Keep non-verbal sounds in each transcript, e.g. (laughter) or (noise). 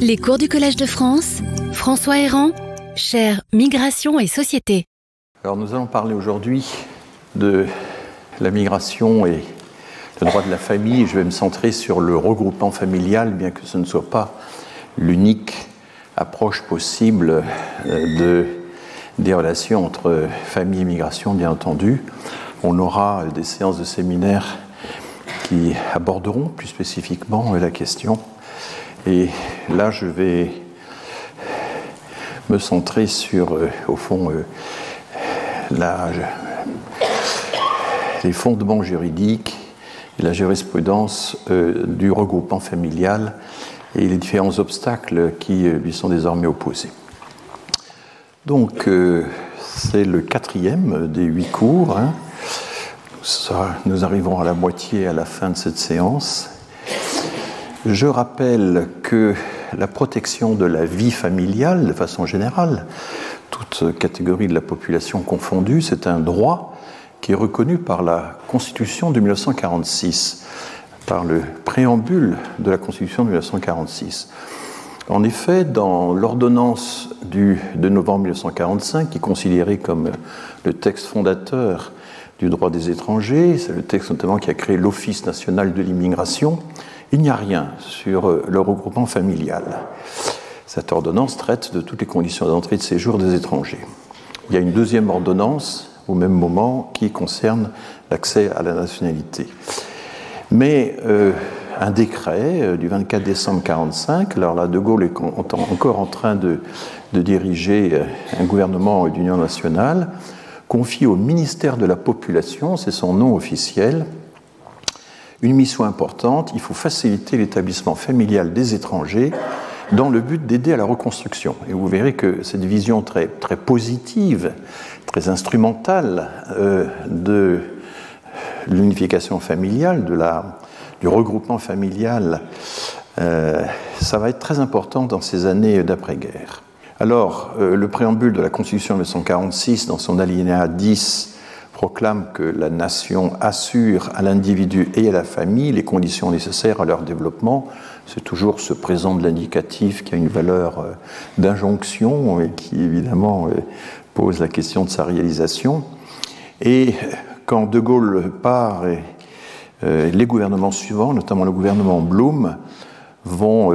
Les cours du Collège de France, François Héran, cher Migration et Société. Alors nous allons parler aujourd'hui de la migration et le droit de la famille. Je vais me centrer sur le regroupement familial, bien que ce ne soit pas l'unique approche possible euh, de, des relations entre famille et migration, bien entendu. On aura des séances de séminaire qui aborderont plus spécifiquement la question. Et là, je vais me centrer sur, euh, au fond, euh, les fondements juridiques et la jurisprudence euh, du regroupement familial et les différents obstacles qui lui sont désormais opposés. Donc, c'est le quatrième des huit cours. Hein. Ça, nous arrivons à la moitié à la fin de cette séance. Je rappelle que la protection de la vie familiale, de façon générale, toute catégorie de la population confondue, c'est un droit qui est reconnu par la Constitution de 1946, par le préambule de la Constitution de 1946. En effet, dans l'ordonnance de novembre 1945, qui est considérée comme le texte fondateur du droit des étrangers, c'est le texte notamment qui a créé l'Office national de l'immigration, il n'y a rien sur euh, le regroupement familial. Cette ordonnance traite de toutes les conditions d'entrée et de séjour des étrangers. Il y a une deuxième ordonnance au même moment qui concerne l'accès à la nationalité. Mais euh, un décret euh, du 24 décembre 1945, alors là, De Gaulle est encore en train de, de diriger un gouvernement d'union nationale, confie au ministère de la Population, c'est son nom officiel, une mission importante, il faut faciliter l'établissement familial des étrangers dans le but d'aider à la reconstruction. Et vous verrez que cette vision très, positive, très instrumentale euh, de l'unification familiale, de la, du regroupement familial, euh, ça va être très important dans ces années d'après-guerre. Alors, euh, le préambule de la Constitution de 1946, dans son alinéa 10, proclame que la nation assure à l'individu et à la famille les conditions nécessaires à leur développement. C'est toujours ce présent de l'indicatif qui a une valeur euh, d'injonction et qui évidemment euh, pose la question de sa réalisation. Et quand De Gaulle part, euh, les gouvernements suivants, notamment le gouvernement Blum, vont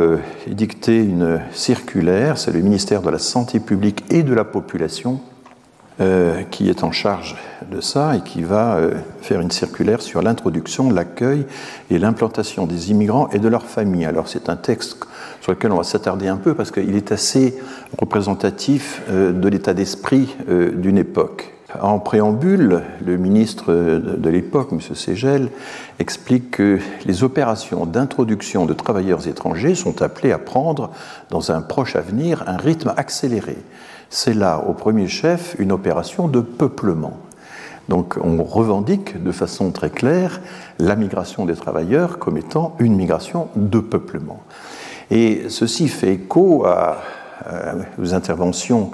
édicter une circulaire, c'est le ministère de la Santé publique et de la Population, euh, qui est en charge de ça et qui va euh, faire une circulaire sur l'introduction, l'accueil et l'implantation des immigrants et de leurs familles. Alors c'est un texte sur lequel on va s'attarder un peu parce qu'il est assez représentatif euh, de l'état d'esprit d'une époque. En préambule, le ministre de l'époque, M. Ségel, explique que les opérations d'introduction de travailleurs étrangers sont appelées à prendre, dans un proche avenir, un rythme accéléré c'est là, au premier chef, une opération de peuplement. Donc on revendique de façon très claire la migration des travailleurs comme étant une migration de peuplement. Et ceci fait écho à, aux interventions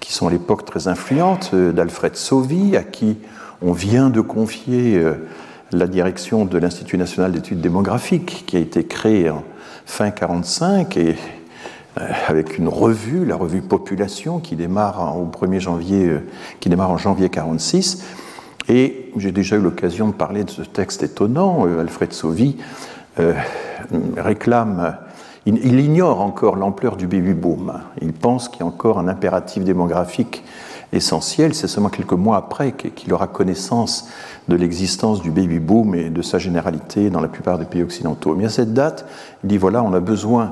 qui sont à l'époque très influentes euh, d'Alfred Sauvy, à qui on vient de confier euh, la direction de l'Institut national d'études démographiques, qui a été créé en fin 1945 et euh, avec une revue, la revue Population, qui démarre au 1er janvier, euh, qui démarre en janvier 46. Et j'ai déjà eu l'occasion de parler de ce texte étonnant. Euh, Alfred Sauvy réclame, il, ignore encore l'ampleur du baby boom. Il pense qu'il y a encore un impératif démographique essentiel. C'est seulement quelques mois après qu'il aura connaissance de l'existence du baby boom et de sa généralité dans la plupart des pays occidentaux. Mais à cette date, il dit voilà, on a besoin euh,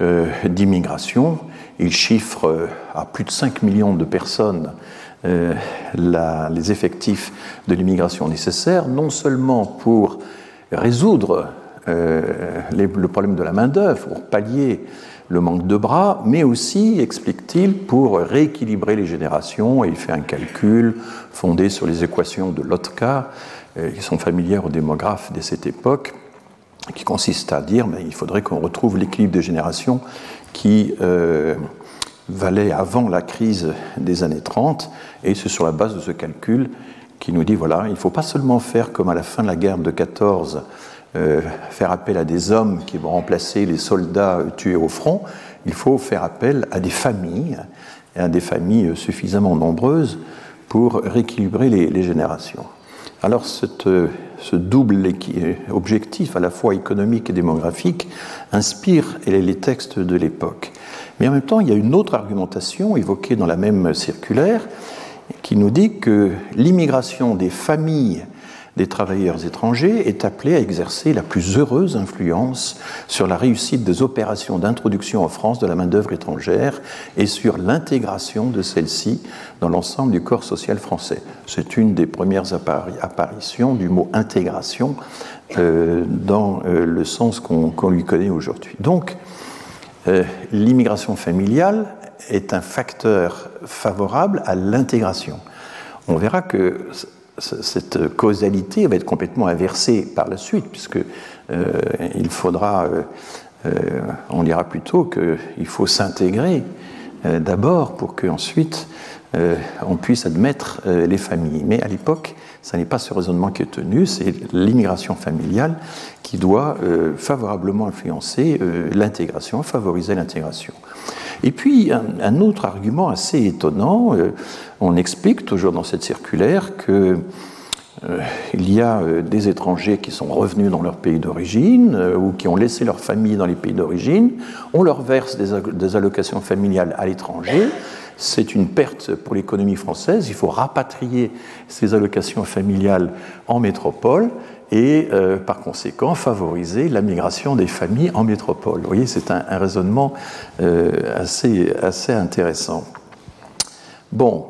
d'immigration. Il chiffre euh, à plus de 5 millions de personnes euh, les effectifs de l'immigration nécessaires, non seulement pour résoudre le problème de la main-d'œuvre, pour pallier le manque de bras, mais aussi, explique-t-il, pour rééquilibrer les générations. Et il fait un calcul fondé sur les équations de Lotka, qui sont familières aux démographes de cette époque, qui consiste à dire qu'il faudrait qu'on retrouve l'équilibre des générations qui euh, valait avant la crise des années 30, et c'est sur la base de ce calcul qui nous dit voilà, il ne faut pas seulement faire comme à la fin de la guerre de 14, faire appel à des hommes qui vont remplacer les soldats tués au front, il faut faire appel à des familles, à des familles suffisamment nombreuses pour rééquilibrer les, générations. Alors ce double objectif, à la fois économique et démographique, inspire les textes de l'époque. Mais en même temps, il y a une autre argumentation évoquée dans la même circulaire qui nous dit que l'immigration des familles des travailleurs étrangers est appelée à exercer la plus heureuse influence sur la réussite des opérations d'introduction en France de la main-d'œuvre étrangère et sur l'intégration de celle-ci dans l'ensemble du corps social français. C'est une des premières apparitions du mot intégration euh, dans euh, le sens qu'on lui connaît aujourd'hui. Donc, euh, l'immigration familiale est un facteur favorable à l'intégration. On verra que cette causalité va être complètement inversée par la suite, puisque euh, il faudra, euh, euh, on dira plutôt qu'il faut s'intégrer d'abord pour qu'ensuite on puisse admettre les familles. Mais à l'époque, ce n'est pas ce raisonnement qui est tenu, c'est l'immigration familiale qui doit favorablement influencer l'intégration, favoriser l'intégration. Et puis, un, autre argument assez étonnant, euh, on explique toujours dans cette circulaire que euh, il y a euh, des étrangers qui sont revenus dans leur pays d'origine ou qui ont laissé leur famille dans les pays d'origine, on leur verse des, allocations familiales à l'étranger, c'est une perte pour l'économie française, il faut rapatrier ces allocations familiales en métropole, et euh, par conséquent favoriser la migration des familles en métropole. Vous voyez, c'est un, raisonnement euh, assez, intéressant. Bon,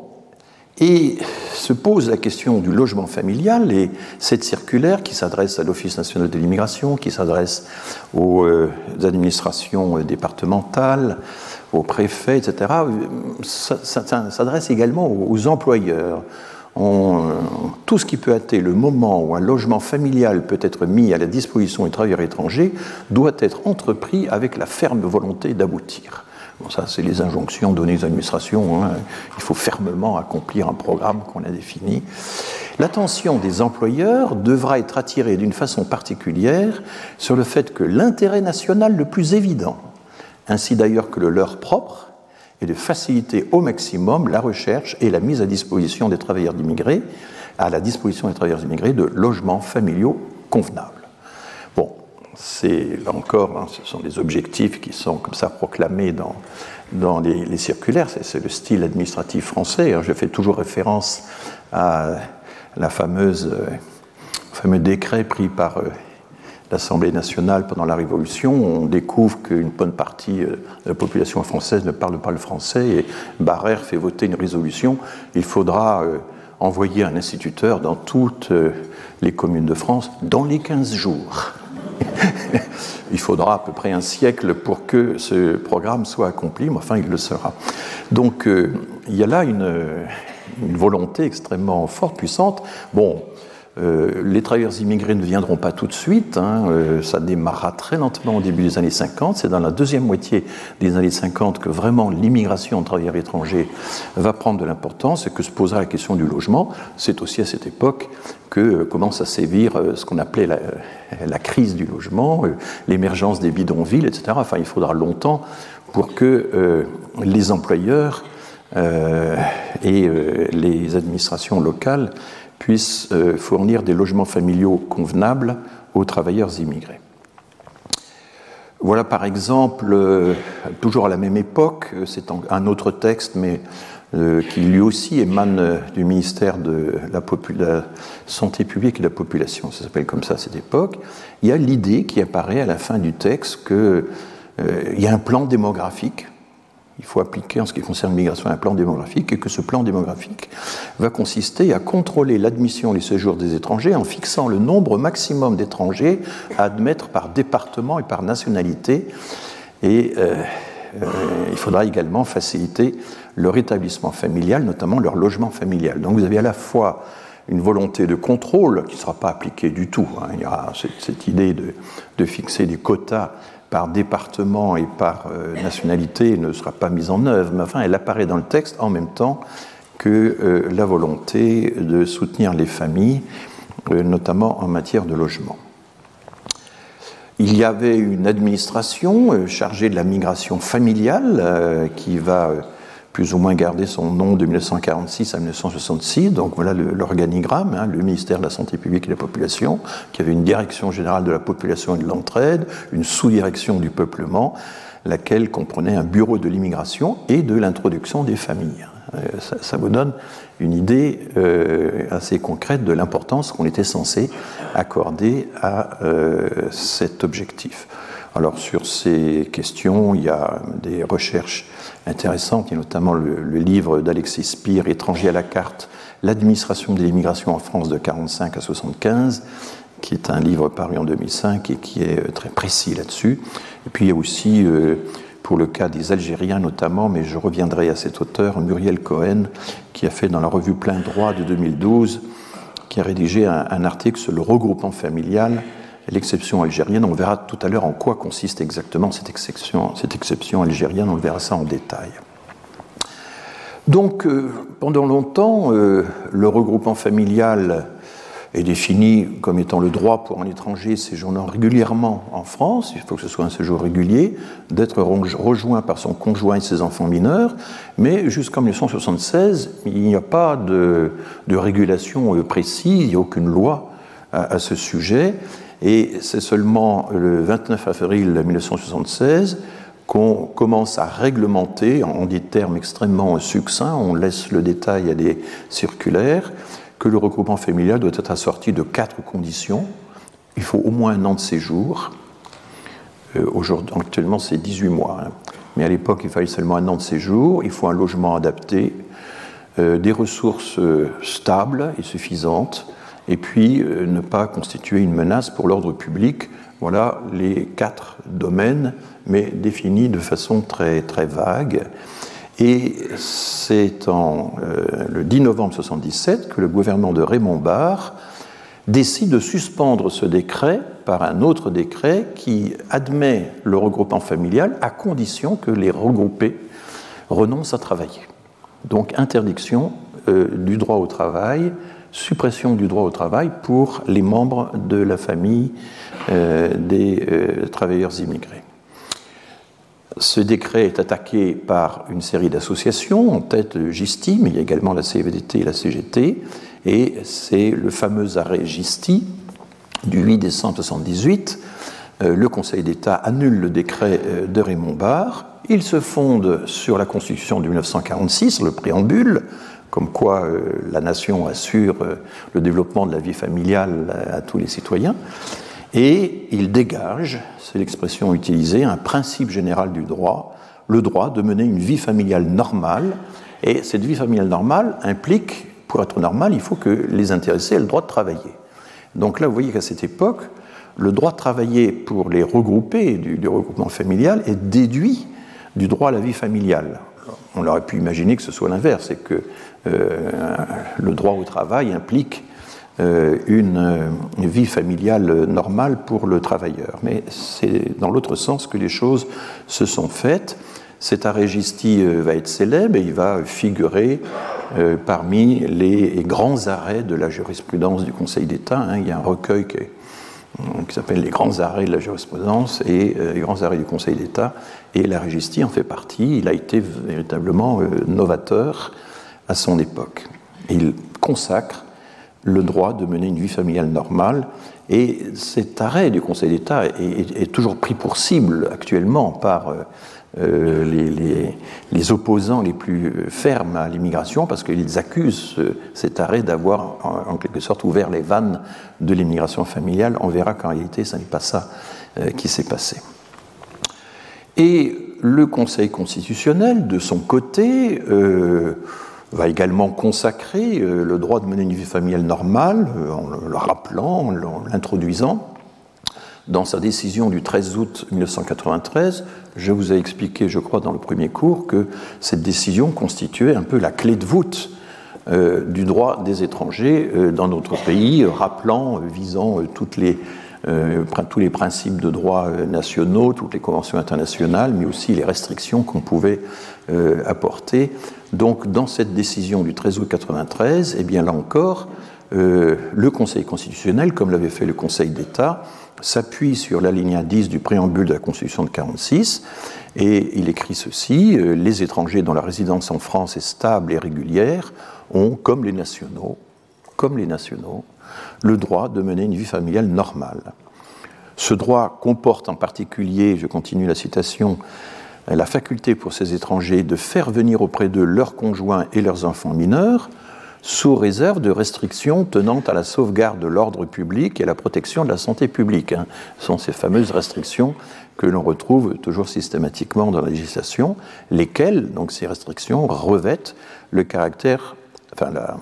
et se pose la question du logement familial et cette circulaire qui s'adresse à l'Office national de l'immigration, qui s'adresse aux euh, administrations départementales, aux préfets, etc., s'adresse également aux employeurs tout ce qui peut être le moment où un logement familial peut être mis à la disposition des travailleurs étrangers doit être entrepris avec la ferme volonté d'aboutir. Bon, ça, c'est les injonctions données aux administrations. Hein. Il faut fermement accomplir un programme qu'on a défini. L'attention des employeurs devra être attirée d'une façon particulière sur le fait que l'intérêt national le plus évident, ainsi d'ailleurs que le leur propre, et de faciliter au maximum la recherche et la mise à disposition des travailleurs immigrés, à la disposition des travailleurs immigrés de logements familiaux convenables. Bon, c'est là encore, hein, ce sont des objectifs qui sont comme ça proclamés dans, dans les, circulaires, c'est le style administratif français. je fais toujours référence à la fameuse, euh, fameux décret pris par euh, l'Assemblée nationale pendant la Révolution, on découvre qu'une bonne partie euh, de la population française ne parle pas le français et Barrère fait voter une résolution. Il faudra euh, envoyer un instituteur dans toutes euh, les communes de France dans les 15 jours. (laughs) il faudra à peu près un siècle pour que ce programme soit accompli, mais enfin il le sera. Donc il y a là une, une volonté extrêmement forte, puissante. Bon, euh, les travailleurs immigrés ne viendront pas tout de suite, hein, euh, ça démarrera très lentement au début des années 50, c'est dans la deuxième moitié des années 50 que vraiment l'immigration de travailleurs étrangers va prendre de l'importance et que se posera la question du logement. C'est aussi à cette époque que euh, commence à sévir ce qu'on appelait la, crise du logement, l'émergence des bidonvilles, etc. Enfin, il faudra longtemps pour que les employeurs et les administrations locales puissent euh, fournir des logements familiaux convenables aux travailleurs immigrés. Voilà par exemple, euh, toujours à la même époque, euh, c'est un autre texte, mais qui lui aussi émane du ministère de la, la, Santé publique et de la Population, ça s'appelle comme ça à cette époque, il y a l'idée qui apparaît à la fin du texte qu'il y a un plan démographique il faut appliquer en ce qui concerne l'immigration un plan démographique et que ce plan démographique va consister à contrôler l'admission et le séjour des étrangers en fixant le nombre maximum d'étrangers à admettre par département et par nationalité. Et euh, euh, il faudra également faciliter leur établissement familial, notamment leur logement familial. Donc vous avez à la fois une volonté de contrôle qui ne sera pas appliquée du tout. Hein. Il y aura cette, idée de, de, fixer des quotas par département et par euh, nationalité ne sera pas mise en œuvre, mais enfin elle apparaît dans le texte en même temps que euh, la volonté de soutenir les familles, euh, notamment en matière de logement. Il y avait une administration chargée de la migration familiale qui va plus ou moins garder son nom de 1946 à 1966. Donc voilà l'organigramme, hein, le ministère de la Santé publique et de la Population, qui avait une direction générale de la population et de l'entraide, une sous-direction du peuplement, laquelle comprenait un bureau de l'immigration et de l'introduction des familles. Euh, ça, vous donne une idée euh, assez concrète de l'importance qu'on était censé accorder à euh, cet objectif. Alors sur ces questions, il y a des recherches intéressantes, il y a notamment le, livre d'Alexis Spire, Étranger à la carte, l'administration de l'immigration en France de 45 à 75, qui est un livre paru en 2005 et qui est très précis là-dessus. Et puis il y a aussi pour le cas des Algériens notamment, mais je reviendrai à cet auteur, Muriel Cohen, qui a fait dans la revue Plein Droit de 2012, qui a rédigé un, article sur le regroupement familial l'exception algérienne. On verra tout à l'heure en quoi consiste exactement cette exception, cette exception algérienne, on verra ça en détail. Donc, euh, pendant longtemps, euh, le regroupement familial est défini comme étant le droit pour un étranger séjournant régulièrement en France, il faut que ce soit un séjour régulier, d'être rejoint par son conjoint et ses enfants mineurs, mais jusqu'en 1976, il n'y a pas de, régulation euh, précise, il n'y a aucune loi à, ce sujet, et c'est seulement le 29 avril 1976 qu'on commence à réglementer, en des termes extrêmement succincts, on laisse le détail à des circulaires, que le regroupement familial doit être assorti de quatre conditions. Il faut au moins un an de séjour. Euh, actuellement, c'est 18 mois. Hein. Mais à l'époque, il fallait seulement un an de séjour. Il faut un logement adapté, euh, des ressources euh, stables et suffisantes, et puis ne pas constituer une menace pour l'ordre public. Voilà les quatre domaines, mais définis de façon très, très vague. Et c'est en euh, le 10 novembre 1977 que le gouvernement de Raymond Barre décide de suspendre ce décret par un autre décret qui admet le regroupement familial à condition que les regroupés renoncent à travailler. Donc interdiction euh, du droit au travail, suppression du droit au travail pour les membres de la famille euh, des travailleurs immigrés. Ce décret est attaqué par une série d'associations, en tête GISTI, mais il y a également la CVDT et la CGT, et c'est le fameux arrêt GISTI du 8 décembre 1978. Euh, le Conseil d'État annule le décret euh, de Raymond Barre. Il se fonde sur la Constitution de 1946, le préambule, comme quoi euh, la nation assure le développement de la vie familiale à tous les citoyens. Et il dégage, c'est l'expression utilisée, un principe général du droit, le droit de mener une vie familiale normale. Et cette vie familiale normale implique, pour être normale, il faut que les intéressés aient le droit de travailler. Donc là, vous voyez qu'à cette époque, le droit de travailler pour les regroupés du, regroupement familial est déduit du droit à la vie familiale. On aurait pu imaginer que ce soit l'inverse, c'est que euh, le droit au travail implique euh, une, vie familiale normale pour le travailleur. Mais c'est dans l'autre sens que les choses se sont faites. Cet arrêt Gisti euh, va être célèbre et il va figurer euh, parmi les grands arrêts de la jurisprudence du Conseil d'État. Hein. Il y a un recueil qui, s'appelle Les grands arrêts de la jurisprudence et les grands arrêts du Conseil d'État. Et l'arrêt Gisti en fait partie. Il a été véritablement novateur à son époque. il consacre le droit de mener une vie familiale normale. Et cet arrêt du Conseil d'État est, toujours pris pour cible actuellement par euh, les, opposants les plus fermes à l'immigration parce qu'ils accusent cet arrêt d'avoir en, quelque sorte ouvert les vannes de l'immigration familiale. On verra qu'en réalité, ce n'est pas ça euh, qui s'est passé. Et le Conseil constitutionnel, de son côté, euh, va également consacrer euh, le droit de mener une vie familiale normale euh, en le rappelant, en l'introduisant. Dans sa décision du 13 août 1993, je vous ai expliqué, je crois, dans le premier cours, que cette décision constituait un peu la clé de voûte du droit des étrangers dans notre pays, rappelant, visant toutes les, tous les principes de droit nationaux, toutes les conventions internationales, mais aussi les restrictions qu'on pouvait apporter. Donc, dans cette décision du 13 août 1993, eh bien là encore, euh, le Conseil constitutionnel, comme l'avait fait le Conseil d'État, s'appuie sur l'alinéa 10 du préambule de la Constitution de 1946 et il écrit ceci Les étrangers dont la résidence en France est stable et régulière ont, comme les nationaux, comme les nationaux, le droit de mener une vie familiale normale. Ce droit comporte en particulier, je continue la citation, la faculté pour ces étrangers de faire venir auprès d'eux leurs conjoints et leurs enfants mineurs, sous réserve de restrictions tenant à la sauvegarde de l'ordre public et à la protection de la santé publique. Hein. Ce sont ces fameuses restrictions que l'on retrouve toujours systématiquement dans la législation, lesquelles, donc ces restrictions, revêtent le caractère, enfin la,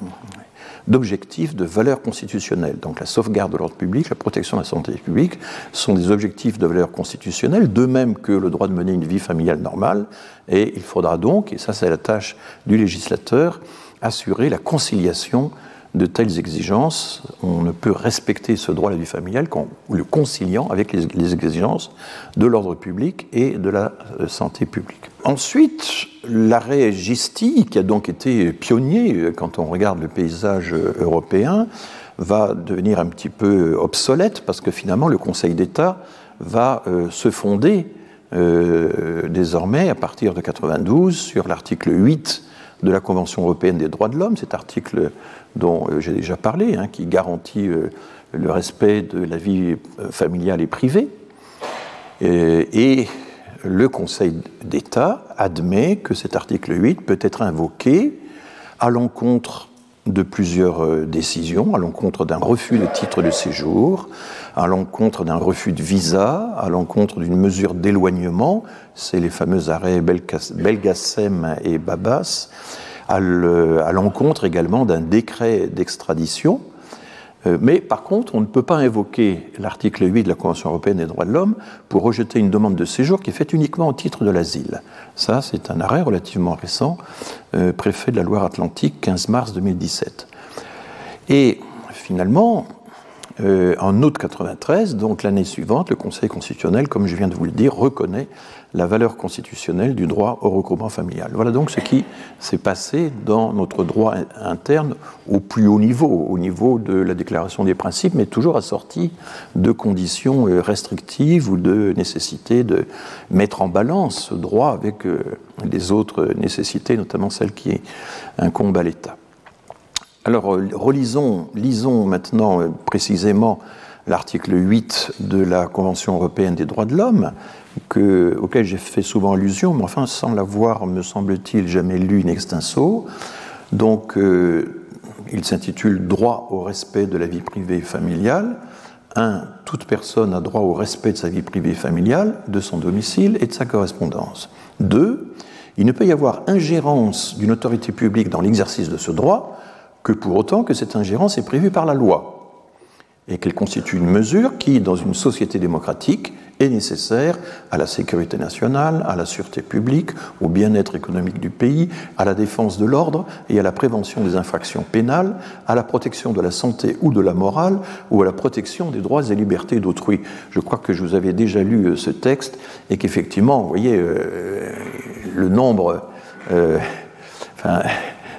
d'objectifs de valeur constitutionnelle. Donc la sauvegarde de l'ordre public, la protection de la santé publique sont des objectifs de valeur constitutionnelle, de même que le droit de mener une vie familiale normale. Et il faudra donc, et ça c'est la tâche du législateur, assurer la conciliation de telles exigences. On ne peut respecter ce droit à la vie familiale qu'en le conciliant avec les, exigences de l'ordre public et de la euh, santé publique. Ensuite, l'arrêt Gisti, qui a donc été pionnier euh, quand on regarde le paysage euh, européen, va devenir un petit peu obsolète parce que finalement le Conseil d'État va se fonder désormais à partir de 92 sur l'article 8 de la Convention européenne des droits de l'homme, cet article dont euh, j'ai déjà parlé, hein, qui garantit euh, le respect de la vie euh, familiale et privée. Et, le Conseil d'État admet que cet article 8 peut être invoqué à l'encontre de plusieurs décisions, à l'encontre d'un refus de titre de séjour, à l'encontre d'un refus de visa, à l'encontre d'une mesure d'éloignement, c'est les fameux arrêts Belgacem et Babas, à l'encontre également d'un décret d'extradition. Euh, mais par contre, on ne peut pas invoquer l'article 8 de la Convention européenne des droits de l'homme pour rejeter une demande de séjour qui est faite uniquement au titre de l'asile. Ça, c'est un arrêt relativement récent, euh, préfet de la Loire-Atlantique, 15 mars 2017. Et finalement, euh, en août 93, donc l'année suivante, le Conseil constitutionnel, comme je viens de vous le dire, reconnaît la valeur constitutionnelle du droit au regroupement familial. Voilà donc ce qui s'est passé dans notre droit interne au plus haut niveau, au niveau de la déclaration des principes, mais toujours assorti de conditions euh, restrictives ou de nécessité de mettre en balance ce droit avec euh, les autres nécessités, notamment celles qui incombent à l'État. Alors, euh, relisons, lisons maintenant précisément l'article 8 de la Convention européenne des droits de l'homme, auquel j'ai fait souvent allusion, mais enfin sans l'avoir, me semble-t-il, jamais lu in extenso. Donc, euh, il s'intitule Droit au respect de la vie privée et familiale. 1. Toute personne a droit au respect de sa vie privée et familiale, de son domicile et de sa correspondance. 2. Il ne peut y avoir ingérence d'une autorité publique dans l'exercice de ce droit que pour autant que cette ingérence est prévue par la loi et qu'elle constitue une mesure qui, dans une société démocratique, est nécessaire à la sécurité nationale, à la sûreté publique, au bien-être économique du pays, à la défense de l'ordre et à la prévention des infractions pénales, à la protection de la santé ou de la morale, ou à la protection des droits et libertés d'autrui. Je crois que je vous avais déjà lu euh, ce texte et qu'effectivement, vous voyez, euh, le nombre... Euh, enfin,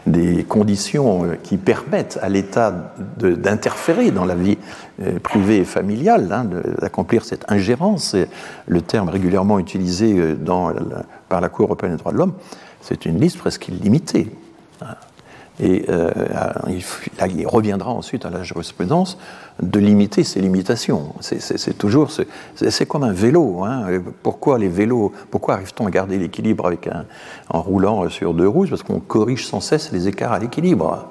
des conditions euh, qui permettent à l'État d'interférer dans la vie euh, privée et familiale, hein, d'accomplir cette ingérence, le terme régulièrement utilisé euh, par la Cour européenne des droits de l'homme, c'est une liste presque illimitée. Et euh, il, reviendra ensuite à la jurisprudence de limiter ces limitations. C'est toujours, c'est comme un vélo. Hein. Pourquoi les vélos Pourquoi arrive-t-on à garder l'équilibre avec un, en roulant sur deux roues? Parce qu'on corrige sans cesse les écarts à l'équilibre.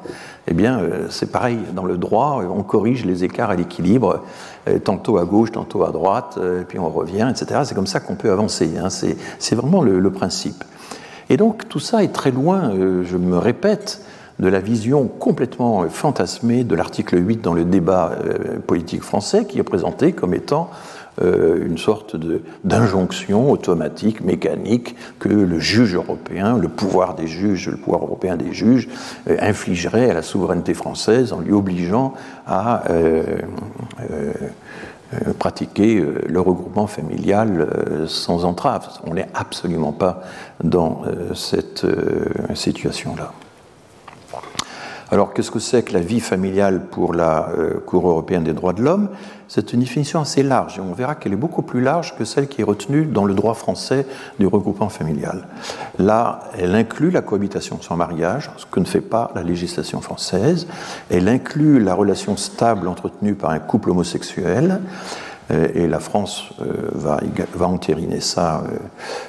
Eh bien, euh, c'est pareil dans le droit. On corrige les écarts à l'équilibre, euh, tantôt à gauche, tantôt à droite, puis on revient, etc. C'est comme ça qu'on peut avancer. Hein. C'est vraiment le, principe. Et donc tout ça est très loin. je me répète de la vision complètement fantasmée de l'article 8 dans le débat euh, politique français, qui est présenté comme étant euh, une sorte d'injonction automatique, mécanique, que le juge européen, le pouvoir des juges, le pouvoir européen des juges, euh, infligerait à la souveraineté française en lui obligeant à pratiquer le regroupement familial sans entrave. On n'est absolument pas dans cette situation-là. Alors, qu'est-ce que c'est que la vie familiale pour la euh, Cour européenne des droits de l'homme? C'est une définition assez large et on verra qu'elle est beaucoup plus large que celle qui est retenue dans le droit français du regroupement familial. Là, elle inclut la cohabitation sans mariage, ce que ne fait pas la législation française. Elle inclut la relation stable entretenue par un couple homosexuel. Euh, et la France euh, va, va entériner ça,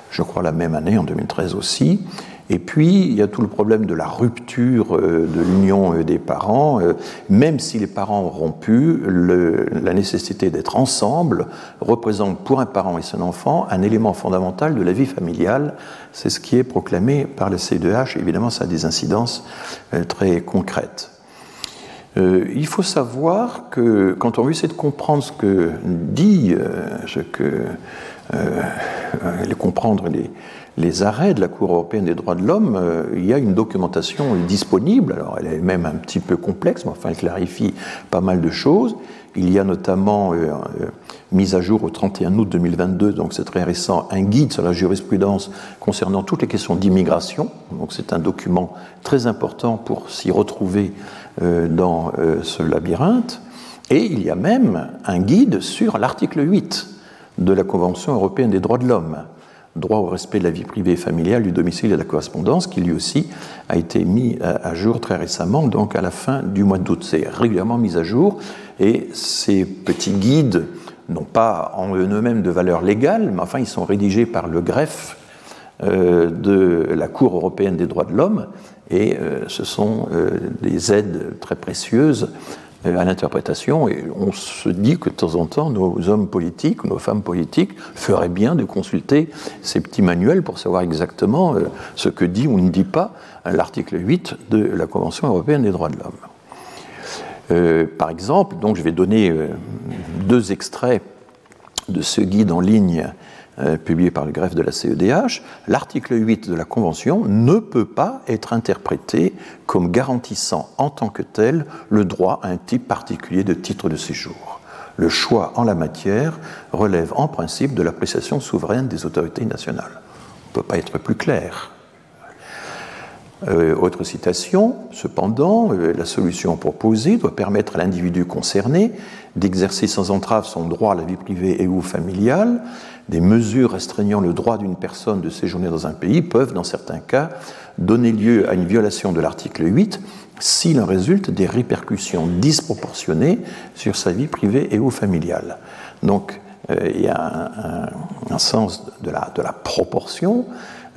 je crois, la même année, en 2013 aussi. Et puis, il y a tout le problème de la rupture euh, de l'union euh, des parents. Euh, même si les parents ont rompu, la nécessité d'être ensemble représente pour un parent et son enfant un élément fondamental de la vie familiale. C'est ce qui est proclamé par le C2H. Évidemment, ça a des incidences très concrètes. il faut savoir que quand on essaie de comprendre ce que dit, ce que, comprendre les, les arrêts de la Cour européenne des droits de l'homme, euh, il y a une documentation disponible. Alors, elle est même un petit peu complexe, mais enfin, elle clarifie pas mal de choses. Il y a notamment euh, euh, mise à jour au 31 août 2022, donc c'est très récent, un guide sur la jurisprudence concernant toutes les questions d'immigration. Donc, c'est un document très important pour s'y retrouver dans ce labyrinthe. Et il y a même un guide sur l'article 8 de la Convention européenne des droits de l'homme droit au respect de la vie privée et familiale, du domicile et de la correspondance, qui lui aussi a été mis à jour très récemment, donc à la fin du mois d'août. C'est régulièrement mis à jour et ces petits guides n'ont pas en eux-mêmes de valeur légale, mais enfin ils sont rédigés par le greffe euh, de la Cour européenne des droits de l'homme et euh, ce sont euh, des aides très précieuses à l'interprétation. Et on se dit que de temps en temps, nos hommes politiques, nos femmes politiques feraient bien de consulter ces petits manuels pour savoir exactement euh, ce que dit ou ne dit pas l'article 8 de la Convention européenne des droits de l'homme. Euh, par exemple, donc je vais donner euh, deux extraits de ce guide en ligne euh, publié par le greffe de la CEDH, l'article 8 de la Convention ne peut pas être interprété comme garantissant en tant que tel le droit à un type particulier de titre de séjour. Le choix en la matière relève en principe de l'appréciation souveraine des autorités nationales. On ne peut pas être plus clair. Euh, autre citation, cependant, euh, la solution proposée doit permettre à l'individu concerné d'exercer sans entrave son droit à la vie privée et ou familiale des mesures restreignant le droit d'une personne de séjourner dans un pays peuvent, dans certains cas, donner lieu à une violation de l'article 8 s'il en résulte des répercussions disproportionnées sur sa vie privée et ou familiale. Donc, euh, il y a un, sens de la, proportion.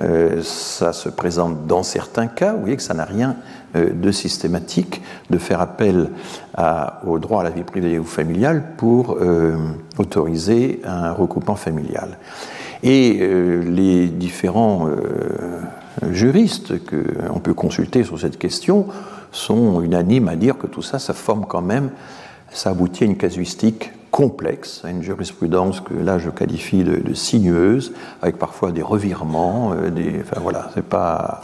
Euh, ça se présente dans certains cas. Vous voyez que ça n'a rien de systématique de faire appel au droit à la vie privée ou familiale pour euh, autoriser un recoupement familial. Et euh, les différents juristes qu'on peut consulter sur cette question sont unanimes à dire que tout ça, ça forme quand même, ça aboutit à une casuistique complexe, à une jurisprudence que là je qualifie de, sinueuse, avec parfois des revirements, des, enfin voilà, c'est pas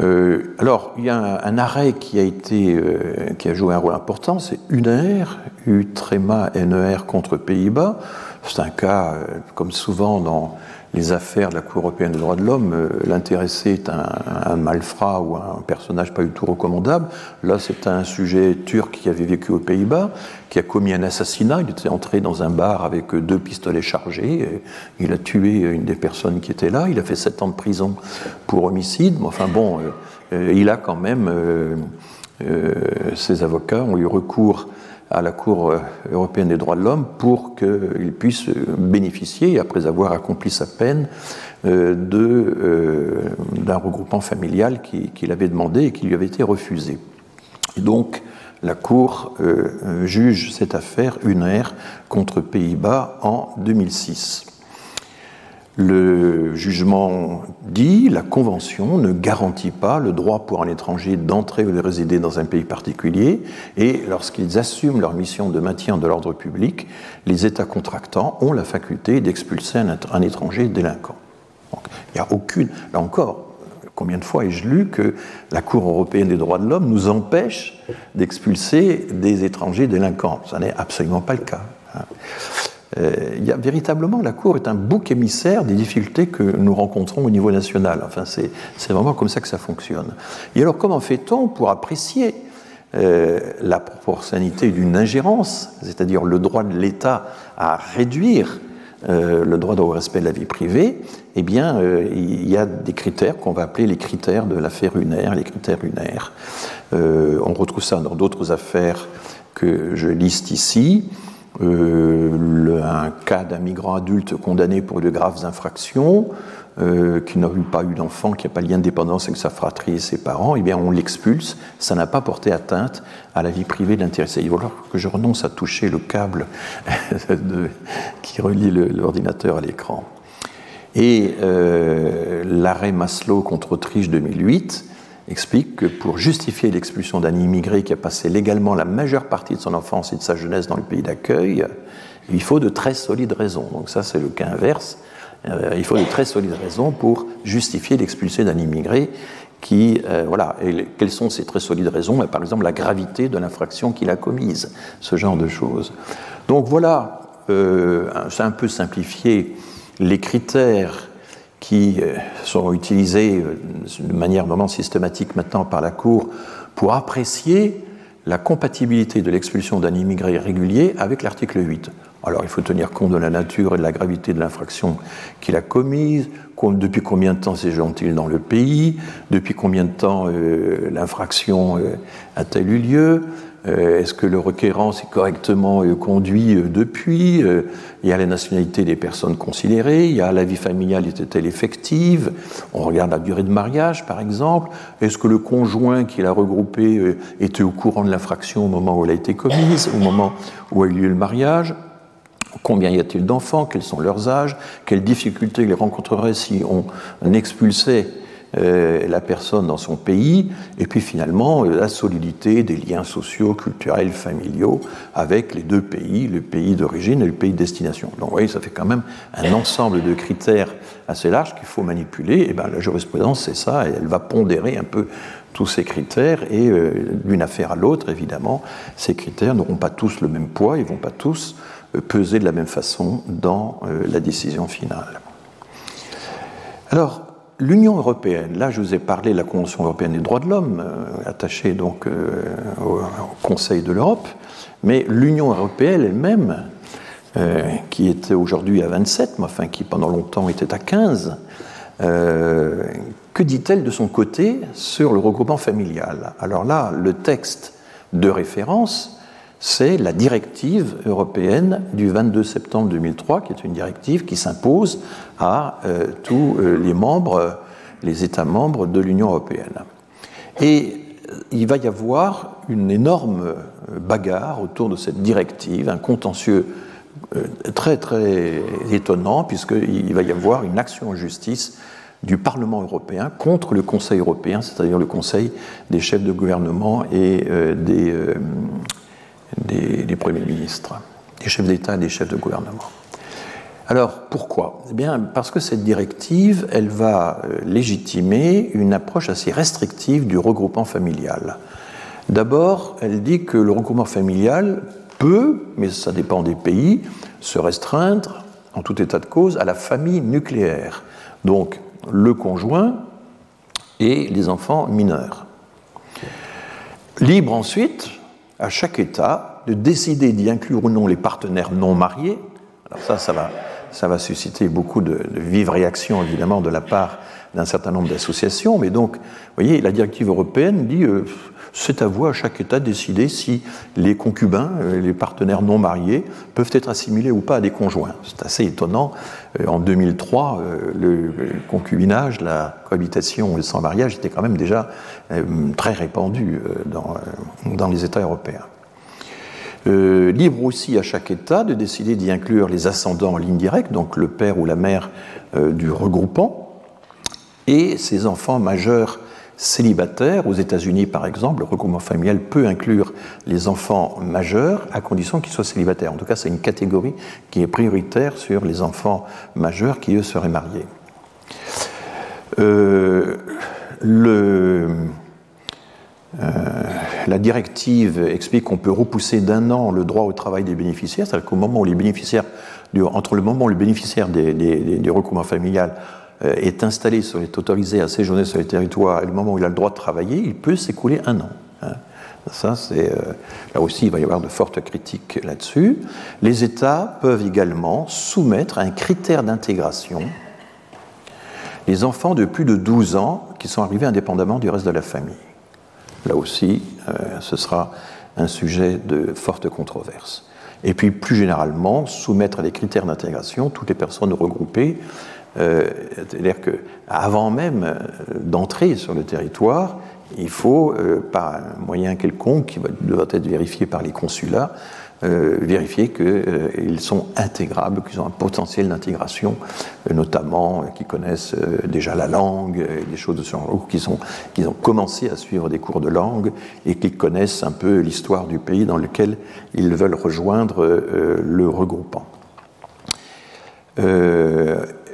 euh, alors, il y a un, arrêt qui a, été, euh, qui a joué un rôle important, c'est UNER, U-NER e contre Pays-Bas. C'est un cas, euh, comme souvent dans les affaires de la Cour européenne des droits de l'homme, euh, l'intéressé est un, malfrat ou un personnage pas du tout recommandable. Là, c'est un sujet turc qui avait vécu aux Pays-Bas, qui a commis un assassinat. Il était entré dans un bar avec deux pistolets chargés. il a tué une des personnes qui étaient là. Il a fait sept ans de prison pour homicide. Mais enfin bon, euh, euh, il a quand même. ses avocats ont eu recours à la Cour euh, européenne des droits de l'homme pour qu'il puisse bénéficier, après avoir accompli sa peine, euh, euh, d'un regroupement familial qu'il avait demandé et qui lui avait été refusé. Et donc, la Cour juge cette affaire UNER contre Pays-Bas en 2006. Le jugement dit la Convention ne garantit pas le droit pour un étranger d'entrer ou de résider dans un pays particulier et lorsqu'ils assument leur mission de maintien de l'ordre public, les États contractants ont la faculté d'expulser un, étranger délinquant. il n'y a aucune. Là encore, combien de fois ai-je lu que la Cour européenne des droits de l'homme nous empêche d'expulser des étrangers délinquants? Ça n'est absolument pas le cas. Hein. il y a véritablement, la Cour est un bouc émissaire des difficultés que nous rencontrons au niveau national. Enfin, c'est vraiment comme ça que ça fonctionne. Et alors, comment fait-on pour apprécier la proportionnalité d'une ingérence, c'est-à-dire le droit de l'État à réduire euh, le droit au respect de la vie privée, eh bien, euh, il y a des critères qu'on va appeler les critères de l'affaire unaire, les critères unaires. Euh, on retrouve ça dans d'autres affaires que je liste ici. Le, un cas d'un migrant adulte condamné pour de graves infractions, euh, qui n'a pas eu d'enfant, qui n'a pas de lien de dépendance avec sa fratrie et ses parents, eh bien on l'expulse. Ça n'a pas porté atteinte à la vie privée de l'intéressé. Il va falloir que je renonce à toucher le câble (laughs) qui relie l'ordinateur à l'écran. Et euh, l'arrêt Maslow contre Autriche 2008 explique que pour justifier l'expulsion d'un immigré qui a passé légalement la majeure partie de son enfance et de sa jeunesse dans le pays d'accueil, il faut de très solides raisons. Donc ça, c'est le cas inverse. Euh, il faut de très solides raisons pour justifier l'expulsion d'un immigré qui, euh, voilà, et quelles sont ces très solides raisons? Ben, Par exemple, la gravité de l'infraction qu'il a commise, ce genre de choses. Donc voilà, euh, c'est un peu simplifié les critères qui sont utilisés de manière vraiment systématique maintenant par la Cour pour apprécier la compatibilité de l'expulsion d'un immigré régulier avec l'article 8. Alors il faut tenir compte de la nature et de la gravité de l'infraction qu'il a commise, depuis combien de temps séjourne-t-il dans le pays, depuis combien de temps euh, l'infraction euh, a-t-elle eu lieu, euh, est-ce que le requérant s'est correctement conduit depuis, il y a la nationalité des personnes considérées, il y a la vie familiale était-elle effective, on regarde la durée de mariage par exemple, est-ce que le conjoint qui l'a regroupé était au courant de l'infraction au moment où elle a été commise, au moment où a eu lieu le mariage Combien y a-t-il d'enfants Quels sont leurs âges Quelles difficultés ils rencontreraient si on expulsait euh, la personne dans son pays Et puis finalement, euh, la solidité des liens sociaux, culturels, familiaux avec les deux pays, le pays d'origine et le pays de destination. Donc vous voyez, ça fait quand même un ensemble de critères assez large qu'il faut manipuler. Et bien la jurisprudence, c'est ça, et elle va pondérer un peu tous ces critères et euh, d'une affaire à l'autre, évidemment, ces critères n'auront pas tous le même poids, ils ne vont pas tous peser de la même façon dans la décision finale. Alors, l'Union européenne, là je vous ai parlé de la Convention européenne des droits de l'homme, euh, attachée donc euh, au, Conseil de l'Europe, mais l'Union européenne elle-même, qui était aujourd'hui à 27, mais enfin qui pendant longtemps était à 15, que dit-elle de son côté sur le regroupement familial? Alors là, le texte de référence c'est la directive européenne du 22 septembre 2003, qui est une directive qui s'impose à euh, tous euh, les membres, les États membres de l'Union européenne. Et euh, il va y avoir une énorme bagarre autour de cette directive, un contentieux très très étonnant, puisqu'il va y avoir une action en justice du Parlement européen contre le Conseil européen, c'est-à-dire le Conseil des chefs de gouvernement et des des, premiers ministres, des chefs d'État et des chefs de gouvernement. Alors pourquoi? Eh bien parce que cette directive, elle va euh, légitimer une approche assez restrictive du regroupement familial. D'abord, elle dit que le regroupement familial peut, mais ça dépend des pays, se restreindre, en tout état de cause, à la famille nucléaire. Donc le conjoint et les enfants mineurs. Libre ensuite à chaque État de décider d'y inclure ou non les partenaires non mariés. Alors ça, ça va, ça va susciter beaucoup de, vives réactions, évidemment, de la part d'un certain nombre d'associations. Mais donc, vous voyez, la directive européenne dit euh, c'est à vous, à chaque État, de décider si les concubins, euh, les partenaires non mariés, peuvent être assimilés ou pas à des conjoints. C'est assez étonnant. Euh, en 2003, le concubinage, la cohabitation sans mariage était quand même déjà très répandu dans, les États européens. Euh, libre aussi à chaque État de décider d'y inclure les ascendants en ligne directe, donc le père ou la mère euh, du regroupant, et ses enfants majeurs célibataires. Aux États-Unis, par exemple, le regroupement familial peut inclure les enfants majeurs à condition qu'ils soient célibataires. En tout cas, c'est une catégorie qui est prioritaire sur les enfants majeurs qui, eux, seraient mariés. Euh, euh, la directive explique qu'on peut repousser d'un an le droit au travail des bénéficiaires, c'est-à-dire qu'au moment où les bénéficiaires entre le moment où le bénéficiaire du regroupement familial euh, est installé, est autorisé à séjourner sur les territoires et le moment où il a le droit de travailler, il peut s'écouler un an. Hein. Ça, c'est euh, là aussi, il va y avoir de fortes critiques là-dessus. Les États peuvent également soumettre à un critère d'intégration les enfants de plus de 12 ans qui sont arrivés indépendamment du reste de la famille. Là aussi, euh, ce sera un sujet de forte controverse. Et puis, plus généralement, soumettre à des critères d'intégration toutes les personnes regroupées. Euh, c'est-à-dire qu'avant même euh, d'entrer sur le territoire, il faut, par un moyen quelconque qui doit être vérifié par les consulats, euh, vérifier qu'ils euh, sont intégrables, qu'ils ont un potentiel d'intégration, euh, notamment qu'ils connaissent déjà la langue, des choses de ce genre, qu'ils ont commencé à suivre des cours de langue et qu'ils connaissent un peu l'histoire du pays dans lequel ils veulent rejoindre le regroupant.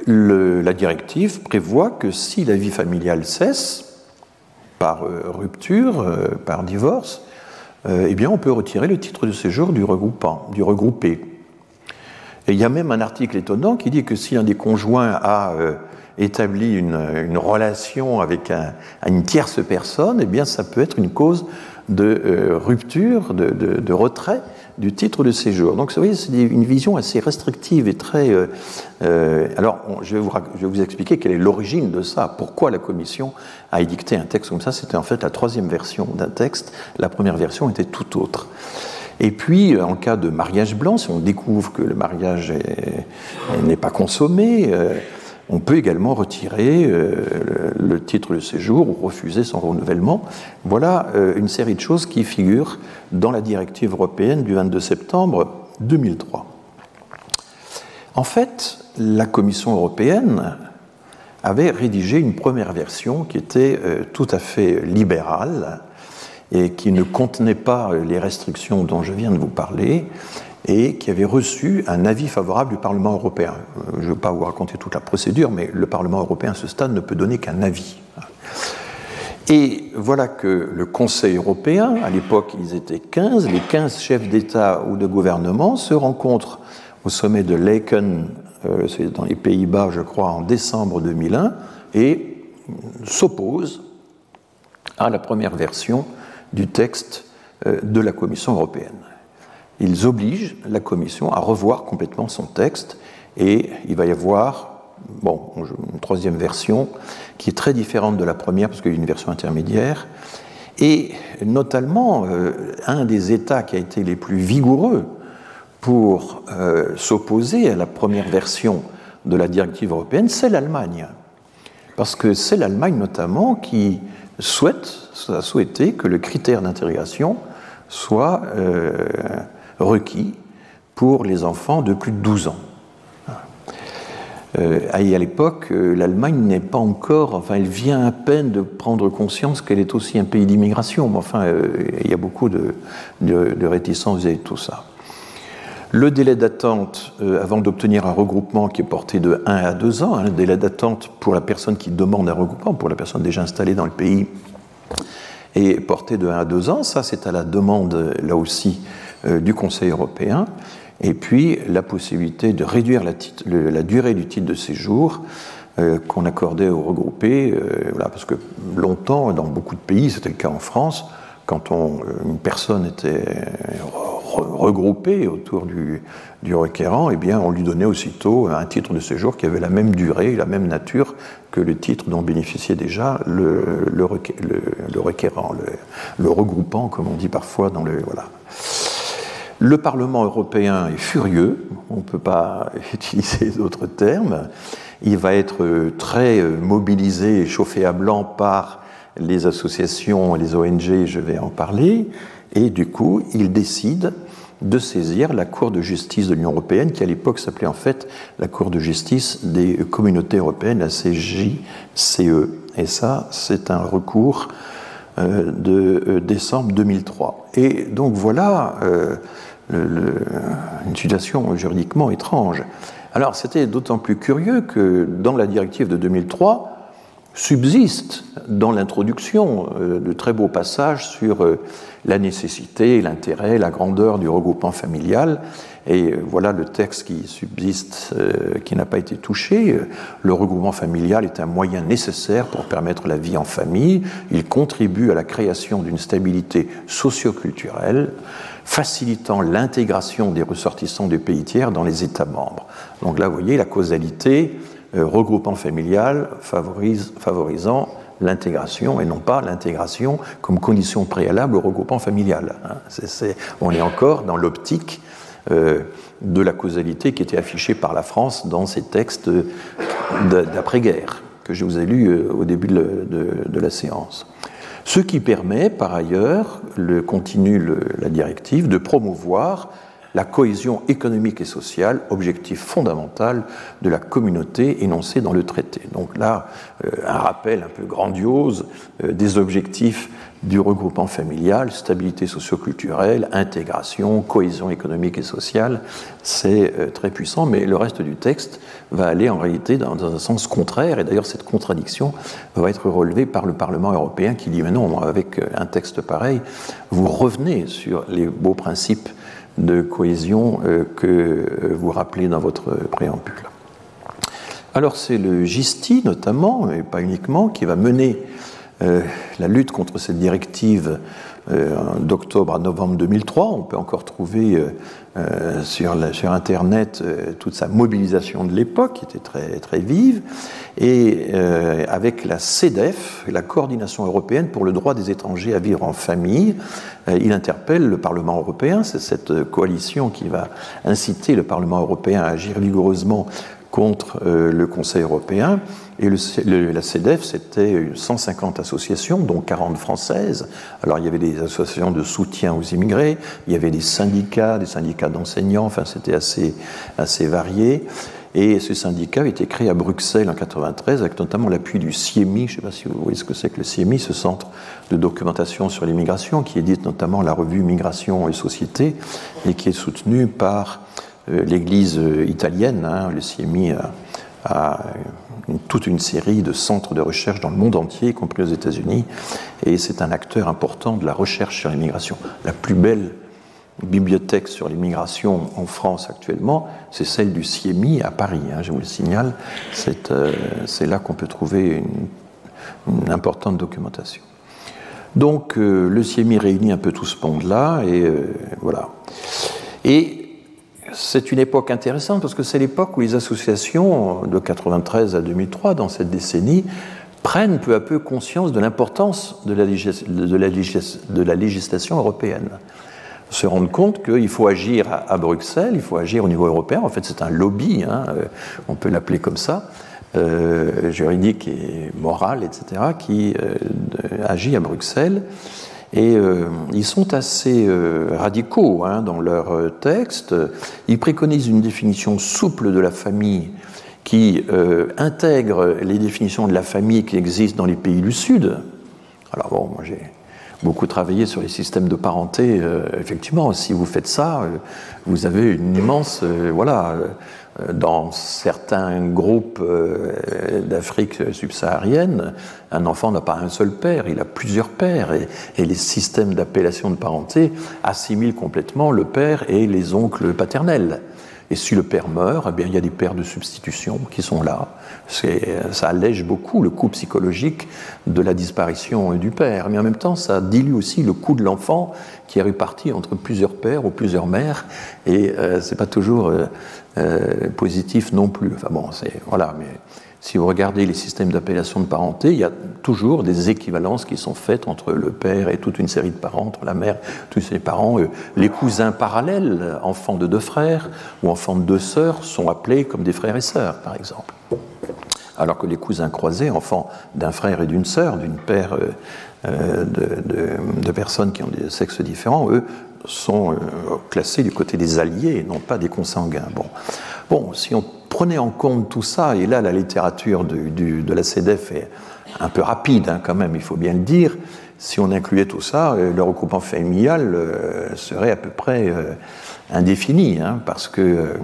La directive prévoit que si la vie familiale cesse, par rupture, par divorce, euh, eh bien, on peut retirer le titre de séjour du regroupant, du regroupé. Il y a même un article étonnant qui dit que si un des conjoints a euh, établi une, relation avec une tierce personne, eh bien, ça peut être une cause de euh, rupture, de, retrait du titre de séjour. Donc, vous voyez, c'est une vision assez restrictive et très. Euh, euh, alors, je, vais vous, je, vais vous, expliquer quelle est l'origine de ça. Pourquoi la Commission a édicté un texte comme ça C'était en fait la troisième version d'un texte. La première version était tout autre. Et puis, en cas de mariage blanc, si on découvre que le mariage n'est pas consommé, on peut également retirer euh, le titre de séjour ou refuser son renouvellement. Voilà euh, une série de choses qui figurent dans la directive européenne du 22 septembre 2003. En fait, la Commission européenne avait rédigé une première version qui était euh, tout à fait libérale et qui ne contenait pas les restrictions dont je viens de vous parler, et qui avait reçu un avis favorable du Parlement européen. Euh, je ne veux pas vous raconter toute la procédure, mais le Parlement européen à ce stade ne peut donner qu'un avis. Et voilà que le Conseil européen, à l'époque ils étaient 15, les 15 chefs d'État ou de gouvernement se rencontrent au sommet de Laken, euh, c'est dans les Pays-Bas je crois, en décembre 2001, et s'opposent à la première version du texte euh, de la Commission européenne ils obligent la Commission à revoir complètement son texte et il va y avoir une troisième version qui est très différente de la première parce qu'il y a une version intermédiaire. Et notamment, euh, un des États qui a été les plus vigoureux pour euh, s'opposer à la première version de la directive européenne, c'est l'Allemagne. Parce que c'est l'Allemagne notamment qui souhaite, a souhaité que le critère d'intégration soit euh, requis pour les enfants de plus de 12 ans. Euh, à l'époque, euh, l'Allemagne n'est pas encore, enfin, elle vient à peine de prendre conscience qu'elle est aussi un pays d'immigration, mais enfin, euh, il y a beaucoup de, de, réticence vis tout ça. Le délai d'attente avant d'obtenir un regroupement qui est porté de 1 à 2 ans, hein, le délai d'attente pour la personne qui demande un regroupement, pour la personne déjà installée dans le pays, est porté de 1 à 2 ans. Ça, c'est à la demande, là aussi, euh, du Conseil européen, et puis la possibilité de réduire la, durée du titre de séjour euh, qu'on accordait aux regroupés, euh, parce que longtemps, dans beaucoup de pays, c'était le cas en France, quand une personne était regroupée autour du, requérant, eh bien, on lui donnait aussitôt un titre de séjour qui avait la même durée, la même nature que le titre dont bénéficiait déjà le, le, requérant, le, regroupant, comme on dit parfois dans le. Voilà. Le Parlement européen est furieux, on ne peut pas (laughs) utiliser d'autres termes. Il va être très mobilisé et chauffé à blanc par les associations, les ONG, je vais en parler, et du coup, il décide de saisir la Cour de justice de l'Union européenne, qui à l'époque s'appelait en fait la Cour de justice des communautés européennes, la CJCE. Et ça, c'est un recours euh, de euh, décembre 2003. Et donc voilà euh, une situation juridiquement étrange. Alors c'était d'autant plus curieux que dans la directive de 2003, subsistent dans l'introduction de très beaux passages sur la nécessité, l'intérêt, la grandeur du regroupement familial. Et voilà le texte qui subsiste, qui n'a pas été touché. Le regroupement familial est un moyen nécessaire pour permettre la vie en famille. Il contribue à la création d'une stabilité socioculturelle facilitant l'intégration des ressortissants du pays tiers dans les États membres. Donc là, vous voyez, la causalité, euh, regroupement familial favorise, favorisant l'intégration et non pas l'intégration comme condition préalable au regroupement familial. Hein. on est encore dans l'optique euh, de la causalité qui était affichée par la France dans ces textes d'après-guerre que je vous ai lus euh, au début de la séance. Ce qui permet, par ailleurs, le, continue la directive, de promouvoir la cohésion économique et sociale, objectif fondamental de la communauté énoncé dans le traité. Donc là, euh, un rappel un peu grandiose euh, des objectifs du regroupement familial, stabilité socioculturelle, intégration, cohésion économique et sociale, c'est euh, très puissant, mais le reste du texte va aller en réalité dans, un sens contraire, et d'ailleurs cette contradiction va être relevée par le Parlement européen qui dit, mais non, avec un texte pareil, vous revenez sur les beaux principes de cohésion euh, que euh, vous rappelez dans votre préambule. Alors c'est le GISTI notamment, et pas uniquement, qui va mener euh, la lutte contre cette directive d'octobre à novembre 2003. On peut encore trouver sur, sur, Internet toute sa mobilisation de l'époque, qui était très, très vive, et avec la CEDEF, la Coordination européenne pour le droit des étrangers à vivre en famille, euh, il interpelle le Parlement européen, c'est cette coalition qui va inciter le Parlement européen à agir vigoureusement contre euh, le Conseil européen. Et la CEDEF, c'était 150 associations, dont 40 françaises. Alors il y avait des associations de soutien aux immigrés, il y avait des syndicats, des syndicats d'enseignants, enfin c'était assez, assez varié. Et ce syndicat a été créé à Bruxelles en 1993 avec notamment l'appui du CIEMI. Je ne sais pas si vous voyez ce que c'est que le CIEMI, ce centre de documentation sur l'immigration qui édite notamment la revue Migration et Société et qui est soutenu par l'Église italienne. Hein. Le CIEMI a, toute une série de centres de recherche dans le monde entier, y compris aux États-Unis, et c'est un acteur important de la recherche sur l'immigration. La plus belle bibliothèque sur l'immigration en France actuellement, c'est celle du CIEMI à Paris, hein, je vous le signale. Euh, c'est là qu'on peut trouver une, importante documentation. Donc euh, le CIEMI réunit un peu tout ce monde-là, et euh, voilà. Et c'est une époque intéressante parce que c'est l'époque où les associations, de 93 à 2003, dans cette décennie, prennent peu à peu conscience de l'importance de, la législation européenne se rendre compte qu'il faut agir à, Bruxelles, il faut agir au niveau européen. En fait, c'est un lobby, hein, euh, on peut l'appeler comme ça, euh, juridique et moral, etc., qui euh, agit à Bruxelles. Et ils sont assez radicaux hein, dans leur texte. Ils préconisent une définition souple de la famille qui intègre les définitions de la famille qui existent dans les pays du Sud. Alors bon, moi j'ai beaucoup travaillé sur les systèmes de parenté. Euh, effectivement, si vous faites ça, euh, vous avez une immense, euh, voilà, dans certains groupes d'Afrique subsaharienne, un enfant n'a pas un seul père, il a plusieurs pères, et, et les systèmes d'appellation de parenté assimilent complètement le père et les oncles paternels. Et si le père meurt, eh bien, il y a des pères de substitution qui sont là. Ça allège beaucoup le coût psychologique de la disparition du père. Mais en même temps, ça dilue aussi le coût de l'enfant qui est réparti entre plusieurs pères ou plusieurs mères. Et euh, c'est pas toujours euh, euh, positif non plus. Enfin bon, c'est voilà. Mais si vous regardez les systèmes d'appellation de parenté, il y a toujours des équivalences qui sont faites entre le père et toute une série de parents, entre la mère, tous ses parents. Les cousins parallèles, enfants de deux frères ou enfants de deux sœurs, sont appelés comme des frères et sœurs, par exemple. Alors que les cousins croisés, enfants d'un frère et d'une sœur, d'une paire euh, euh, de, personnes qui ont des sexes différents, eux, sont classés du côté des alliés et non pas des consanguins. Bon, bon si on prenez en compte tout ça, et là la littérature de la CEDEF est un peu rapide hein, quand même, il faut bien le dire, si on incluait tout ça, euh, le regroupement familial euh, serait à peu près euh, indéfini, hein, parce que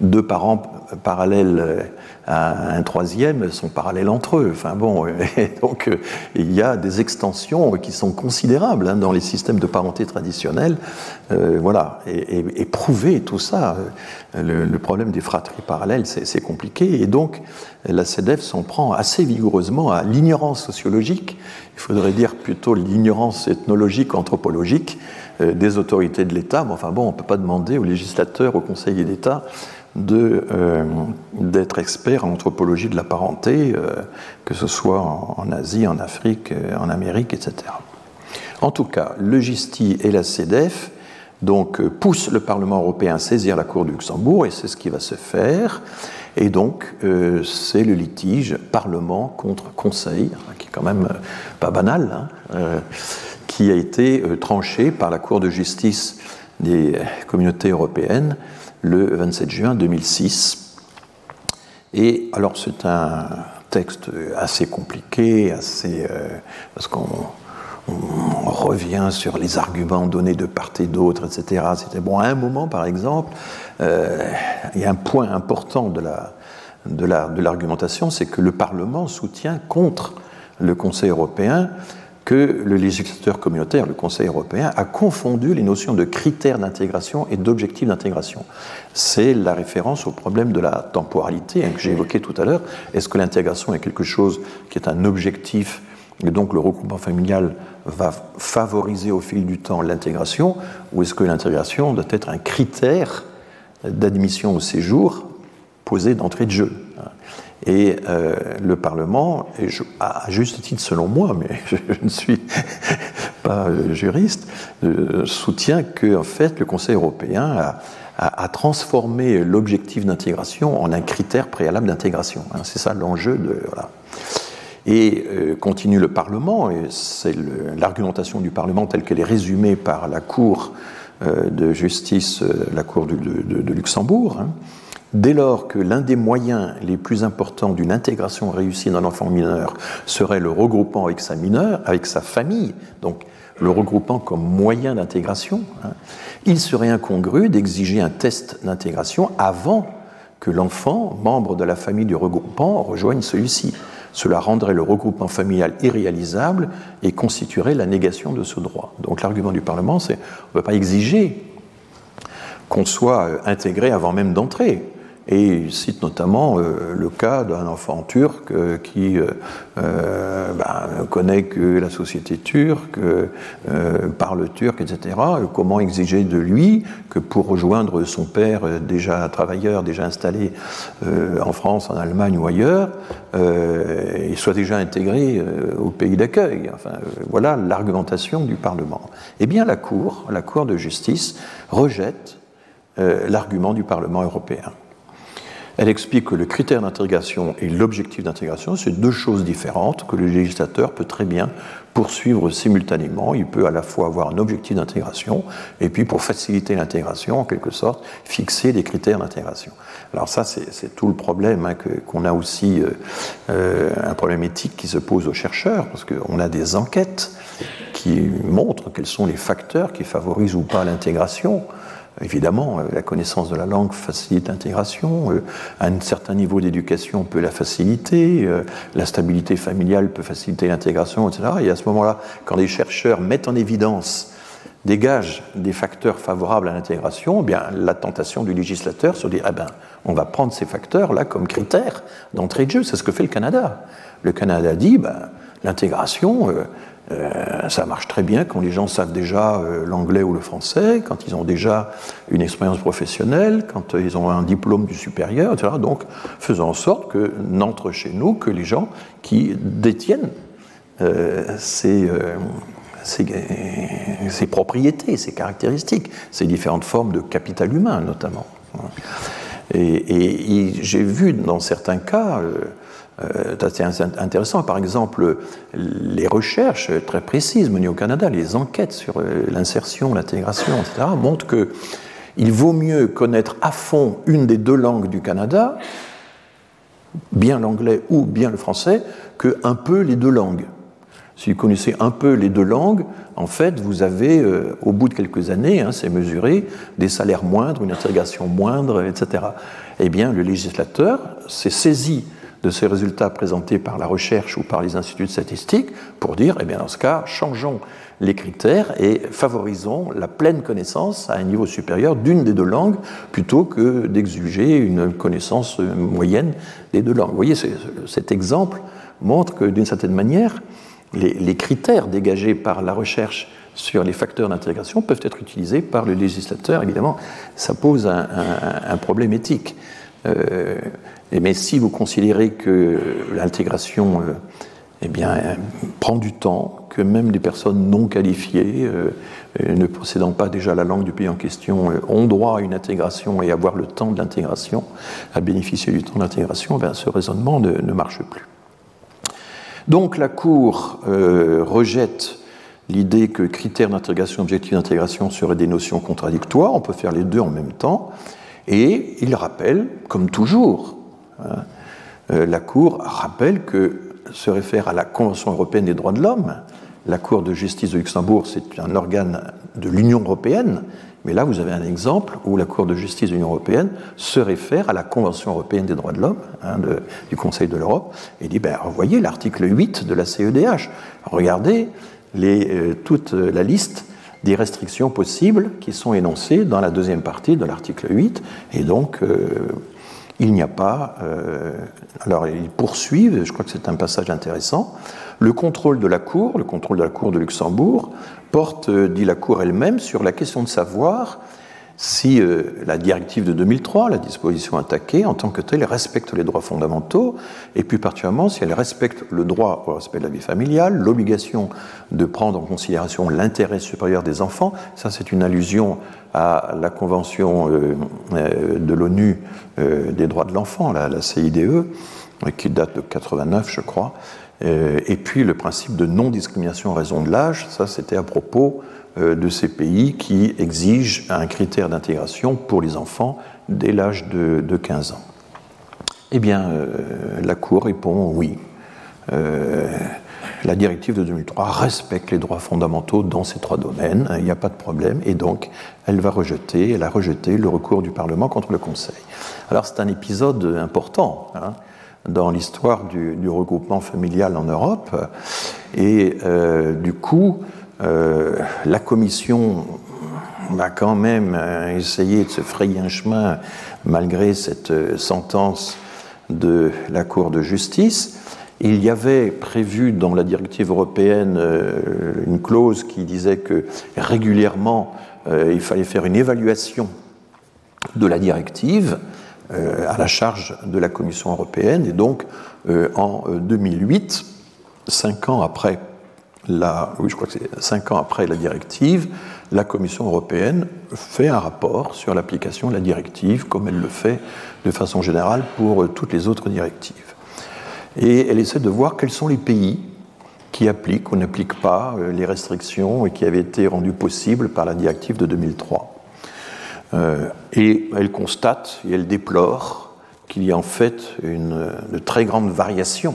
deux parents parallèles à un troisième sont parallèles entre eux. Enfin bon, (laughs) donc il y a des extensions qui sont considérables hein, dans les systèmes de parenté traditionnels. voilà, et, prouver tout ça, le, problème des fratries parallèles, c'est compliqué. Et donc la CEDEF s'en prend assez vigoureusement à l'ignorance sociologique, il faudrait dire plutôt l'ignorance ethnologique, anthropologique euh, des autorités de l'État. Mais enfin bon, on ne peut pas demander aux législateurs, aux conseillers d'État euh, d'être experts en anthropologie de la parenté, euh, que ce soit en, Asie, en Afrique, en Amérique, etc. En tout cas, le GISTI et la CEDEF donc, poussent le Parlement européen à saisir la Cour du Luxembourg, et c'est ce qui va se faire. Et donc, c'est le litige Parlement contre Conseil, qui est quand même pas banal. Hein, qui a été euh, tranché par la Cour de justice des communautés européennes le 27 juin 2006. Et alors c'est un texte assez compliqué, assez, euh, parce qu'on revient sur les arguments donnés de part et d'autre, etc. C'était bon. À un moment, par exemple, euh, il y a un point important de la de l'argumentation, c'est que le Parlement soutient contre le Conseil européen que le législateur communautaire, le Conseil européen, a confondu les notions de critères d'intégration et d'objectifs d'intégration. C'est la référence au problème de la temporalité hein, que j'ai évoqué tout à l'heure. Est-ce que l'intégration est quelque chose qui est un objectif et donc le regroupement familial va favoriser au fil du temps l'intégration ou est-ce que l'intégration doit être un critère d'admission au séjour posé d'entrée de jeu? Et euh, le Parlement, et à juste titre selon moi, mais (laughs) je, ne suis (laughs) pas euh, juriste, euh, soutient que en fait le Conseil européen a, transformé l'objectif d'intégration en un critère préalable d'intégration. Hein. c'est ça l'enjeu. Et continue le Parlement, et c'est l'argumentation du Parlement telle qu'elle est résumée par la Cour de justice, la Cour de, de, Luxembourg. Hein, Dès lors que l'un des moyens les plus importants d'une intégration réussie d'un enfant mineur serait le regroupement avec sa mineure, avec sa famille, donc le regroupement comme moyen d'intégration, hein, il serait incongru d'exiger un test d'intégration avant que l'enfant, membre de la famille du regroupement, rejoigne celui-ci. Cela rendrait le regroupement familial irréalisable et constituerait la négation de ce droit. Donc l'argument du Parlement, c'est on ne peut pas exiger qu'on soit euh, intégré avant même d'entrer. Et il cite notamment euh, le cas d'un enfant turc euh, qui euh, ben, connaît que la société turque, parle turc, etc. comment exiger de lui que pour rejoindre son père déjà travailleur, déjà installé en France, en Allemagne ou ailleurs, il soit déjà intégré au pays d'accueil. Enfin, voilà l'argumentation du Parlement. Eh bien, la Cour, la Cour de justice, rejette l'argument du Parlement européen. Elle explique que le critère d'intégration et l'objectif d'intégration, c'est deux choses différentes que le législateur peut très bien poursuivre simultanément. Il peut à la fois avoir un objectif d'intégration et puis pour faciliter l'intégration, en quelque sorte, fixer des critères d'intégration. Alors ça, c'est tout le problème hein, qu'on a aussi, euh, euh, un problème éthique qui se pose aux chercheurs, parce qu'on a des enquêtes qui montrent quels sont les facteurs qui favorisent ou pas l'intégration. Évidemment, euh, la connaissance de la langue facilite l'intégration, euh, un certain niveau d'éducation peut la faciliter, euh, la stabilité familiale peut faciliter l'intégration, etc. Et à ce moment-là, quand les chercheurs mettent en évidence, dégagent des facteurs favorables à l'intégration, eh bien la tentation du législateur se dit ah ben, on va prendre ces facteurs-là comme critères d'entrée de jeu. C'est ce que fait le Canada. Le Canada dit ben, l'intégration, euh, ça marche très bien quand les gens savent déjà euh, l'anglais ou le français, quand ils ont déjà une expérience professionnelle, quand euh, ils ont un diplôme du supérieur, etc. Donc, faisons en sorte que n'entrent chez nous que les gens qui détiennent ces, propriétés, ces caractéristiques, ces différentes formes de capital humain notamment. Et j'ai vu dans certains cas euh, c'est intéressant. Par exemple, les recherches très précises menées au Canada, les enquêtes sur euh, l'insertion, l'intégration, etc., montrent qu'il vaut mieux connaître à fond une des deux langues du Canada, bien l'anglais ou bien le français, que un peu les deux langues. si vous connaissez un peu les deux langues, en fait, vous avez, euh, au bout de quelques années, hein, c'est mesuré, des salaires moindres, une intégration moindre, etc. Eh bien, le législateur s'est saisi de ces résultats présentés par la recherche ou par les instituts de statistique pour dire, eh bien, dans ce cas, changeons les critères et favorisons la pleine connaissance à un niveau supérieur d'une des deux langues plutôt que d'exiger une connaissance moyenne des deux langues. Vous voyez, cet exemple montre que d'une certaine manière, les, critères dégagés par la recherche sur les facteurs d'intégration peuvent être utilisés par le législateur. Évidemment, ça pose un, problème éthique. Euh, mais si vous considérez que l'intégration euh, eh bien, prend du temps, que même des personnes non qualifiées, euh, ne possédant pas déjà la langue du pays en question, ont droit à une intégration et avoir le temps de l'intégration, à bénéficier du temps d'intégration, ben, ce raisonnement ne marche plus. Donc la Cour rejette l'idée que critères d'intégration, objectifs d'intégration seraient des notions contradictoires, on peut faire les deux en même temps, et il rappelle, comme toujours, hein, euh, la Cour rappelle que se réfère à la Convention européenne des droits de l'homme, la Cour de justice de Luxembourg, c'est un organe de l'Union européenne, mais là, vous avez un exemple où la Cour de justice de l'Union européenne se réfère à la Convention européenne des droits de l'homme hein, du Conseil de l'Europe et dit ben, voyez l'article 8 de la CEDH, regardez euh, toute la liste des restrictions possibles qui sont énoncées dans la deuxième partie de l'article 8, et donc euh, il n'y a pas. Euh, alors, ils poursuivent, je crois que c'est un passage intéressant. Le contrôle de la Cour, le contrôle de la Cour de Luxembourg, porte, euh, dit la Cour elle-même, sur la question de savoir si euh, la directive de 2003, la disposition attaquée, en tant que telle, respecte les droits fondamentaux, et plus particulièrement si elle respecte le droit au respect de la vie familiale, l'obligation de prendre en considération l'intérêt supérieur des enfants. Ça, c'est une allusion à la Convention euh, de l'ONU des droits de l'enfant, la, la, CIDE, qui date de 89, je crois. Et puis le principe de non-discrimination en raison de l'âge, ça c'était à propos euh, de ces pays qui exigent un critère d'intégration pour les enfants dès l'âge de, 15 ans. Eh bien, euh, la Cour répond oui. Euh, la directive de 2003 respecte les droits fondamentaux dans ces trois domaines, il n'y a pas de problème, et donc elle va rejeter, elle a rejeté le recours du Parlement contre le Conseil. Alors c'est un épisode important hein, dans l'histoire du, regroupement familial en Europe, et du coup, euh, la Commission va quand même euh, essayer de se frayer un chemin malgré cette euh, sentence de la Cour de justice. Il y avait prévu dans la directive européenne une clause qui disait que régulièrement il fallait faire une évaluation de la directive à la charge de la Commission européenne. Et donc en 2008, cinq ans après oui, je crois que c'est cinq ans après la directive, la Commission européenne fait un rapport sur l'application de la directive, comme elle le fait de façon générale pour toutes les autres directives. Et elle essaie de voir quels sont les pays qui appliquent ou n'appliquent pas euh, les restrictions qui avaient été rendues possibles par la directive de 2003. Euh, et elle constate et elle déplore qu'il y a en fait une, une très grande variation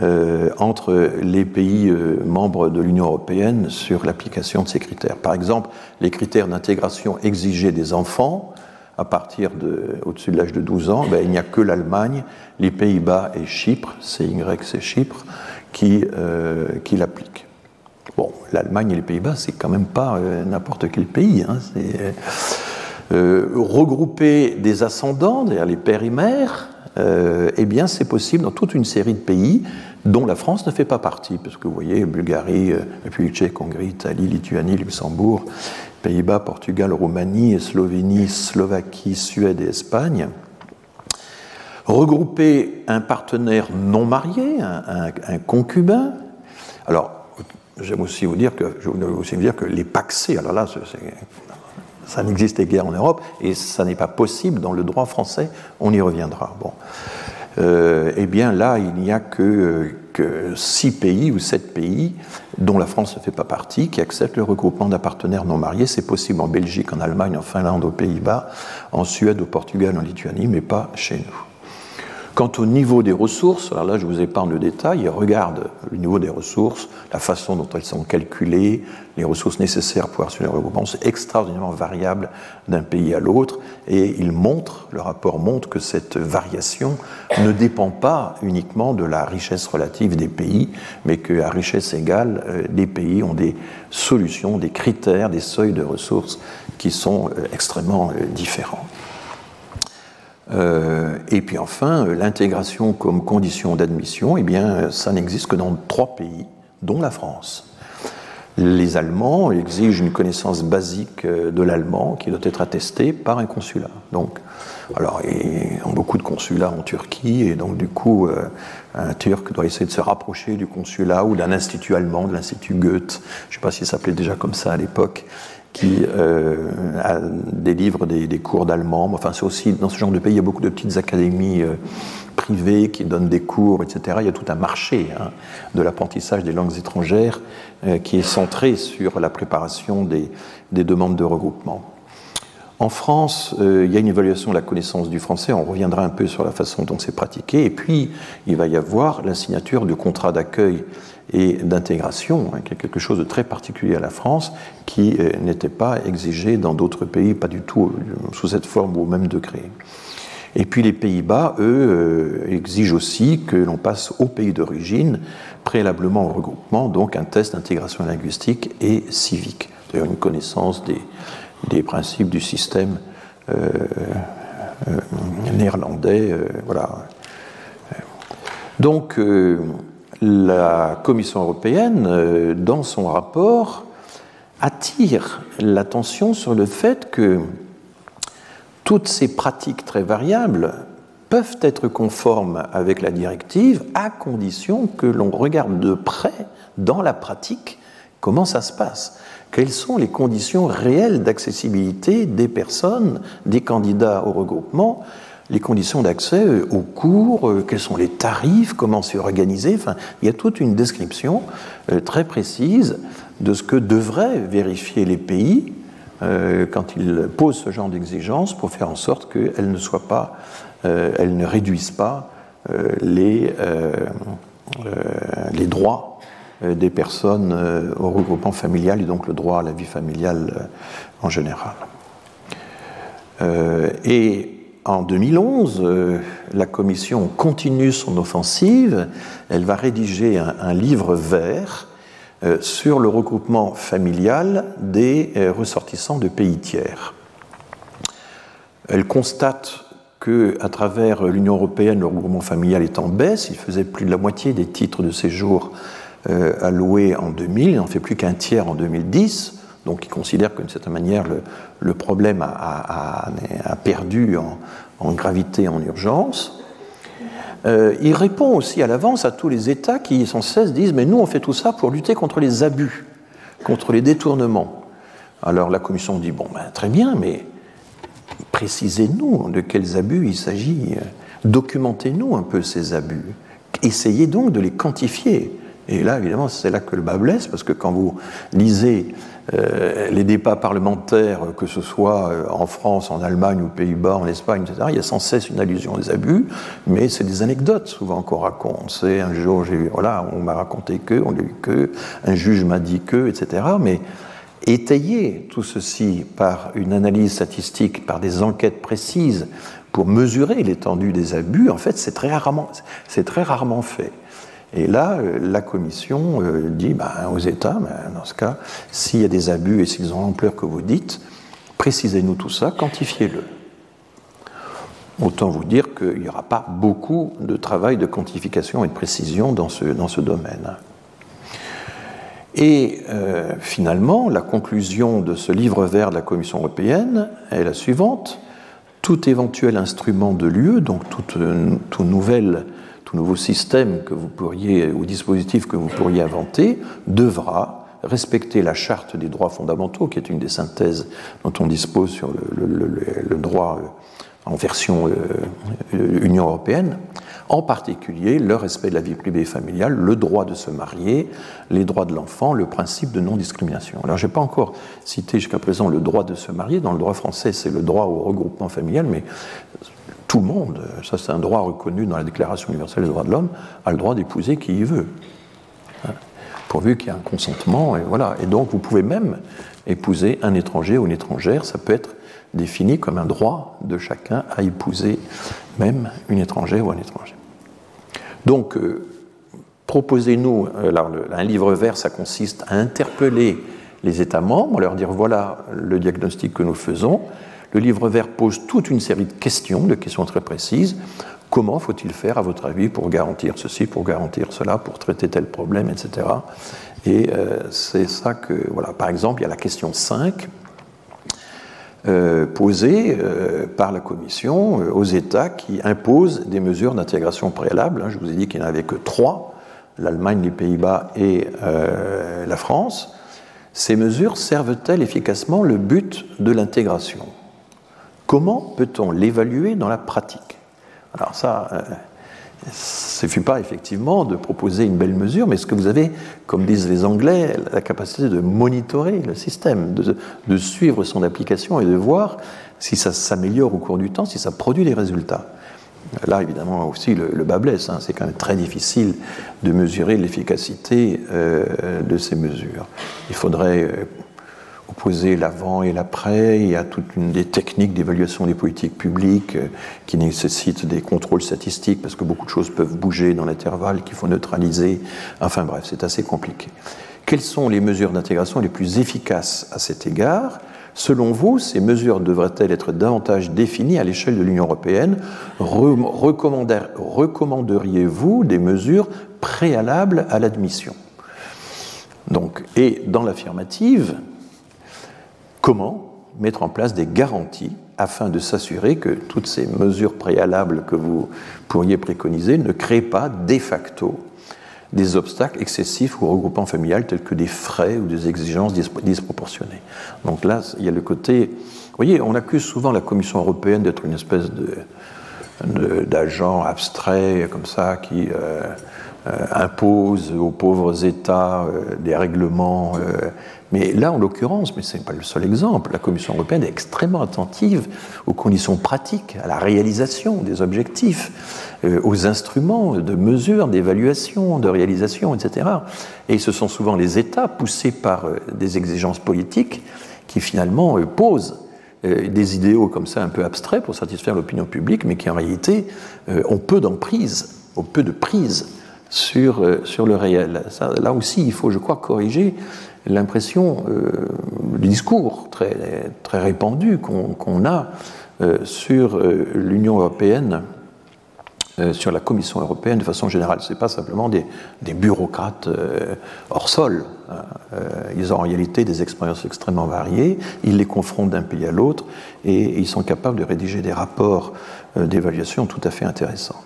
euh, entre les pays euh, membres de l'Union européenne sur l'application de ces critères. Par exemple, les critères d'intégration exigés des enfants à partir de au-dessus de l'âge de 12 ans, ben, il n'y a que l'Allemagne, les Pays-Bas et Chypre, CY c'est Chypre, qui, euh, qui l'appliquent. Bon, l'Allemagne et les Pays-Bas, c'est quand même pas n'importe quel pays. Hein, regrouper des ascendants, c'est-à-dire les pères et mères, eh bien, c'est possible dans toute une série de pays dont la France ne fait pas partie, parce que vous voyez, Bulgarie, euh, République tchèque, Hongrie, Italie, Lituanie, Luxembourg, Pays-Bas, Portugal, Roumanie, Slovénie, Slovaquie, Suède et Espagne. Regrouper un partenaire non marié, un, concubin. Alors, j'aime aussi vous dire que je aussi vous dire que les paxés, alors là, ça n'existait guère en Europe et ça n'est pas possible dans le droit français. On y reviendra. Bon. Euh, eh bien là, il n'y a que, six pays ou sept pays, dont la France ne fait pas partie, qui acceptent le regroupement d'un partenaire non marié. C'est possible en Belgique, en Allemagne, en Finlande, aux Pays-Bas, en Suède, au Portugal, en Lituanie, mais pas chez nous. Quant au niveau des ressources, alors là je vous épargne le détail, il regarde le niveau des ressources, la façon dont elles sont calculées, les ressources nécessaires pour assurer le regroupement, c'est extraordinairement variable d'un pays à l'autre, et il montre, le rapport montre que cette variation ne dépend pas uniquement de la richesse relative des pays, mais qu'à richesse égale, euh, les pays ont des solutions, des critères, des seuils de ressources qui sont euh, extrêmement euh, différents. Euh, et puis enfin, l'intégration comme condition d'admission, eh bien, ça n'existe que dans trois pays, dont la France. Les Allemands exigent une connaissance basique de l'allemand qui doit être attestée par un consulat. Donc, alors, ils ont beaucoup de consulats en Turquie, et donc du coup, un Turc doit essayer de se rapprocher du consulat ou d'un institut allemand, de l'institut Goethe. Je ne sais pas si ça s'appelait déjà comme ça à l'époque qui euh, délivre des, cours d'allemand. Enfin, c'est aussi dans ce genre de pays, il y a beaucoup de petites académies euh, privées qui donnent des cours, etc. Il y a tout un marché hein, de l'apprentissage des langues étrangères euh, qui est centré sur la préparation des demandes de regroupement. En France, euh, il y a une évaluation de la connaissance du français. On reviendra un peu sur la façon dont c'est pratiqué. Et puis, il va y avoir la signature du contrat d'accueil et d'intégration, hein, qui est quelque chose de très particulier à la France, qui euh, n'était pas exigé dans d'autres pays, pas du tout euh, sous cette forme ou au même degré. Et puis les Pays-Bas, eux, exigent aussi que l'on passe au pays d'origine, préalablement au regroupement, donc un test d'intégration linguistique et civique, c'est-à-dire une connaissance des, des, principes du système euh, euh, néerlandais. voilà. Donc, la Commission européenne, euh, dans son rapport, attire l'attention sur le fait que toutes ces pratiques très variables peuvent être conformes avec la directive à condition que l'on regarde de près dans la pratique comment ça se passe. Quelles sont les conditions réelles d'accessibilité des personnes, des candidats au regroupement les conditions d'accès euh, aux cours, euh, quels sont les tarifs, comment c'est organisé. Enfin, il y a toute une description euh, très précise de ce que devraient vérifier les pays quand ils posent ce genre d'exigences pour faire en sorte qu'elles ne soient pas, elles ne réduisent pas les, les droits des personnes au regroupement familial et donc le droit à la vie familiale en général. et en 2011, euh, la Commission continue son offensive. Elle va rédiger un, livre vert euh, sur le regroupement familial des euh, ressortissants de pays tiers. Elle constate que, à travers l'Union européenne, le regroupement familial est en baisse. Il faisait plus de la moitié des titres de séjour alloués en 2000. Il n'en fait plus qu'un tiers en 2010. Donc il considère que certaine manière le, problème a, perdu en, gravité, en urgence. Euh, il répond aussi à l'avance à tous les États qui sans cesse disent mais nous on fait tout ça pour lutter contre les abus, contre les détournements. Alors la Commission dit bon ben, très bien mais précisez-nous de quels abus il s'agit, documentez-nous un peu ces abus, essayez donc de les quantifier. Et là, évidemment, c'est là que le bas blesse, parce que quand vous lisez euh, les débats parlementaires, que ce soit euh, en France, en Allemagne, aux Pays-Bas, en Espagne, etc., il y a sans cesse une allusion aux abus, mais c'est des anecdotes souvent qu'on raconte. C'est un jour, j'ai voilà, on m'a raconté que, on l'a eu que, un juge m'a dit que, etc. Mais étayer tout ceci par une analyse statistique, par des enquêtes précises pour mesurer l'étendue des abus, en fait, c'est très rarement, c'est très rarement fait. Et là, euh, la Commission euh, dit ben, aux États, ben, dans ce cas, s'il y a des abus et s'ils ont l'ampleur que vous dites, précisez-nous tout ça, quantifiez-le. Autant vous dire qu'il n'y aura pas beaucoup de travail de quantification et de précision dans ce, dans ce domaine. Et euh, finalement, la conclusion de ce livre vert de la Commission européenne est la suivante. Tout éventuel instrument de l'UE, donc toute, toute nouvelle tout nouveau système que vous pourriez, ou dispositif que vous pourriez inventer, devra respecter la charte des droits fondamentaux, qui est une des synthèses dont on dispose sur le, droit euh, en version euh, Union européenne, en particulier le respect de la vie privée et familiale, le droit de se marier, les droits de l'enfant, le principe de non-discrimination. Alors, je n'ai pas encore cité jusqu'à présent le droit de se marier. Dans le droit français, c'est le droit au regroupement familial, mais tout le monde, ça c'est un droit reconnu dans la Déclaration universelle des droits de l'homme, a le droit d'épouser qui y veut. Hein, pourvu qu'il y ait un consentement, et voilà. Et donc vous pouvez même épouser un étranger ou une étrangère, ça peut être défini comme un droit de chacun à épouser même une étrangère ou un étranger. Donc, euh, proposez-nous, euh, un livre vert, ça consiste à interpeller les États membres, leur dire voilà le diagnostic que nous faisons. Le livre vert pose toute une série de questions, de questions très précises. Comment faut-il faire, à votre avis, pour garantir ceci, pour garantir cela, pour traiter tel problème, etc. Et euh, c'est ça que, voilà, par exemple, il y a la question 5 euh, posée euh, par la Commission aux États qui imposent des mesures d'intégration préalable. Hein. je vous ai dit qu'il n'y en avait que trois l'Allemagne, les Pays-Bas et la France. Ces mesures servent-elles efficacement le but de l'intégration? Comment peut-on l'évaluer dans la pratique? Alors ça, ce ne fut pas effectivement de proposer une belle mesure, mais ce que vous avez, comme disent les Anglais, la capacité de monitorer le système, de, suivre son application et de voir si ça s'améliore au cours du temps, si ça produit des résultats. Là, évidemment, aussi, le, bas blesse. Hein. c'est quand même très difficile de mesurer l'efficacité euh, de ces mesures. Il faudrait euh, opposer l'avant et l'après. Il y a toute une des techniques d'évaluation des politiques publiques euh, qui nécessitent des contrôles statistiques parce que beaucoup de choses peuvent bouger dans l'intervalle qu'il faut neutraliser. Enfin bref, c'est assez compliqué. Quelles sont les mesures d'intégration les plus efficaces à cet égard? Selon vous, ces mesures devraient-elles être davantage définies à l'échelle de l'Union européenne? Recommanderiez-vous des mesures préalables à l'admission? Donc, et dans l'affirmative, comment mettre en place des garanties afin de s'assurer que toutes ces mesures préalables que vous pourriez préconiser ne créent pas de facto des obstacles excessifs au regroupement familial tels que des frais ou des exigences disproportionnées. Donc là, il y a le côté... Vous voyez, on accuse souvent la Commission européenne d'être une espèce de, d'agent abstrait comme ça qui euh, euh, impose aux pauvres États euh, des règlements mais là, en l'occurrence, mais ce n'est pas le seul exemple, la Commission européenne est extrêmement attentive aux conditions pratiques, à la réalisation des objectifs, euh, aux instruments de mesure, d'évaluation, de réalisation, etc. Et ce sont souvent les États, poussés par euh, des exigences politiques, qui finalement euh, posent des idéaux comme ça un peu abstraits pour satisfaire l'opinion publique, mais qui en réalité ont peu d'emprise, ont peu de prise sur, sur le réel. Là aussi, il faut, je crois, corriger l'impression, euh, du discours très, très répandu qu'on a euh, sur euh, l'Union européenne, sur la Commission européenne de façon générale. Ce n'est pas simplement des, bureaucrates hors sol. Hein. ils ont en réalité des expériences extrêmement variées, ils les confrontent d'un pays à l'autre et ils sont capables de rédiger des rapports d'évaluation tout à fait intéressants.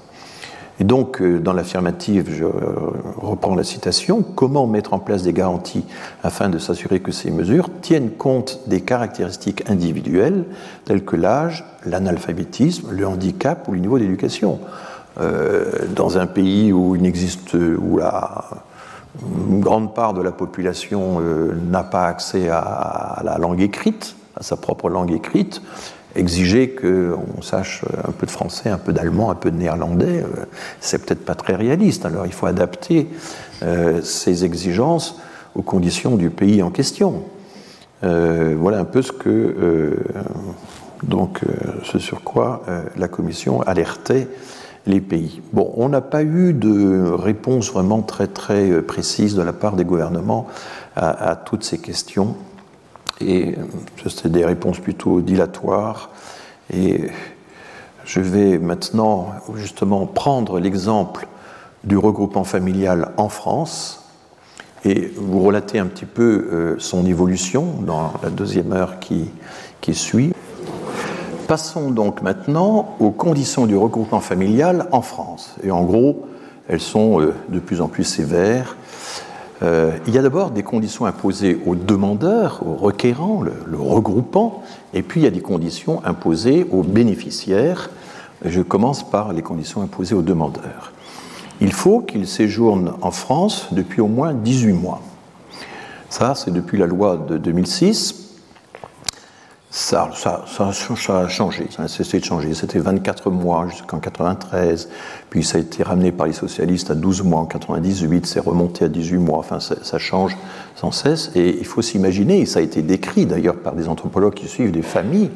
Et donc, euh, dans l'affirmative, je reprends la citation, comment mettre en place des garanties afin de s'assurer que ces mesures tiennent compte des caractéristiques individuelles telles que l'âge, l'analphabétisme, le handicap ou le niveau d'éducation euh, Dans un pays où il où la, une grande part de la population euh, n'a pas accès à la langue écrite, à sa propre langue écrite, exiger qu'on sache un peu de français, un peu d'allemand, un peu de néerlandais, euh, c'est peut-être pas très réaliste. Alors il faut adapter euh, ces exigences aux conditions du pays en question. Euh, voilà un peu ce que donc ce sur quoi la Commission alertait les pays. Bon, on n'a pas eu de réponse vraiment très très précise de la part des gouvernements à toutes ces questions. Et c'était des réponses plutôt dilatoires. Et je vais maintenant justement prendre l'exemple du regroupement familial en France et vous relater un petit peu euh, son évolution dans la deuxième heure qui, qui suit. Passons donc maintenant aux conditions du regroupement familial en France. Et en gros, elles sont euh, de plus en plus sévères euh, il y a d'abord des conditions imposées aux demandeurs, aux requérants, le, regroupant, et puis il y a des conditions imposées aux bénéficiaires. Je commence par les conditions imposées aux demandeurs. Il faut qu'ils séjournent en France depuis au moins 18 mois. Ça, c'est depuis la loi de 2006. Ça, ça, ça, a changé, ça a cessé de changer. C'était 24 mois jusqu'en 93, puis ça a été ramené par les socialistes à 12 mois en 98, c'est remonté à 18 mois, enfin ça, change sans cesse. Et il faut s'imaginer, et ça a été décrit d'ailleurs par des anthropologues qui suivent des familles,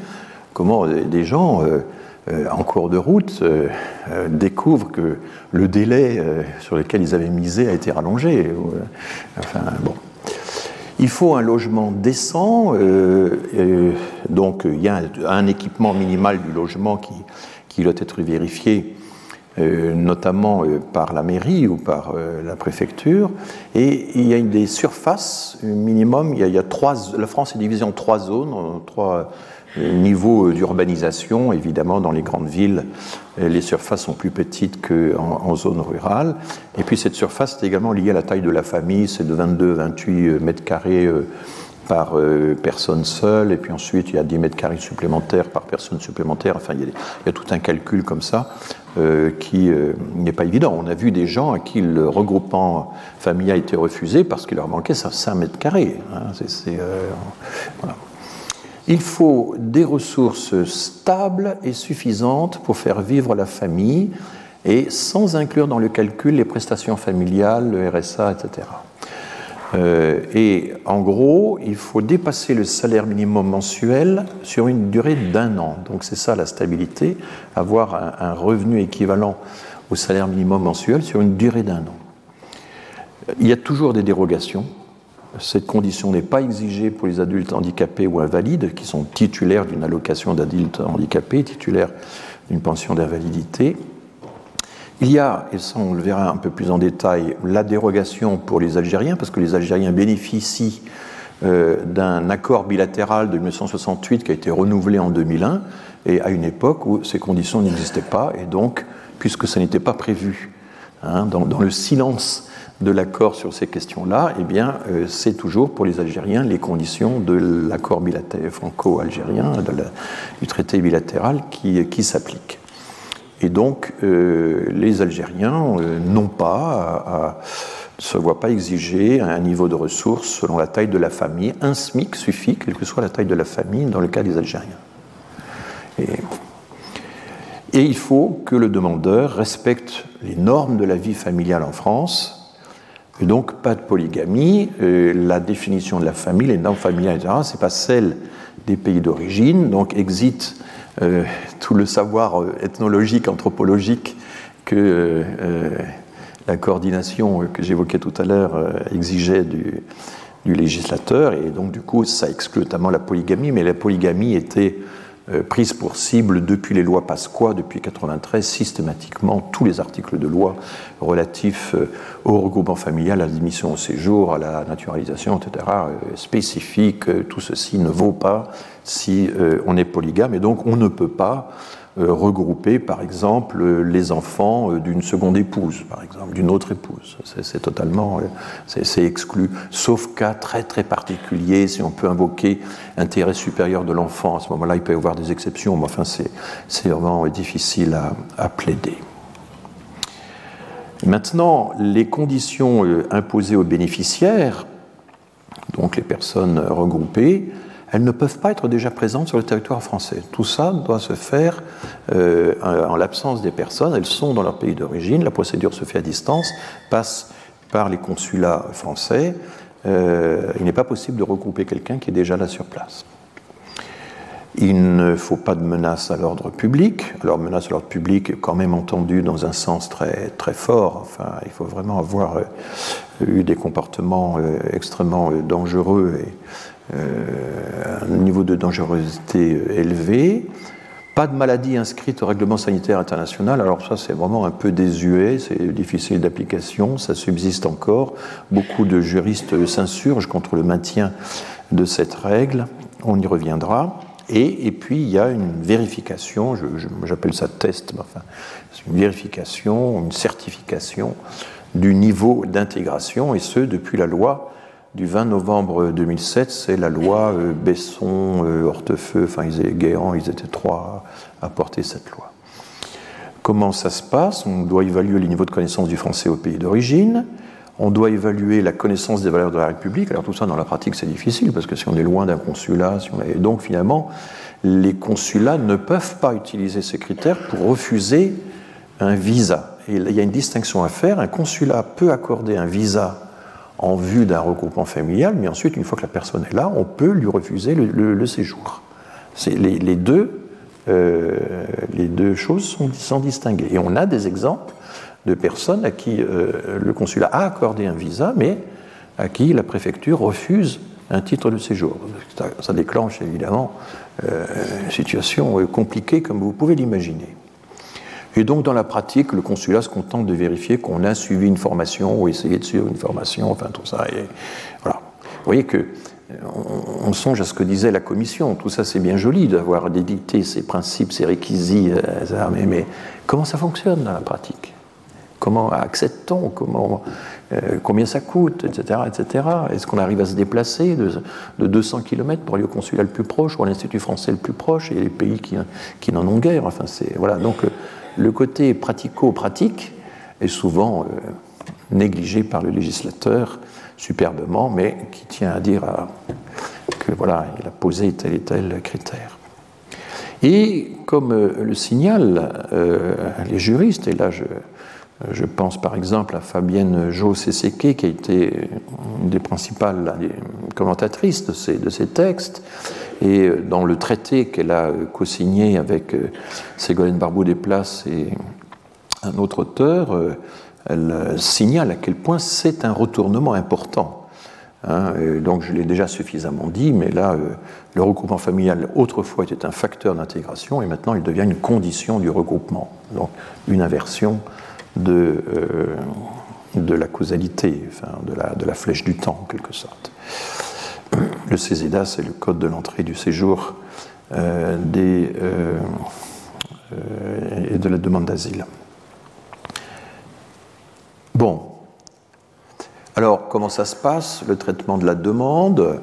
comment des gens euh, euh, en cours de route euh, découvrent que le délai sur lequel ils avaient misé a été rallongé. Enfin bon. Il faut un logement décent, euh, donc il y a un, équipement minimal du logement qui, doit être vérifié, euh, notamment euh, par la mairie ou par la préfecture, et il y a des surfaces minimum. La France est divisée en trois zones, trois Niveau d'urbanisation, évidemment, dans les grandes villes, les surfaces sont plus petites qu'en en zone rurale. Et puis cette surface est également liée à la taille de la famille, c'est de 22-28 mètres carrés euh, par euh, personne seule, et puis ensuite il y a 10 mètres carrés supplémentaires par personne supplémentaire. Enfin, il y a, tout un calcul comme ça euh, qui n'est pas évident. On a vu des gens à qui le regroupement familial a été refusé parce qu'il leur manquait 5 mètres carrés. Hein. voilà. Il faut des ressources stables et suffisantes pour faire vivre la famille et sans inclure dans le calcul les prestations familiales, le RSA, etc. Euh, et en gros, il faut dépasser le salaire minimum mensuel sur une durée d'un an. Donc c'est ça la stabilité, avoir un, un, revenu équivalent au salaire minimum mensuel sur une durée d'un an. Il y a toujours des dérogations. Cette condition n'est pas exigée pour les adultes handicapés ou invalides qui sont titulaires d'une allocation d'adultes handicapés, titulaires d'une pension d'invalidité. Il y a, et ça on le verra un peu plus en détail, la dérogation pour les Algériens, parce que les Algériens bénéficient euh, d'un accord bilatéral de 1968 qui a été renouvelé en 2001, et à une époque où ces conditions n'existaient pas, et donc, puisque ça n'était pas prévu hein, dans, dans, le silence de l'accord sur ces questions-là, eh bien, euh, c'est toujours pour les Algériens les conditions de l'accord franco-algérien, du traité bilatéral qui, s'applique. Et donc, euh, les Algériens euh, n'ont pas, ne se voient pas exiger un niveau de ressources selon la taille de la famille. Un SMIC suffit, quelle que soit la taille de la famille, dans le cas des Algériens. Et il faut que le demandeur respecte les normes de la vie familiale en France, donc, pas de polygamie. Euh, la définition de la famille, les normes familiales, etc., ce n'est pas celle des pays d'origine. Donc, exit euh, tout le savoir euh, ethnologique, anthropologique que la coordination que j'évoquais tout à l'heure exigeait du, législateur. Et donc, du coup, ça exclut notamment la polygamie, mais la polygamie était euh, prise pour cible depuis les lois Pasqua, depuis 1993, systématiquement tous les articles de loi relatifs euh, au regroupement familial, à l'admission au séjour, à la naturalisation, etc., euh, spécifiques. Tout ceci ne vaut pas si on est polygame et donc on ne peut pas regrouper, par exemple, les enfants euh, d'une seconde épouse, par exemple, d'une autre épouse. C'est totalement, euh, c'est exclu, sauf cas très très particulier, si on peut invoquer intérêt supérieur de l'enfant. À ce moment-là, il peut y avoir des exceptions, mais enfin, c'est vraiment difficile à, à plaider. Maintenant, les conditions imposées aux bénéficiaires, donc les personnes regroupées, elles ne peuvent pas être déjà présentes sur le territoire français. Tout ça doit se faire euh, en l'absence des personnes. Elles sont dans leur pays d'origine. La procédure se fait à distance, passe par les consulats français. Euh, il n'est pas possible de regrouper quelqu'un qui est déjà là sur place. Il ne faut pas de menace à l'ordre public. Alors, menace à l'ordre public est quand même entendue dans un sens très, très fort. Enfin, il faut vraiment avoir euh, eu des comportements extrêmement dangereux et un niveau de dangerosité élevé, pas de maladie inscrite au règlement sanitaire international, alors ça c'est vraiment un peu désuet, c'est difficile d'application, ça subsiste encore. Beaucoup de juristes s'insurgent contre le maintien de cette règle, on y reviendra. Et, et puis il y a une vérification, j'appelle ça test, mais enfin, c'est une vérification, une certification du niveau d'intégration, et ce depuis la loi du 20 novembre 2007, c'est la loi euh, Besson, euh, Hortefeux, enfin ils étaient ils étaient trois à porter cette loi. Comment ça se passe? On doit évaluer les niveaux de connaissance du français au pays d'origine. on doit évaluer la connaissance des valeurs de la République. Alors tout ça dans la pratique c'est difficile parce que si on est loin d'un consulat, si on donc finalement les consulats ne peuvent pas utiliser ces critères pour refuser un visa. Il y a une distinction à faire. Un consulat peut accorder un visa en vue d'un regroupement familial, mais ensuite, une fois que la personne est là, on peut lui refuser le, séjour. Les, deux, euh, les deux choses sont, sont distinguées. Et on a des exemples de personnes à qui euh, le consulat a accordé un visa, mais à qui la préfecture refuse un titre de séjour. Ça, déclenche évidemment euh, une situation compliquée comme vous pouvez l'imaginer. Et donc dans la pratique, le consulat se contente de vérifier qu'on a suivi une formation ou essayé de suivre une formation, enfin tout ça. Et voilà. Vous voyez que on, songe à ce que disait la commission. Tout ça, c'est bien joli d'avoir dédicté ces principes, ces réquisites, mais, mais comment ça fonctionne dans la pratique? Comment accepte-t-on? Comment, euh, Combien ça coûte? Etc. etc. Est-ce qu'on arrive à se déplacer de, 200 km pour aller au consulat le plus proche ou à l'Institut français le plus proche? A des pays qui, n'en ont guère. Enfin, voilà. Donc le, côté pratico-pratique est souvent euh, négligé par le législateur superbement, mais qui tient à dire que voilà, il a posé tel et tel critère. Et comme euh, le signalent les juristes, et là je, pense par exemple à Fabienne Jo Seseke, qui a été une des principales commentatrices de de ces textes, et dans le traité qu'elle a co-signé avec euh, Ségolène Barbeau-Desplaces et un autre auteur, euh, elle signale à quel point c'est un retournement important. Hein, donc je l'ai déjà suffisamment dit, mais là, euh, le regroupement familial autrefois était un facteur d'intégration et maintenant il devient une condition du regroupement. Donc une inversion de, euh, la causalité, enfin, de la flèche du temps en quelque sorte. Le CESEDA, c'est le code de l'entrée du séjour euh, des, euh, et de la demande d'asile. Bon. Alors, comment ça se passe Le traitement de la demande?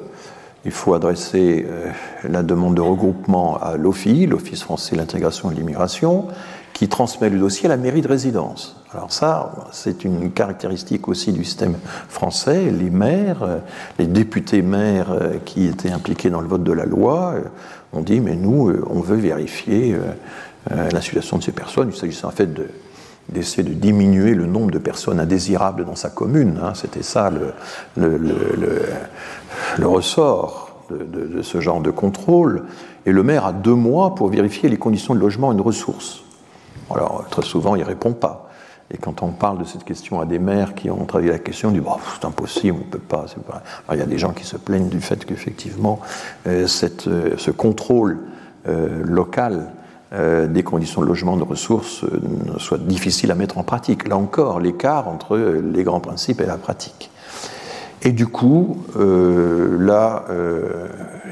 Il faut adresser la demande de regroupement à l'OFI, l'Office français de l'intégration et de l'immigration, qui transmet le dossier à la mairie de résidence. Alors ça, c'est une caractéristique aussi du système français. Les maires, euh, les députés maires euh, qui étaient impliqués dans le vote de la loi, euh, ont dit, mais nous, on veut vérifier la situation de ces personnes. Il s'agissait en fait d'essayer de diminuer le nombre de personnes indésirables dans sa commune. Hein. C'était ça le, ressort de, de, ce genre de contrôle. Et le maire a deux mois pour vérifier les conditions de logement et de ressources. Alors, très souvent, il ne répond pas. Et quand on parle de cette question à des maires qui ont travaillé la question, on dit bon, c'est impossible, on ne peut pas. il y a des gens qui se plaignent du fait qu'effectivement, euh, euh, ce contrôle euh, local des conditions de logement, de ressources, soit difficile à mettre en pratique. Là encore, l'écart entre les grands principes et la pratique. Et du coup, là,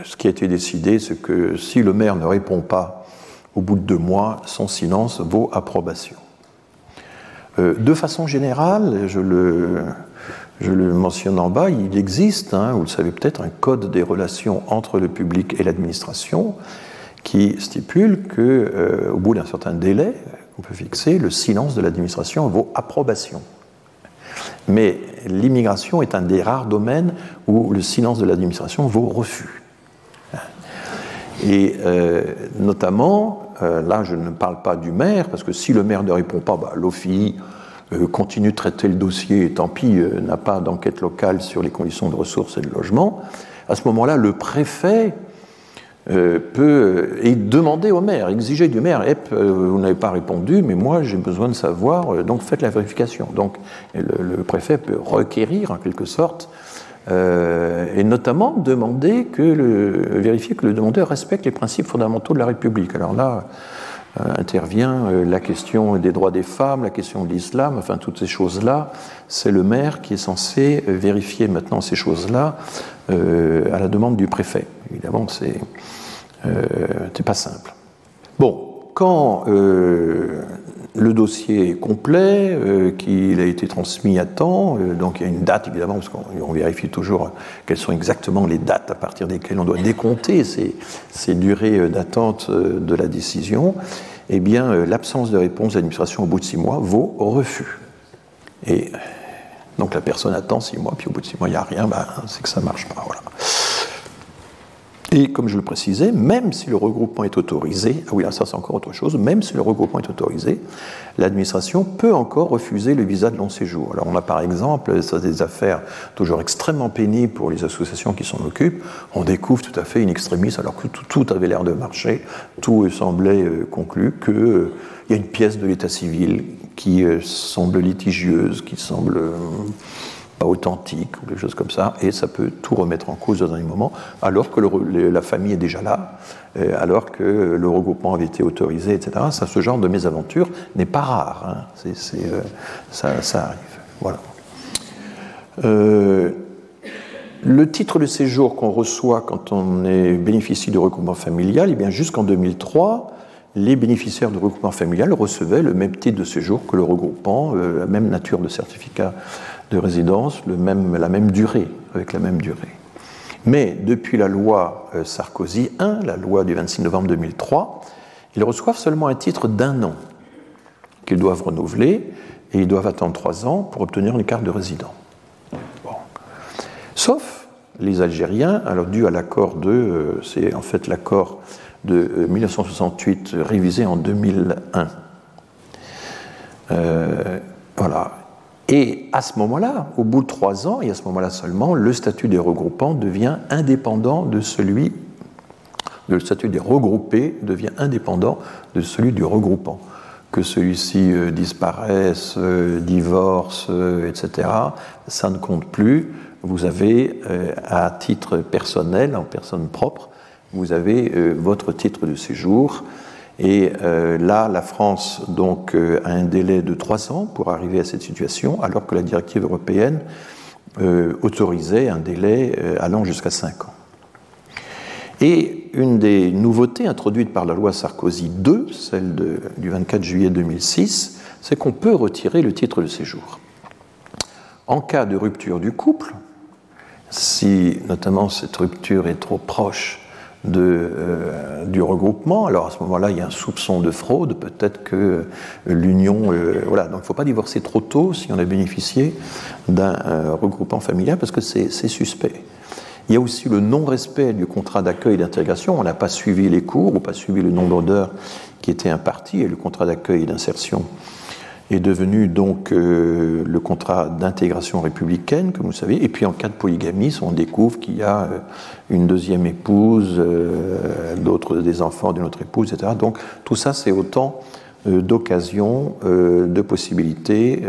ce qui a été décidé, c'est que si le maire ne répond pas au bout de deux mois, son silence vaut approbation. Euh, de façon générale, je le, mentionne en bas, il existe, hein, vous le savez peut-être, un code des relations entre le public et l'administration qui stipule que, euh, au bout d'un certain délai qu'on peut fixer, le silence de l'administration vaut approbation. Mais l'immigration est un des rares domaines où le silence de l'administration vaut refus. Et euh, notamment, là, je ne parle pas du maire, parce que si le maire ne répond pas, bah, l'OFI euh, continue de traiter le dossier, et tant pis, euh, n'a pas d'enquête locale sur les conditions de ressources et de logement. À ce moment-là, le préfet peut demander au maire, exiger du maire, vous n'avez pas répondu, mais moi j'ai besoin de savoir, donc faites la vérification. Donc le, préfet peut requérir en quelque sorte euh, et notamment demander que vérifier que le demandeur respecte les principes fondamentaux de la République. Alors là euh, intervient euh, la question des droits des femmes, la question de l'islam, enfin toutes ces choses-là. C'est le maire qui est censé vérifier maintenant ces choses-là à la demande du préfet. Évidemment, c'est pas simple. Bon, quand le dossier est complet, euh, qu'il a été transmis à temps, euh, donc il y a une date évidemment, parce qu'on vérifie toujours quelles sont exactement les dates à partir desquelles on doit décompter ces, durées euh, d'attente de la décision, eh bien l'absence de réponse de l'administration au bout de six mois vaut refus. Et Donc la personne attend six mois, puis au bout de six mois, il n'y a rien, ben, c'est que ça ne marche pas. Voilà. Et comme je le précisais, même si le regroupement est autorisé, ah oui, ça c'est encore autre chose, même si le regroupement est autorisé, l'administration peut encore refuser le visa de long séjour. Alors on a par exemple, ça des affaires toujours extrêmement pénibles pour les associations qui s'en occupent, on découvre tout à fait une extrémiste alors que tout, avait l'air de marcher, tout semblait euh, conclu, qu'il euh, y a une pièce de l'état civil qui euh, semble litigieuse, qui semble authentique ou des choses comme ça, et ça peut tout remettre en cause dans un moment, alors que la famille est déjà là, euh, alors que le regroupement avait été autorisé, etc. Ça, ce genre de mésaventure n'est pas rare. Hein. Euh, ça, arrive. Voilà. Euh, le titre de séjour qu'on reçoit quand on est bénéficie du regroupement familial, eh jusqu'en 2003, les bénéficiaires du regroupement familial recevaient le même titre de séjour que le regroupant, la même nature de certificat de résidence la même durée, avec la même durée. Mais depuis la loi euh, Sarkozy 1, la loi du 26 novembre 2003, ils reçoivent seulement un titre d'un an qu'ils doivent renouveler et ils doivent attendre trois ans pour obtenir une carte de résident. Sauf les Algériens, alors dû à l'accord de, euh, c'est en fait l'accord de 1968 euh, révisé en 2001. voilà. Et à ce moment-là, au bout de trois ans, et à ce moment-là seulement, le statut des regroupants devient indépendant de celui, le statut des regroupés devient indépendant de celui du regroupant. Que celui-ci euh, disparaisse, euh, divorce, euh, etc., ça ne compte plus. Vous avez, à titre personnel, en personne propre, vous avez votre titre de séjour et euh, là, la France donc, euh, a un délai de trois ans pour arriver à cette situation, alors que la directive européenne euh, autorisait un délai allant jusqu'à cinq ans. Et une des nouveautés introduites par la loi Sarkozy II, celle du 24 juillet 2006, c'est qu'on peut retirer le titre de séjour. En cas de rupture du couple, si notamment cette rupture est trop proche de, euh, du regroupement. Alors à ce moment-là, il y a un soupçon de fraude, peut-être que l'union... Euh, voilà, donc il ne faut pas divorcer trop tôt si on a bénéficié d'un euh, regroupement familial, parce que c'est suspect. Il y a aussi le non-respect du contrat d'accueil et d'intégration. On n'a pas suivi les cours ou pas suivi le nombre d'heures qui était imparti, et le contrat d'accueil et d'insertion est devenu donc euh, le contrat d'intégration républicaine, comme vous savez. Et puis en cas de polygamie, on découvre qu'il y a euh, une deuxième épouse, euh, d'autres des enfants d'une autre épouse, etc. Donc tout ça, c'est autant d'occasions, de possibilités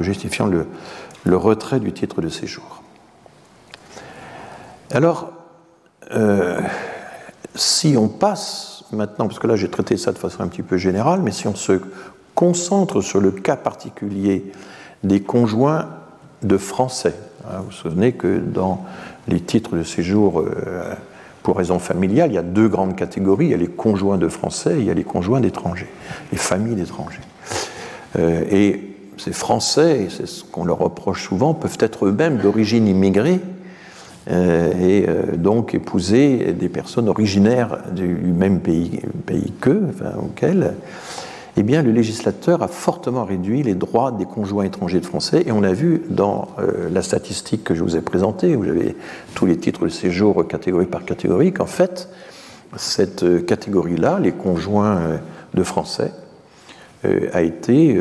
justifiant le, retrait du titre de séjour. Alors, si on passe maintenant, parce que là j'ai traité ça de façon un petit peu générale, mais si on se concentre sur le cas particulier des conjoints de Français. Hein, vous vous souvenez que dans les titres de séjour euh, pour raison familiale, il y a deux grandes catégories. Il y a les conjoints de Français et il y a les conjoints d'étrangers, les familles d'étrangers. Euh, et ces Français, c'est ce qu'on leur reproche souvent, peuvent être eux-mêmes d'origine immigrée euh, et donc épouser des personnes originaires du même pays, qu'eux, auxquels eh bien, le législateur a fortement réduit les droits des conjoints étrangers de Français. Et on a vu dans euh, la statistique que je vous ai présentée, où j'avais tous les titres de séjour catégorie par catégorie, qu'en fait, cette euh, catégorie-là, les conjoints euh, de Français, a été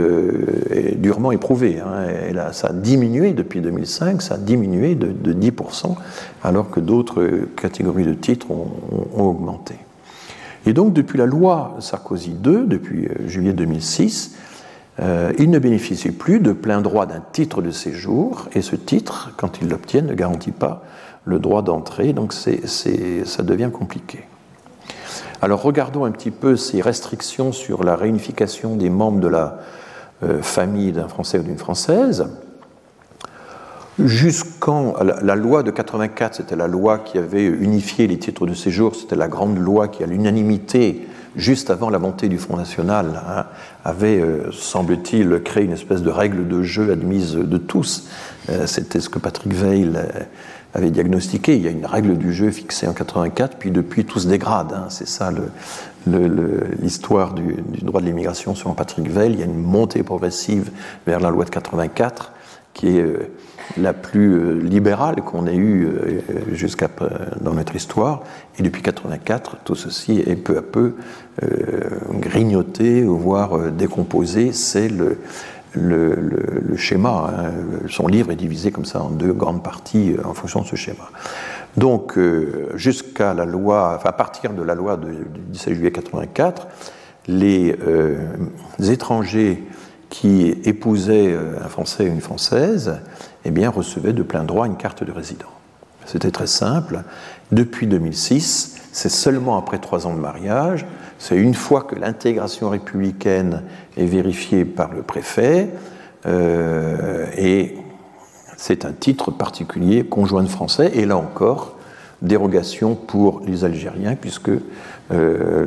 durement éprouvée. Hein. ça a diminué depuis 2005, ça a diminué de, 10%, alors que d'autres catégories de titres ont augmenté. Et donc, depuis la loi Sarkozy II, depuis euh, juillet 2006, euh, il ne bénéficie plus de plein droit d'un titre de séjour, et ce titre, quand il l'obtient, ne garantit pas le droit d'entrée, donc ça devient compliqué. Alors regardons un petit peu ces restrictions sur la réunification des membres de la euh, famille d'un Français ou d'une Française jusqu'en la, loi de 84, c'était la loi qui avait unifié les titres de séjour, c'était la grande loi qui, à l'unanimité, juste avant la montée du Front National, hein, avait, euh, semble-t-il, créé une espèce de règle de jeu admise de tous. Euh, c'était ce que Patrick Veil euh, avait diagnostiqué. Il y a une règle du jeu fixée en 84, puis depuis tout se dégrade. Hein. C'est ça l'histoire du, du, droit de l'immigration selon Patrick Veil. Il y a une montée progressive vers la loi de 84 qui est la plus libérale qu'on ait eue jusqu'à dans notre histoire. Et depuis 84, tout ceci est peu à peu grignoté, voire décomposé. C'est le, le, schéma. Hein. Son livre est divisé comme ça en deux grandes parties en fonction de ce schéma. Donc, jusqu'à la loi, enfin, à partir de la loi du 17 juillet 84, les étrangers qui épousaient euh, un Français ou une Française, eh bien, recevaient de plein droit une carte de résident. C'était très simple. Depuis 2006, c'est seulement après trois ans de mariage, c'est une fois que l'intégration républicaine est vérifiée par le préfet, euh, et c'est un titre particulier conjoint de français, et là encore, dérogation pour les Algériens, puisque euh,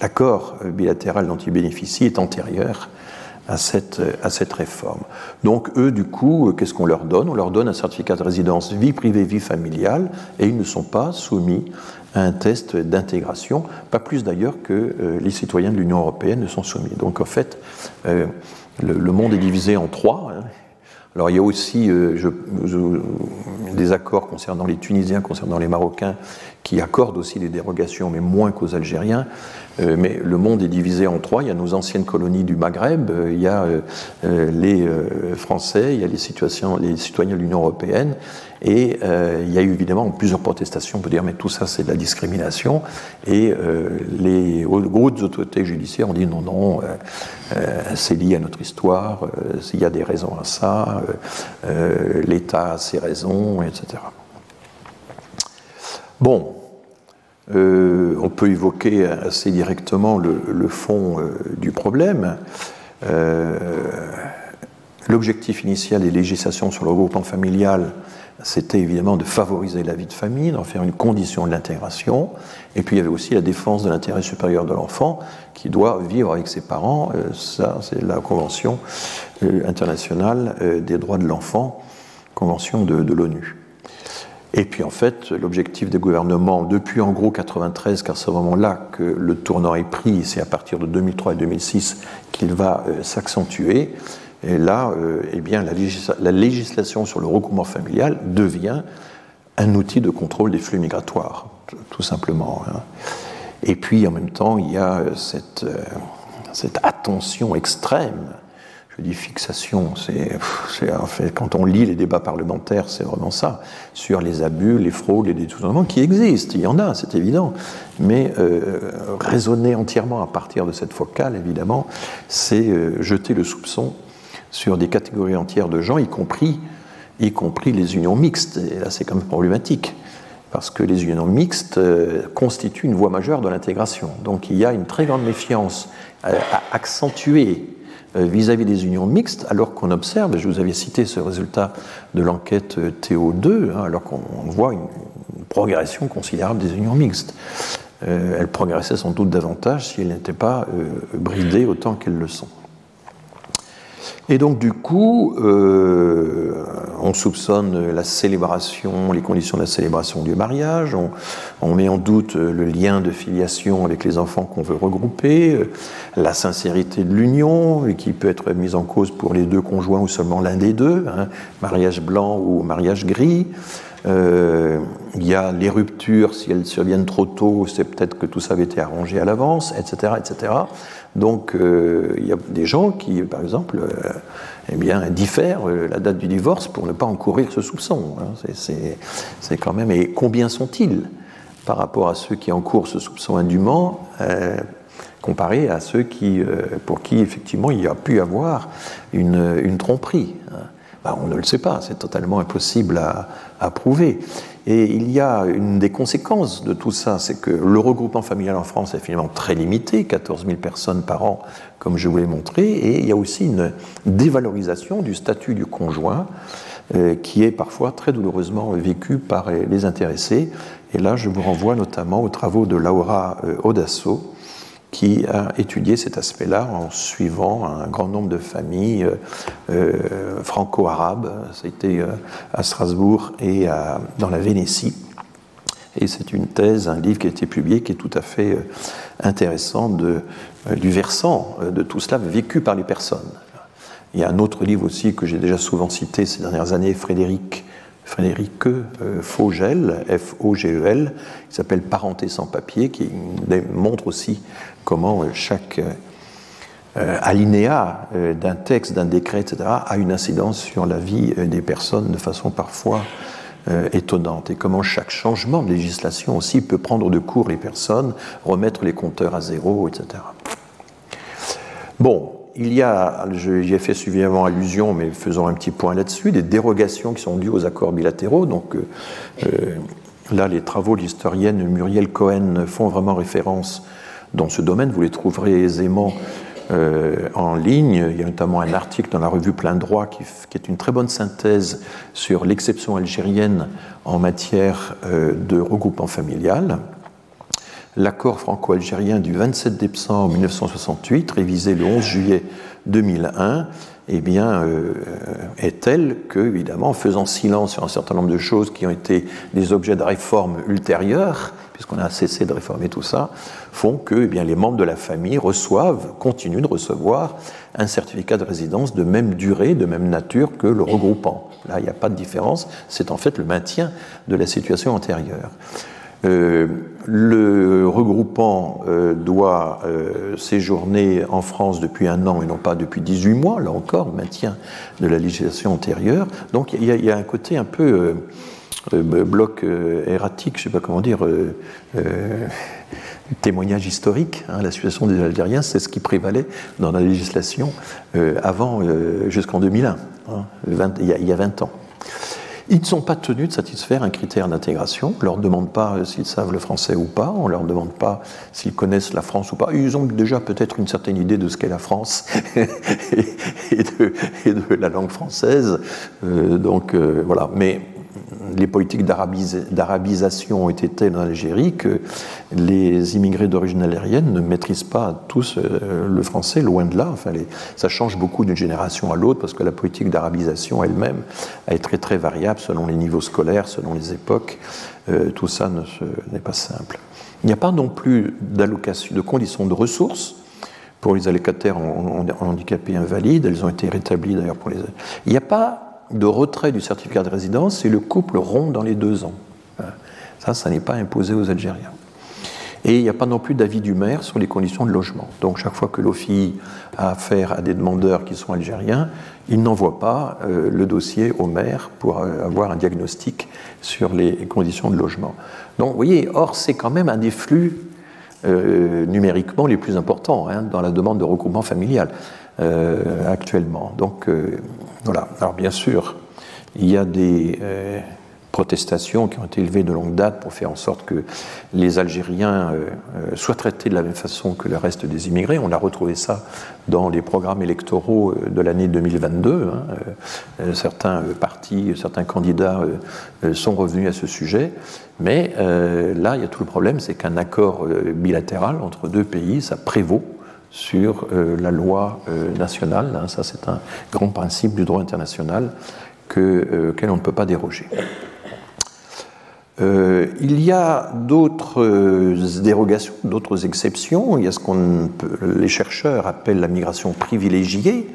l'accord bilatéral dont ils bénéficient est antérieur à cette, à cette réforme. Donc eux, du coup, qu'est-ce qu'on leur donne? On leur donne un certificat de résidence vie privée, vie familiale, et ils ne sont pas soumis à un test d'intégration, pas plus d'ailleurs que euh, les citoyens de l'Union européenne ne sont soumis. Donc en fait, euh, le, monde est divisé en trois. Hein. Alors il y a aussi je, des accords concernant les Tunisiens, concernant les Marocains, qui accordent aussi des dérogations, mais moins qu'aux Algériens. Euh, mais le monde est divisé en trois. Il y a nos anciennes colonies du Maghreb, euh, il y a euh, les Français, il y a les, situations, les citoyens de l'Union européenne, et il y a eu évidemment plusieurs protestations pour dire mais tout ça c'est de la discrimination. Et les hautes autorités judiciaires ont dit non, non, c'est lié à notre histoire, il y a des raisons à ça, l'État a ses raisons, etc. Bon, euh, on peut évoquer assez directement le, fond euh, du problème. Euh, l'objectif initial des législations sur le regroupement familial, c'était évidemment de favoriser la vie de famille, d'en faire une condition de l'intégration. Et puis il y avait aussi la défense de l'intérêt supérieur de l'enfant qui doit vivre avec ses parents. ça, c'est la Convention internationale des droits de l'enfant, Convention de l'ONU. Et puis en fait, l'objectif des gouvernements, depuis en gros 93, car c'est vraiment là que le tournant est pris, c'est à partir de 2003 et 2006 qu'il va euh, s'accentuer. Et là, euh, eh bien, la, législation sur le regroupement familial devient un outil de contrôle des flux migratoires, tout simplement. Hein. Et puis en même temps, il y a euh, cette attention extrême je dis fixation, c'est en fait quand on lit les débats parlementaires, c'est vraiment ça, sur les abus, les fraudes, les détournements qui existent, il y en a, c'est évident, mais euh, raisonner entièrement à partir de cette focale, évidemment, c'est euh, jeter le soupçon sur des catégories entières de gens, y compris, y compris les unions mixtes, et là c'est quand même problématique parce que les unions mixtes euh, constituent une voie majeure de l'intégration. Donc il y a une très grande méfiance à accentuer euh, vis-à-vis des unions mixtes, alors qu'on observe, je vous avais cité ce résultat de l'enquête euh, TO2, hein, alors qu'on voit une, progression considérable des unions mixtes. Euh, elles progressaient sans doute davantage si elles n'étaient pas bridées autant qu'elles le sont. Et donc du coup, euh, on soupçonne la célébration, les conditions de la célébration du mariage, on, met en doute le lien de filiation avec les enfants qu'on veut regrouper, la sincérité de l'union, qui peut être mise en cause pour les deux conjoints ou seulement l'un des deux, hein, mariage blanc ou mariage gris. Euh, il y a les ruptures, si elles surviennent trop tôt, c'est peut-être que tout ça avait été arrangé à l'avance, etc., etc. Donc euh, il y a des gens qui, par exemple, euh, eh bien, diffèrent la date du divorce pour ne pas encourir ce soupçon. Hein. C'est quand même. Et combien sont-ils par rapport à ceux qui encourent ce soupçon indûment comparé à ceux qui, pour qui effectivement il y a pu avoir une, tromperie hein. Ben, On ne le sait pas, c'est totalement impossible à, à prouver. Et il y a une des conséquences de tout ça, c'est que le regroupement familial en France est finalement très limité, 14 000 personnes par an, comme je vous l'ai montré, et il y a aussi une dévalorisation du statut du conjoint, euh, qui est parfois très douloureusement vécu par les intéressés. Et là, je vous renvoie notamment aux travaux de Laura euh, Odasso, qui a étudié cet aspect-là en suivant un grand nombre de familles euh, euh, franco-arabes. C'était euh, à Strasbourg et dans la Vénétie. Et c'est une thèse, un livre qui a été publié qui est tout à fait intéressant de, du versant de tout cela vécu par les personnes. Il y a un autre livre aussi que j'ai déjà souvent cité ces dernières années, Frédéric Frédéric Fogel, F-O-G-E-L, qui s'appelle Parenté sans papier, qui montre aussi comment chaque euh, alinéa euh, d'un texte, d'un décret, etc., a une incidence sur la vie euh, des personnes de façon parfois étonnante et comment chaque changement de législation aussi peut prendre de court les personnes, remettre les compteurs à zéro, etc. Bon, il y a, j'y ai fait suffisamment allusion, mais faisons un petit point là-dessus, des dérogations qui sont dues aux accords bilatéraux. Donc là, les travaux de l'historienne Muriel Cohen font vraiment référence dans ce domaine. Vous les trouverez aisément euh, en ligne. Il y a notamment un article dans la revue Plein Droit qui, est une très bonne synthèse sur l'exception algérienne en matière euh, de regroupement familial. L'accord franco-algérien du 27 décembre 1968, révisé le 11 juillet 2001, eh bien, euh, est tel que, évidemment, en faisant silence sur un certain nombre de choses qui ont été des objets de réforme ultérieures, puisqu'on a cessé de réformer tout ça, font que eh bien, les membres de la famille reçoivent, continuent de recevoir un certificat de résidence de même durée, de même nature que le regroupant. Là, il n'y a pas de différence, c'est en fait le maintien de la situation antérieure. Euh, le regroupant euh, doit euh, séjourner en France depuis un an et non pas depuis 18 mois, là encore, maintien de la législation antérieure. Donc il y, a un côté un peu bloc erratique, je ne sais pas comment dire, témoignage historique. Hein, la situation des Algériens, c'est ce qui prévalait dans la législation avant, jusqu'en 2001, hein, il, y a, 20 ans. Ils ne sont pas tenus de satisfaire un critère d'intégration. On ne leur demande pas euh, s'ils savent le français ou pas, on ne leur demande pas s'ils connaissent la France ou pas. Ils ont déjà peut-être une certaine idée de ce qu'est la France (laughs) et, de, la langue française. Euh, donc euh, voilà. Mais les politiques d'arabisation ont été telles en Algérie que les immigrés d'origine algérienne ne maîtrisent pas tous euh, le français, loin de là. Enfin, ça change beaucoup d'une génération à l'autre parce que la politique d'arabisation elle-même est très très variable selon les niveaux scolaires, selon les époques. Euh, tout ça n'est pas simple. Il n'y a pas non plus d'allocation, de conditions de ressources pour les allocataires handicapés invalides. Elles ont été rétablies d'ailleurs pour les. Il n'y a pas de retrait du certificat de résidence si le couple rompt dans les deux ans. Ça, ça n'est pas imposé aux Algériens. Et il n'y a pas non plus d'avis du maire sur les conditions de logement. Donc chaque fois que l'OFI a affaire à des demandeurs qui sont algériens, il n'envoie pas euh, le dossier au maire pour euh, avoir un diagnostic sur les conditions de logement. Donc vous voyez, or c'est quand même un des flux euh, numériquement les plus importants hein, dans la demande de regroupement familial actuellement. Donc voilà. Alors bien sûr, il y a des euh, protestations qui ont été élevées de longue date pour faire en sorte que les Algériens euh, euh, soient traités de la même façon que le reste des immigrés. On a retrouvé ça dans les programmes électoraux de l'année 2022. Hein. certains partis, certains candidats sont revenus à ce sujet. Mais là, il y a tout le problème, c'est qu'un accord bilatéral entre deux pays, ça prévaut sur euh, la loi euh, nationale. Hein. ça, c'est un grand principe du droit international que, euh, auquel on ne peut pas déroger. il y a d'autres dérogations, d'autres exceptions. Il y a ce qu'on les chercheurs appellent la migration privilégiée.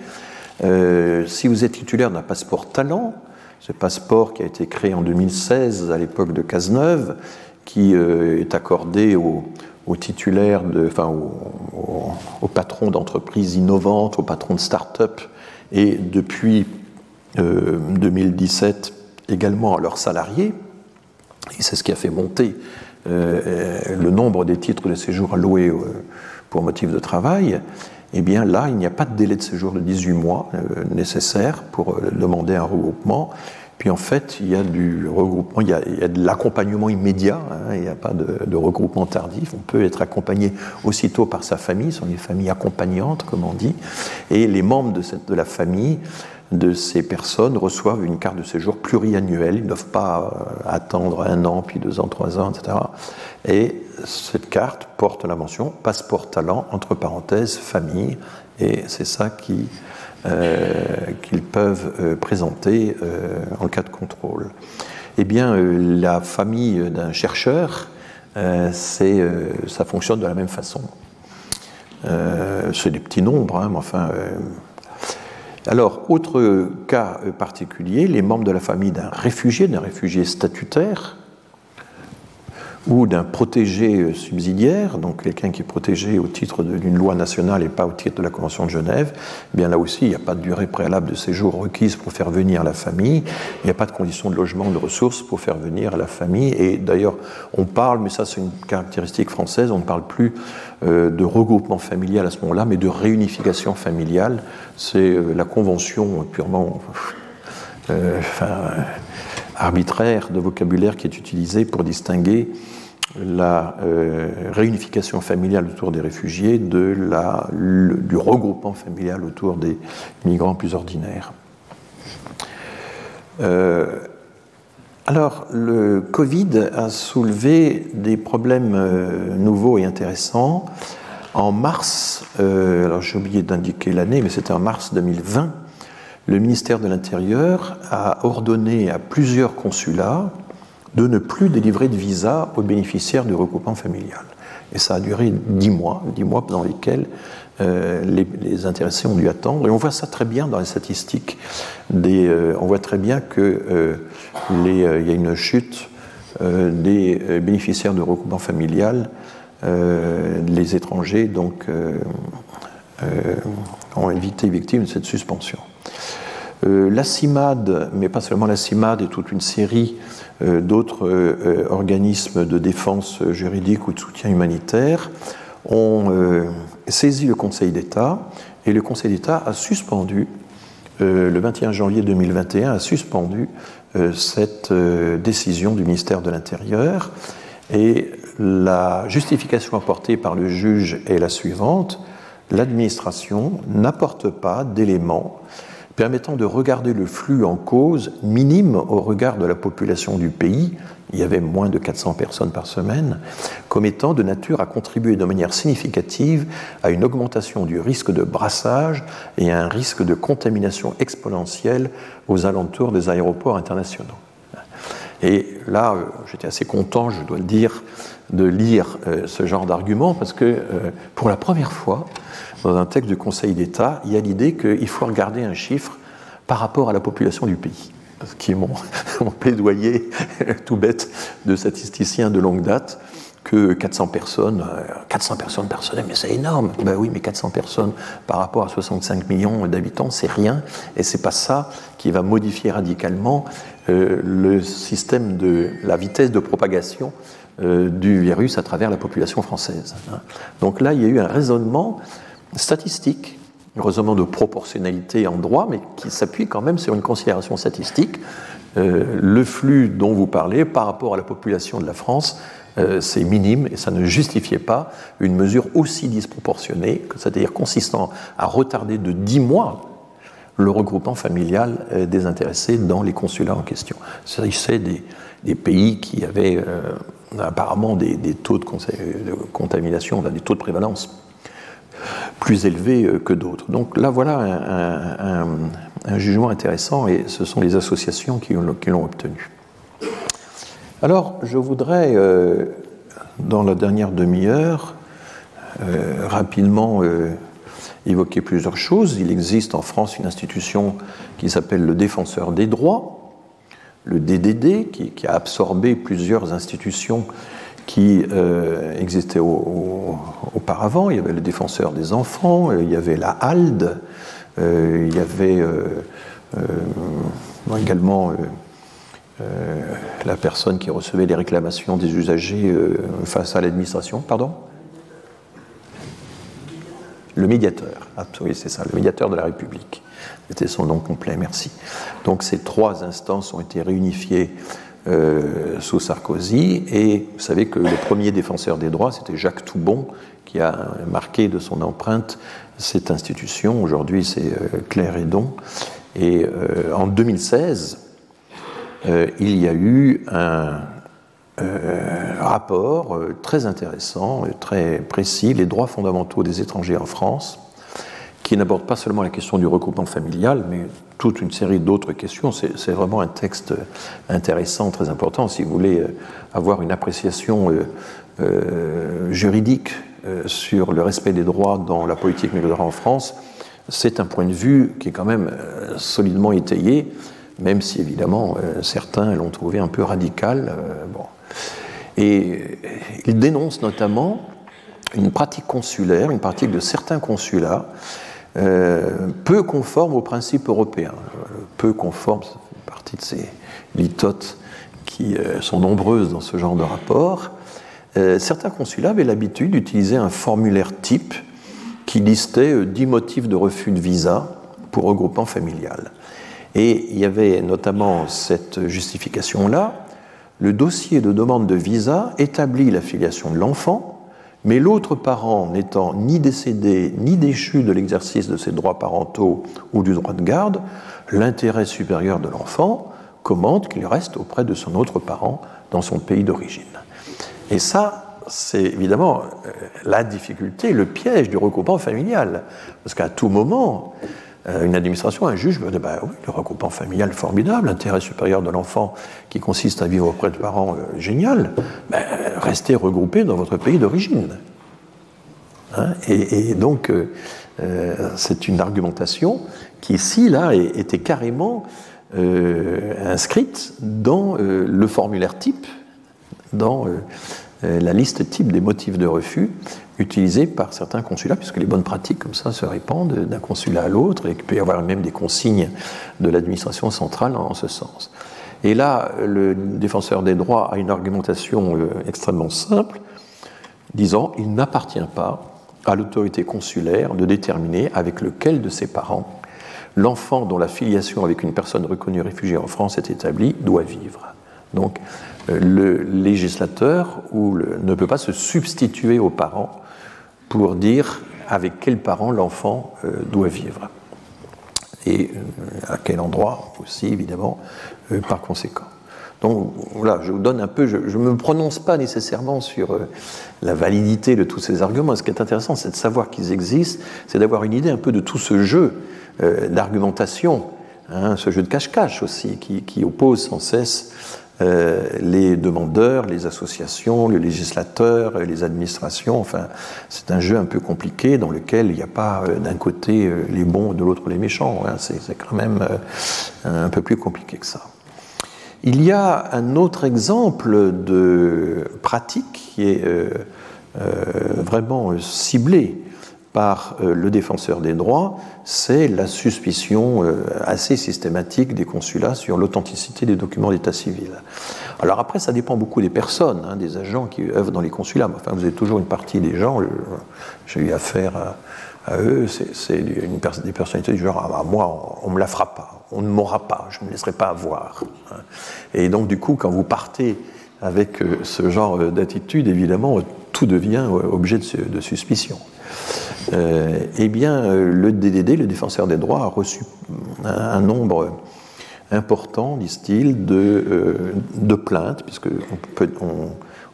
si vous êtes titulaire d'un passeport talent, ce passeport qui a été créé en 2016 à l'époque de Cazeneuve, qui est accordé aux, aux titulaires, enfin aux, patrons d'entreprises innovantes, aux patrons de start-up, et depuis 2017 euh, également à leurs salariés. Et c'est ce qui a fait monter euh, le nombre des titres de séjour alloués euh, pour motif de travail. Eh bien là, il n'y a pas de délai de séjour de 18 mois nécessaire pour demander un regroupement. Puis en fait, il y a du regroupement, il y a, de l'accompagnement immédiat, hein, il n'y a pas de, regroupement tardif. On peut être accompagné aussitôt par sa famille, ce sont les familles accompagnantes, comme on dit, et les membres de, de la famille de ces personnes reçoivent une carte de séjour pluriannuelle. Ils ne doivent pas euh, attendre un an, puis deux ans, trois ans, etc. Et cette carte porte la mention passeport talent, entre parenthèses, famille, et c'est ça qui qu'ils peuvent euh, présenter euh, en cas de contrôle. Eh bien, la famille d'un chercheur, ça fonctionne de la même façon. c'est des petits nombres, hein, mais enfin, Alors, autre cas particulier, les membres de la famille d'un réfugié, d'un réfugié statutaire, ou d'un protégé euh, subsidiaire, donc quelqu'un qui est protégé au titre d'une loi nationale et pas au titre de la Convention de Genève, eh bien là aussi, il n'y a pas de durée préalable de séjour requise pour faire venir la famille, il n'y a pas de conditions de logement, de ressources pour faire venir la famille, et d'ailleurs, on parle, mais ça c'est une caractéristique française, on ne parle plus euh, de regroupement familial à ce moment-là, mais de réunification familiale, c'est euh, la convention purement... arbitraire de vocabulaire qui est utilisé pour distinguer la euh, réunification familiale autour des réfugiés du regroupement familial autour des migrants plus ordinaires. Euh, alors, le Covid a soulevé des problèmes euh, nouveaux et intéressants. En mars, alors j'ai oublié d'indiquer l'année, mais c'était en mars 2020, le ministère de l'Intérieur a ordonné à plusieurs consulats de ne plus délivrer de visa aux bénéficiaires du regroupement familial. Et ça a duré dix mois, dix mois dans lesquels euh, les, intéressés ont dû attendre. Et on voit ça très bien dans les statistiques. Euh, on voit très bien qu'il euh, y a une chute des bénéficiaires du regroupement familial. les étrangers donc, ont été victimes de cette suspension. La CIMAD, mais pas seulement la CIMAD, et toute une série euh, d'autres euh, euh, organismes de défense juridique ou de soutien humanitaire ont saisi le Conseil d'État et le Conseil d'État a suspendu, le 21 janvier 2021, a suspendu cette décision du ministère de l'Intérieur. Et la justification apportée par le juge est la suivante l'administration n'apporte pas d'éléments permettant de regarder le flux en cause minime au regard de la population du pays, il y avait moins de 400 personnes par semaine, comme étant de nature à contribuer de manière significative à une augmentation du risque de brassage et à un risque de contamination exponentielle aux alentours des aéroports internationaux. Et là, euh, j'étais assez content, je dois le dire, de lire euh, ce genre d'argument parce que euh, pour la première fois, dans un texte du Conseil d'État, il y a l'idée qu'il faut regarder un chiffre par rapport à la population du pays, ce qui est mon, (laughs) plaidoyer (laughs) tout bête de statisticien de longue date que 400 personnes, 400 personnes par semaine, mais c'est énorme. Ben oui, mais 400 personnes par rapport à 65 millions d'habitants, c'est rien, et c'est pas ça qui va modifier radicalement euh, le système de la vitesse de propagation euh, du virus à travers la population française. Hein. Donc là, il y a eu un raisonnement statistique, raisonnement de proportionnalité en droit, mais qui s'appuie quand même sur une considération statistique. Euh, le flux dont vous parlez par rapport à la population de la France, euh, c'est minime et ça ne justifiait pas une mesure aussi disproportionnée, c'est-à-dire consistant à retarder de 10 mois le regroupement familial euh, des intéressés dans les consulats en question. S'agissait des, des, pays qui avaient apparemment des, taux de, contamination, des taux de prévalence plus élevés euh, que d'autres. Donc là, voilà un, jugement intéressant et ce sont les associations qui, l'ont obtenu. Alors, je voudrais, euh, dans la dernière demi-heure, euh, rapidement évoquer plusieurs choses. Il existe en France une institution qui s'appelle le Défenseur des droits, le DDD, qui a absorbé plusieurs institutions qui euh, existait auparavant. Il y avait le défenseur des enfants, euh, il y avait la HALD, euh, il y avait également la personne qui recevait les réclamations des usagers face à l'administration. Pardon? Le médiateur. Ah, oui, c'est ça, le médiateur de la République. C'était son nom complet, merci. Donc ces trois instances ont été réunifiées euh, sous Sarkozy. Et vous savez que le premier défenseur des droits, c'était Jacques Toubon, qui a marqué de son empreinte cette institution. Aujourd'hui, c'est euh, Claire Edon. Et euh, en 2016, il y a eu un rapport très intéressant, très précis, les droits fondamentaux des étrangers en France, qui n'aborde pas seulement la question du recoupement familial, mais toute une série d'autres questions. C'est vraiment un texte intéressant, très important. Si vous voulez euh, avoir une appréciation euh, euh, juridique sur le respect des droits dans la politique migratoire en France, c'est un point de vue qui est quand même solidement étayé, même si évidemment certains l'ont trouvé un peu radical. Bon. Et il dénonce notamment une pratique consulaire, une pratique de certains consulats, peu conforme aux principes européens. Peu conforme, ça fait partie de ces litotes qui euh, sont nombreuses dans ce genre de rapport. Euh, certains consulats avaient l'habitude d'utiliser un formulaire type qui listait 10 motifs de refus de visa pour regroupement familial. Et il y avait notamment cette justification-là. Le dossier de demande de visa établit la filiation de l'enfant, mais l'autre parent n'étant ni décédé ni déchu de l'exercice de ses droits parentaux ou du droit de garde, l'intérêt supérieur de l'enfant commande qu'il reste auprès de son autre parent dans son pays d'origine. Et ça, c'est évidemment euh, la difficulté, le piège du regroupement familial. Parce qu'à tout moment, une administration, un juge me dire bah oui, le regroupement familial formidable, l'intérêt supérieur de l'enfant qui consiste à vivre auprès de parents euh, génial, ben, restez regroupé dans votre pays d'origine. Hein, et, donc, euh, c'est une argumentation qui, ici, là, était carrément inscrite dans le formulaire type, dans la liste type des motifs de refus, utilisé par certains consulats, puisque les bonnes pratiques comme ça se répandent d'un consulat à l'autre et qu'il peut y avoir même des consignes de l'administration centrale en, ce sens. Et là, le défenseur des droits a une argumentation euh, extrêmement simple, disant il n'appartient pas à l'autorité consulaire de déterminer avec lequel de ses parents l'enfant dont la filiation avec une personne reconnue réfugiée en France est établie doit vivre. Donc, euh, le législateur ne peut pas se substituer aux parents pour dire avec quel parent l'enfant euh, doit vivre et euh, à quel endroit aussi, évidemment, euh, par conséquent. Donc voilà, je vous donne un peu, je ne me prononce pas nécessairement sur la validité de tous ces arguments. Ce qui est intéressant, c'est de savoir qu'ils existent, c'est d'avoir une idée un peu de tout ce jeu d'argumentation, hein, ce jeu de cache-cache aussi, qui, oppose sans cesse euh, les demandeurs, les associations, le législateur, les administrations. Enfin, c'est un jeu un peu compliqué dans lequel il n'y a pas euh, d'un côté euh, les bons, de l'autre les méchants. Hein. C'est quand même un peu plus compliqué que ça. Il y a un autre exemple de pratique qui est vraiment ciblé par euh, le défenseur des droits, c'est la suspicion euh, assez systématique des consulats sur l'authenticité des documents d'état civil. Alors après, ça dépend beaucoup des personnes, hein, des agents qui œuvrent dans les consulats. Enfin, vous avez toujours une partie des gens, j'ai eu affaire à, eux, c'est des personnalités du genre, ah, bah, moi, on ne me la fera pas, on ne m'aura pas, je ne me laisserai pas avoir. Hein. Et donc, du coup, quand vous partez avec euh, ce genre d'attitude, évidemment, tout devient objet de suspicion. Euh, eh bien, euh, le DDD, le défenseur des droits, a reçu un, nombre important, disent-ils, de, euh, de, plaintes, puisqu'on peut,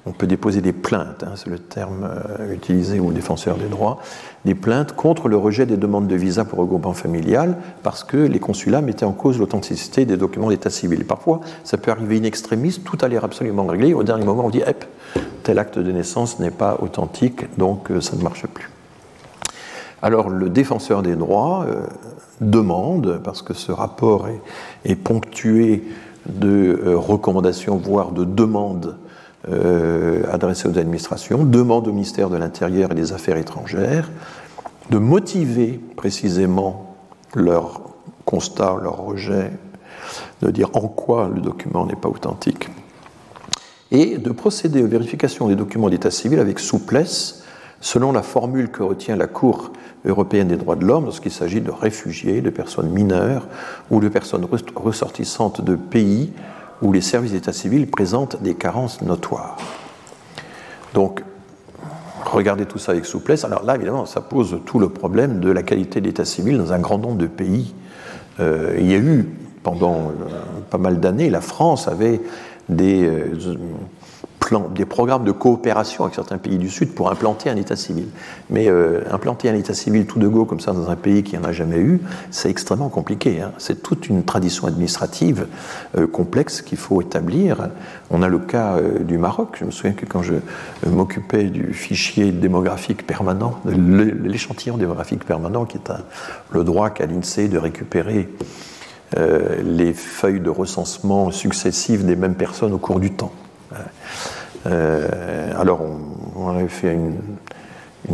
on, peut déposer des plaintes, hein, c'est le terme utilisé au défenseur des droits, des plaintes contre le rejet des demandes de visa pour regroupement familial, parce que les consulats mettaient en cause l'authenticité des documents d'état civil. parfois, ça peut arriver in extremis, tout a l'air absolument réglé, au dernier moment, on dit, hep, tel acte de naissance n'est pas authentique, donc ça ne marche plus. Alors le défenseur des droits euh, demande, parce que ce rapport est, ponctué de euh, recommandations, voire de demandes euh, adressées aux administrations, demande au ministère de l'Intérieur et des Affaires étrangères de motiver précisément leur constat, leur rejet, de dire en quoi le document n'est pas authentique, et de procéder aux vérifications des documents d'état civil avec souplesse, selon la formule que retient la Cour européenne des droits de l'homme lorsqu'il s'agit de réfugiés, de personnes mineures ou de personnes ressortissantes de pays où les services d'état civil présentent des carences notoires. Donc, regardez tout ça avec souplesse. Alors là, évidemment, ça pose tout le problème de la qualité d'état civil dans un grand nombre de pays. Euh, il y a eu, pendant euh, pas mal d'années, la France avait des, euh, des programmes de coopération avec certains pays du Sud pour implanter un État civil. Mais euh, implanter un État civil tout de go comme ça dans un pays qui n'en a jamais eu, c'est extrêmement compliqué. Hein. C'est toute une tradition administrative euh, complexe qu'il faut établir. On a le cas du Maroc. Je me souviens que quand je m'occupais du fichier démographique permanent, l'échantillon démographique permanent, qui est le droit qu'a l'INSEE de récupérer les feuilles de recensement successives des mêmes personnes au cours du temps. Euh, alors, on, avait fait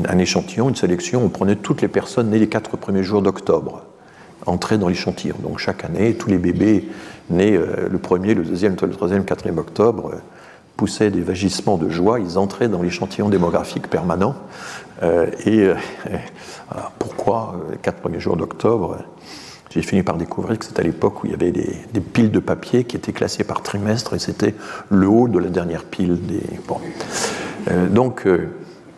un échantillon, une sélection, on prenait toutes les personnes nées les quatre premiers jours d'octobre, entrées dans l'échantillon. Donc, chaque année, tous les bébés nés euh, le premier, le deuxième, le troisième, le quatrième octobre euh, poussaient des vagissements de joie, ils entraient dans l'échantillon démographique permanent. et (laughs) pourquoi les quatre premiers jours d'octobre j'ai fini par découvrir que c'était à l'époque où il y avait des, piles de papier qui étaient classées par trimestre et c'était le haut de la dernière pile. Des... Euh, donc, euh,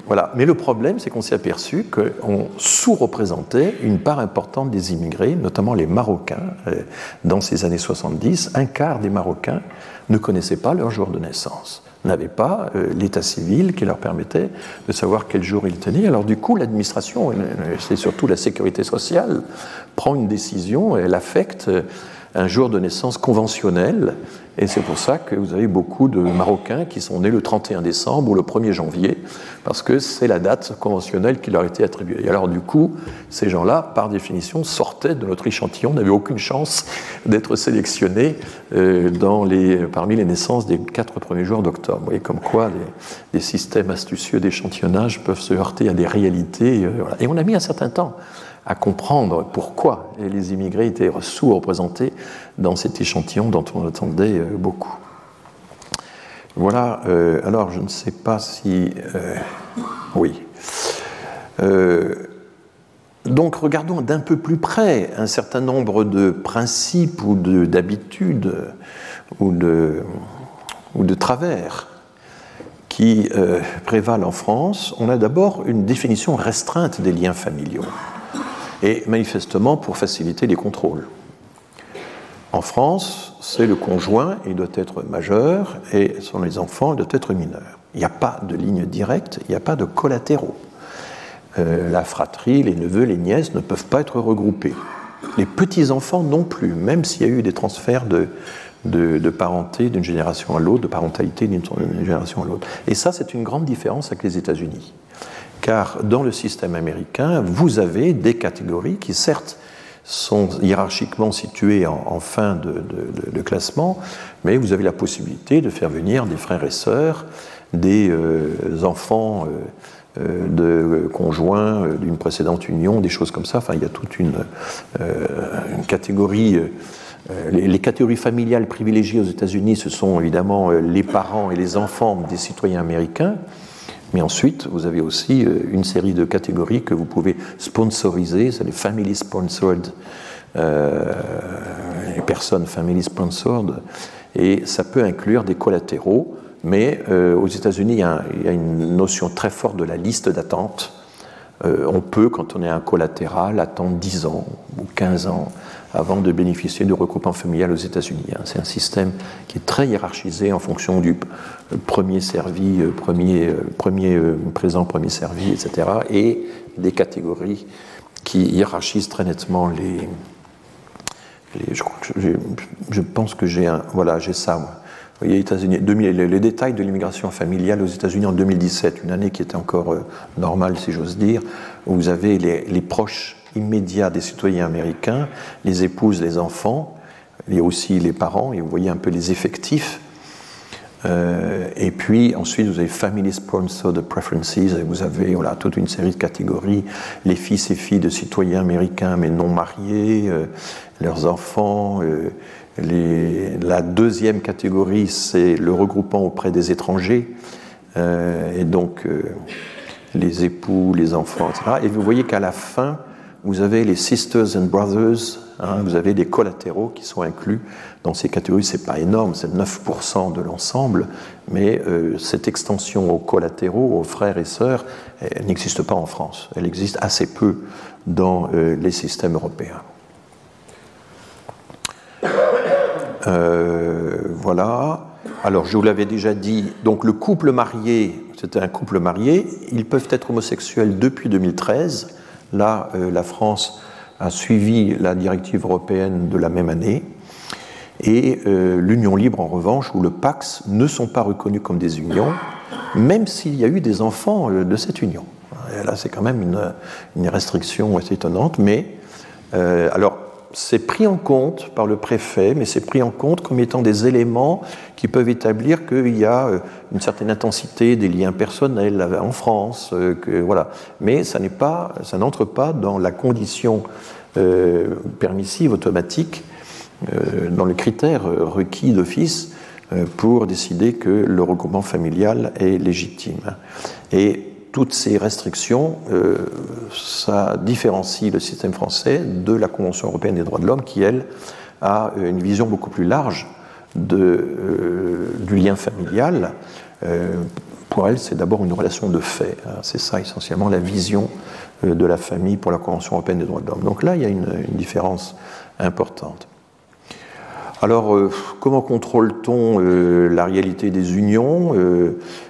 voilà. Mais le problème, c'est qu'on s'est aperçu qu'on sous-représentait une part importante des immigrés, notamment les Marocains. Euh, dans ces années 70, un quart des Marocains ne connaissaient pas leur jour de naissance n'avaient pas euh, l'état civil qui leur permettait de savoir quel jour ils tenaient. Alors du coup, l'administration, c'est surtout la sécurité sociale, prend une décision elle affecte un jour de naissance conventionnel. Et c'est pour ça que vous avez beaucoup de Marocains qui sont nés le 31 décembre ou le 1er janvier, parce que c'est la date conventionnelle qui leur a été attribuée. Et alors du coup, ces gens-là, par définition, sortaient de notre échantillon, n'avaient aucune chance d'être sélectionnés euh, parmi les naissances des quatre premiers jours d'octobre. Vous voyez comme quoi les, systèmes astucieux d'échantillonnage peuvent se heurter à des réalités. Euh, Et on a mis un certain temps à comprendre pourquoi les immigrés étaient sous-représentés dans cet échantillon dont on attendait euh, beaucoup. Voilà, euh, alors je ne sais pas si... Euh, oui. donc regardons d'un peu plus près un certain nombre de principes ou d'habitudes ou de, ou de travers qui prévalent en France. On a d'abord une définition restreinte des liens familiaux et manifestement pour faciliter les contrôles. En France, c'est le conjoint, il doit être majeur, et sont les enfants, il doit être mineur. Il n'y a pas de ligne directe, il n'y a pas de collatéraux. Euh, la fratrie, les neveux, les nièces ne peuvent pas être regroupés. Les petits-enfants non plus, même s'il y a eu des transferts de, de, parenté d'une génération à l'autre, de parentalité d'une génération à l'autre. Et ça, c'est une grande différence avec les États-Unis car dans le système américain, vous avez des catégories qui, certes, sont hiérarchiquement situées en, fin de, classement, mais vous avez la possibilité de faire venir des frères et sœurs, des euh, enfants euh, euh, de conjoints d'une précédente union, des choses comme ça. Enfin, il y a toute une, catégorie. Les, catégories familiales privilégiées aux États-Unis, ce sont évidemment les parents et les enfants des citoyens américains. Mais ensuite, vous avez aussi euh, une série de catégories que vous pouvez sponsoriser, c'est les family sponsored, euh, les personnes family sponsored, et ça peut inclure des collatéraux, mais euh, aux États-Unis, il, y a une notion très forte de la liste d'attente. on peut, quand on est un collatéral, attendre 10 ans ou 15 ans avant de bénéficier du regroupement familial aux États-Unis. Hein. C'est un système qui est très hiérarchisé en fonction du premier servi, euh, premier, euh, premier euh, présent, premier servi, etc. Et des catégories qui hiérarchisent très nettement les. je, pense que j'ai un. Voilà, j'ai ça, moi. Vous voyez, États-Unis, les, détails de l'immigration familiale aux États-Unis en 2017, une année qui était encore normale, si j'ose dire, où vous avez les, les proches immédiat des citoyens américains, les épouses, les enfants, et aussi les parents, et vous voyez un peu les effectifs. Euh, et puis ensuite, vous avez Family Sponsored Preferences, et vous avez voilà, toute une série de catégories, les fils et filles de citoyens américains mais non mariés, euh, leurs enfants. Euh, la deuxième catégorie, c'est le regroupement auprès des étrangers, et donc les époux, les enfants, etc. Et vous voyez qu'à la fin, vous avez les sisters and brothers, hein, vous avez des collatéraux qui sont inclus dans ces catégories. C'est pas énorme, c'est 9% de l'ensemble, mais euh, cette extension aux collatéraux, aux frères et sœurs, n'existe pas en France. Elle existe assez peu dans euh, les systèmes européens. Euh, voilà. alors, je vous l'avais déjà dit, donc le couple marié, c'était un couple marié, ils peuvent être homosexuels depuis 2013. Là, euh, la France a suivi la directive européenne de la même année. Et euh, l'union libre, en revanche, ou le Pax, ne sont pas reconnus comme des unions, même s'il y a eu des enfants euh, de cette union. là, c'est quand même une, restriction assez étonnante, mais alors c'est pris en compte par le préfet, mais c'est pris en compte comme étant des éléments qui peuvent établir qu'il y a euh, une certaine intensité des liens personnels en France, euh, que, voilà. Mais ça n'est pas, n'entre pas dans la condition euh, permissive automatique, dans le critère requis d'office pour décider que le regroupement familial est légitime. Et toutes ces restrictions, euh, ça différencie le système français de la Convention européenne des droits de l'homme qui, elle, a une vision beaucoup plus large euh, du lien familial. Euh, pour elle, c'est d'abord une relation de fait. Hein. C'est ça essentiellement la vision de la famille pour la Convention européenne des droits de l'homme. Donc là, il y a une différence importante. Alors, comment contrôle-t-on la réalité des unions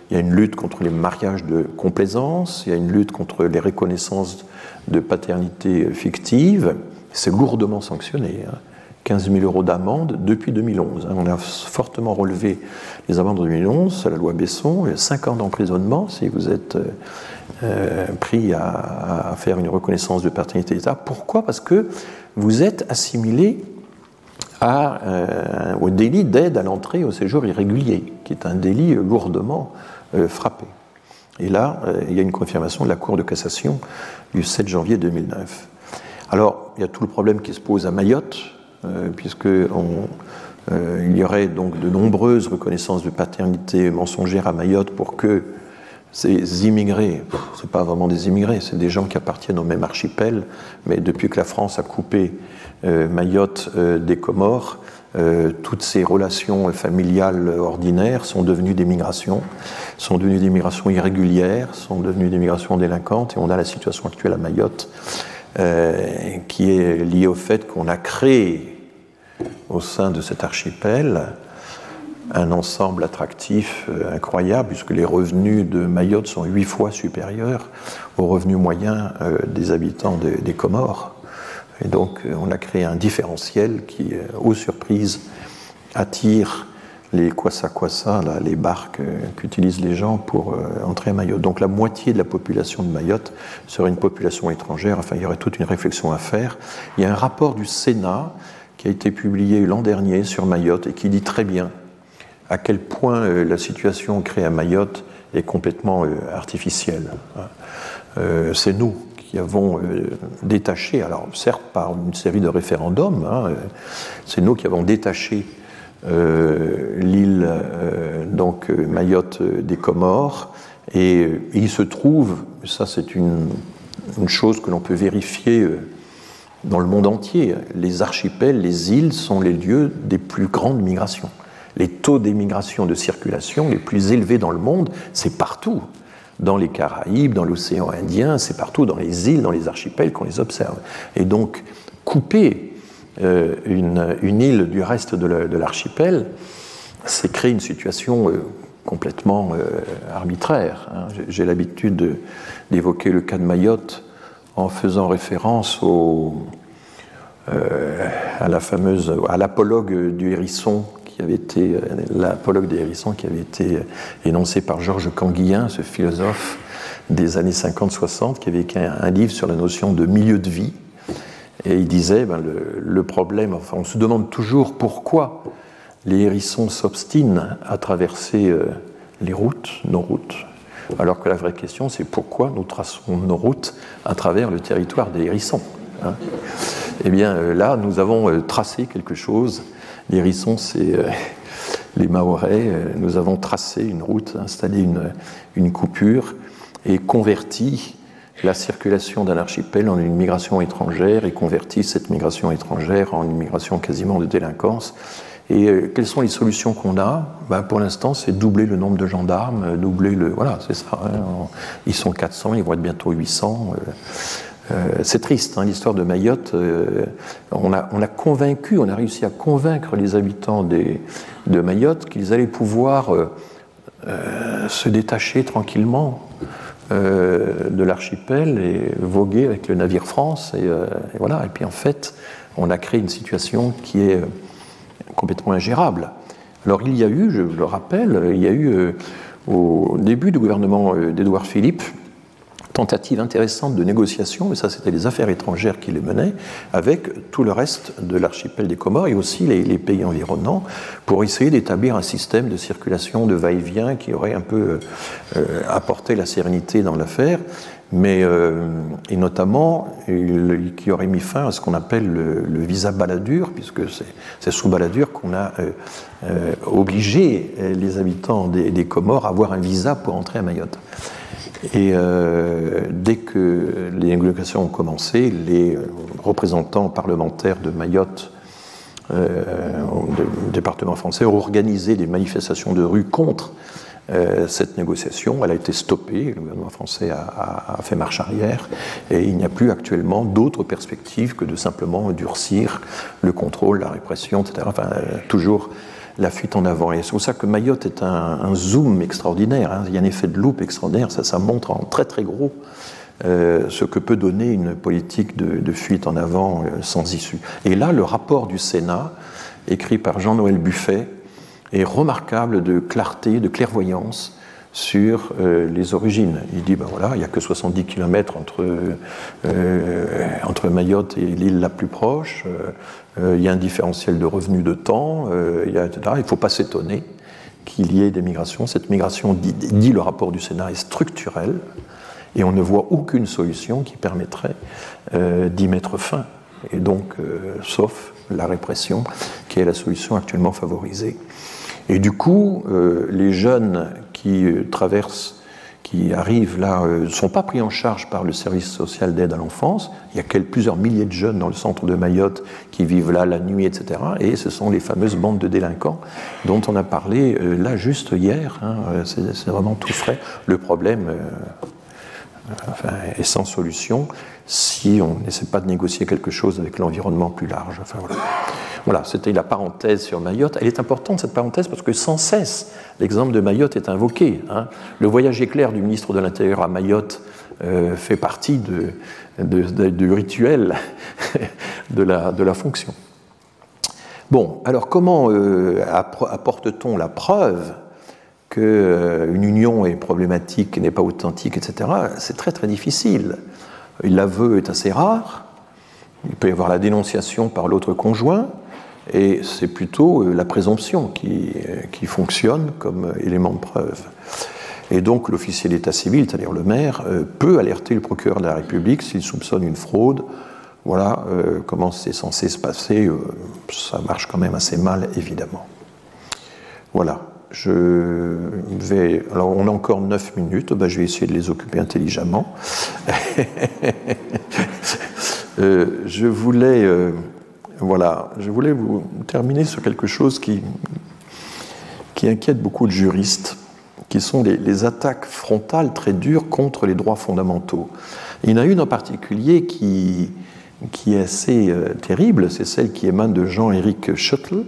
il y a une lutte contre les mariages de complaisance, il y a une lutte contre les reconnaissances de paternité fictive. C'est lourdement sanctionné. 15 hein. 000 euros d'amende depuis 2011. Hein. On a fortement relevé les amendes de 2011, c'est la loi Besson, 5 ans d'emprisonnement si vous êtes euh, euh, pris à, faire une reconnaissance de paternité d'État. Pourquoi? Parce que vous êtes assimilé à, euh, au délit d'aide à l'entrée au séjour irrégulier, qui est un délit lourdement frappé. Et là, euh, il y a une confirmation de la Cour de cassation du 7 janvier 2009. Alors, il y a tout le problème qui se pose à Mayotte, euh, puisque il y aurait donc de nombreuses reconnaissances de paternité mensongère à Mayotte pour que ces immigrés, ce n'est pas vraiment des immigrés, c'est des gens qui appartiennent au même archipel, mais depuis que la France a coupé Mayotte des Comores, euh, toutes ces relations familiales ordinaires sont devenues des migrations, sont devenues des migrations irrégulières, sont devenues des migrations délinquantes, et on a la situation actuelle à Mayotte euh, qui est liée au fait qu'on a créé au sein de cet archipel un ensemble attractif euh, incroyable, puisque les revenus de Mayotte sont huit fois supérieurs aux revenus moyens des habitants des Comores. Et donc, euh, on a créé un différentiel qui, euh, aux surprises, attire les kwasa, là, les barques euh, qu'utilisent les gens pour entrer à Mayotte. Donc la moitié de la population de Mayotte serait une population étrangère. Enfin, il y aurait toute une réflexion à faire. Il y a un rapport du Sénat qui a été publié l'an dernier sur Mayotte et qui dit très bien à quel point la situation créée à Mayotte est complètement artificielle. C'est nous qui avons euh, détaché, alors certes par une série de référendums, hein, euh, c'est nous qui avons détaché euh, l'île donc Mayotte des Comores, et, il se trouve, ça c'est une, chose que l'on peut vérifier dans le monde entier, les archipels, les îles sont les lieux des plus grandes migrations. Les taux d'émigration de circulation les plus élevés dans le monde, c'est partout dans les Caraïbes, dans l'océan Indien, c'est partout dans les îles, dans les archipels qu'on les observe. Et donc, couper euh, une, île du reste de l'archipel, c'est créer une situation euh, complètement euh, arbitraire. Hein. J'ai l'habitude d'évoquer le cas de Mayotte en faisant référence à la fameuse, à l'apologue du hérisson qui avait été, euh, l'apologue des hérissons qui avait été énoncé par Georges Canguillen, ce philosophe des années 50-60, qui avait écrit un, livre sur la notion de milieu de vie. Et il disait, ben, le, problème, enfin, on se demande toujours pourquoi les hérissons s'obstinent à traverser euh, les routes, nos routes, alors que la vraie question, c'est pourquoi nous traçons nos routes à travers le territoire des hérissons. Hein. eh bien, euh, là, nous avons tracé quelque chose les hérissons, c'est euh, (laughs) les Mahorais. Euh, nous avons tracé une route, installé une, coupure et converti la circulation d'un archipel en une migration étrangère et converti cette migration étrangère en une migration quasiment de délinquance. Et euh, quelles sont les solutions qu'on a? Ben, Pour l'instant, c'est doubler le nombre de gendarmes, doubler le. Voilà, c'est ça. Hein. Ils sont 400, ils vont être bientôt 800. C'est triste, hein, l'histoire de Mayotte. on, a, on, a, convaincu, on a réussi à convaincre les habitants de Mayotte qu'ils allaient pouvoir se détacher tranquillement de l'archipel et voguer avec le navire France. Et, voilà. Et puis en fait, on a créé une situation qui est complètement ingérable. Alors il y a eu, je le rappelle, il y a eu euh, au début du gouvernement euh, d'Édouard Philippe, tentative intéressante de négociation, et ça c'était les affaires étrangères qui les menaient, avec tout le reste de l'archipel des Comores et aussi les, pays environnants, pour essayer d'établir un système de circulation, de va-et-vient qui aurait un peu euh, apporté la sérénité dans l'affaire mais euh, et notamment qui aurait mis fin à ce qu'on appelle le, visa baladure, puisque c'est sous baladure qu'on a euh, euh, obligé les habitants des, Comores à avoir un visa pour entrer à Mayotte. Et dès que les négociations ont commencé, les représentants parlementaires de Mayotte au département français ont organisé des manifestations de rue contre euh, cette négociation, elle a été stoppée, le gouvernement français a, fait marche arrière, et il n'y a plus actuellement d'autres perspectives que de simplement durcir le contrôle, la répression, etc. Enfin, euh, toujours la fuite en avant. Et c'est pour ça que Mayotte est un, zoom extraordinaire, hein. il y a un effet de loupe extraordinaire, ça, ça montre en très très gros euh, ce que peut donner une politique de, de fuite en avant sans issue. Et là, le rapport du Sénat, écrit par Jean-Noël Buffet, est remarquable de clarté, de clairvoyance sur euh, les origines. Il dit, ben voilà, il n'y a que 70 km entre, euh, entre Mayotte et l'île la plus proche, euh, il y a un différentiel de revenus de temps, etc. Il ne faut pas s'étonner qu'il y ait des migrations. Cette migration, dit, le rapport du Sénat, est structurelle, et on ne voit aucune solution qui permettrait d'y mettre fin. Et donc, sauf la répression, qui est la solution actuellement favorisée. Et du coup, euh, les jeunes qui euh, traversent, qui arrivent là, ne euh, sont pas pris en charge par le service social d'aide à l'enfance. Il y a plusieurs milliers de jeunes dans le centre de Mayotte qui vivent là la nuit, etc. Et ce sont les fameuses bandes de délinquants dont on a parlé là juste hier. Hein. C'est vraiment tout frais. Le problème est sans solution si on n'essaie pas de négocier quelque chose avec l'environnement plus large. Voilà, c'était la parenthèse sur Mayotte. Elle est importante, cette parenthèse, parce que sans cesse, l'exemple de Mayotte est invoqué. Hein. Le voyage éclair du ministre de l'Intérieur à Mayotte euh, fait partie du rituel (laughs) de la, fonction. Bon, alors comment euh, apporte-t-on la preuve qu'une euh, union est problématique, n'est pas authentique, etc. C'est très très difficile. L'aveu est assez rare. Il peut y avoir la dénonciation par l'autre conjoint. Et c'est plutôt euh, la présomption qui, euh, fonctionne comme élément de preuve. Et donc l'officier d'état civil, c'est-à-dire le maire, euh, peut alerter le procureur de la République s'il soupçonne une fraude. Voilà comment c'est censé se passer. ça marche quand même assez mal, évidemment. Voilà. Je vais. Alors, on a encore 9 minutes. Ben, je vais essayer de les occuper intelligemment. (laughs) je voulais. Voilà, je voulais vous terminer sur quelque chose qui, qui inquiète beaucoup de juristes, qui sont les, attaques frontales très dures contre les droits fondamentaux. il y en a une en particulier qui, qui est assez euh, terrible, c'est celle qui émane de Jean-Éric Schuttle,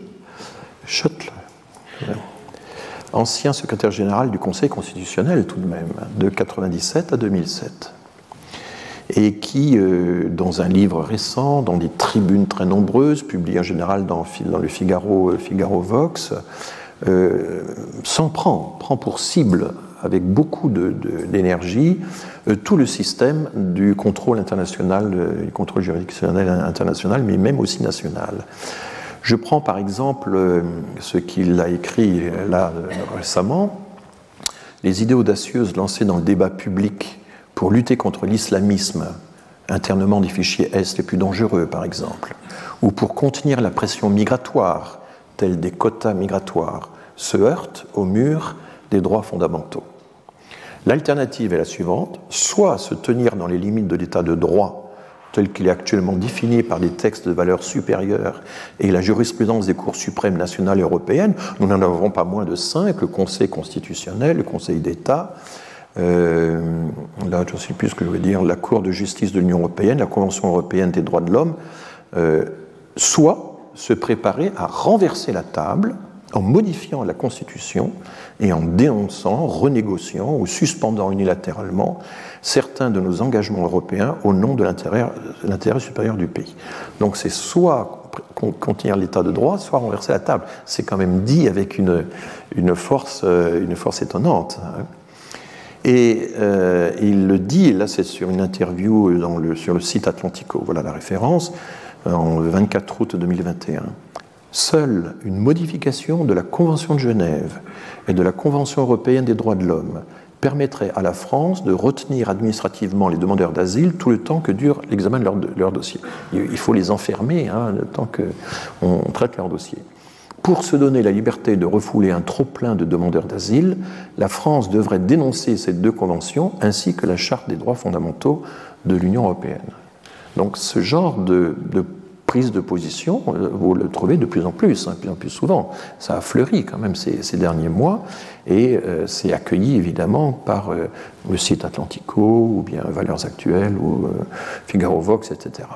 Schuttle ancien secrétaire général du Conseil constitutionnel tout de même, de 1997 à 2007 et qui, euh, dans un livre récent, dans des tribunes très nombreuses, publiées en général dans, le Figaro, euh, Figaro Vox, euh, s'en prend, prend pour cible avec beaucoup d'énergie tout le système du contrôle international, du contrôle juridictionnel international, mais même aussi national. Je prends par exemple ce qu'il a écrit là récemment, les idées audacieuses lancées dans le débat public pour lutter contre l'islamisme, internement des fichiers Est les plus dangereux par exemple, ou pour contenir la pression migratoire, telle des quotas migratoires, se heurtent au mur des droits fondamentaux. L'alternative est la suivante, soit se tenir dans les limites de l'état de droit tel qu'il est actuellement défini par des textes de valeur supérieure et la jurisprudence des cours suprêmes nationales européennes, nous n'en avons pas moins de cinq, le Conseil constitutionnel, le Conseil d'État, la Cour de justice de l'Union européenne, la Convention européenne des droits de l'homme, euh, soit se préparer à renverser la table en modifiant la Constitution et en dénonçant, renégociant ou suspendant unilatéralement certains de nos engagements européens au nom de l'intérêt supérieur du pays. Donc c'est soit contenir l'état de droit, soit renverser la table. C'est quand même dit avec une, euh, force étonnante. Hein. Et euh, il le dit, là c'est sur une interview sur le site Atlantico, voilà la référence, en 24 août 2021. Seule une modification de la Convention de Genève et de la Convention européenne des droits de l'homme permettrait à la France de retenir administrativement les demandeurs d'asile tout le temps que dure l'examen de leur, dossier. Il faut les enfermer hein, le temps qu'on traite leur dossier. Pour se donner la liberté de refouler un trop-plein de demandeurs d'asile, la France devrait dénoncer ces deux conventions ainsi que la Charte des droits fondamentaux de l'Union européenne. Donc ce genre de, de prise de position, euh, vous le trouvez de plus en plus, hein, de plus en plus souvent. Ça a fleuri quand même ces, derniers mois et euh, c'est accueilli évidemment par euh, le site Atlantico ou bien Valeurs Actuelles ou Figaro Vox, etc.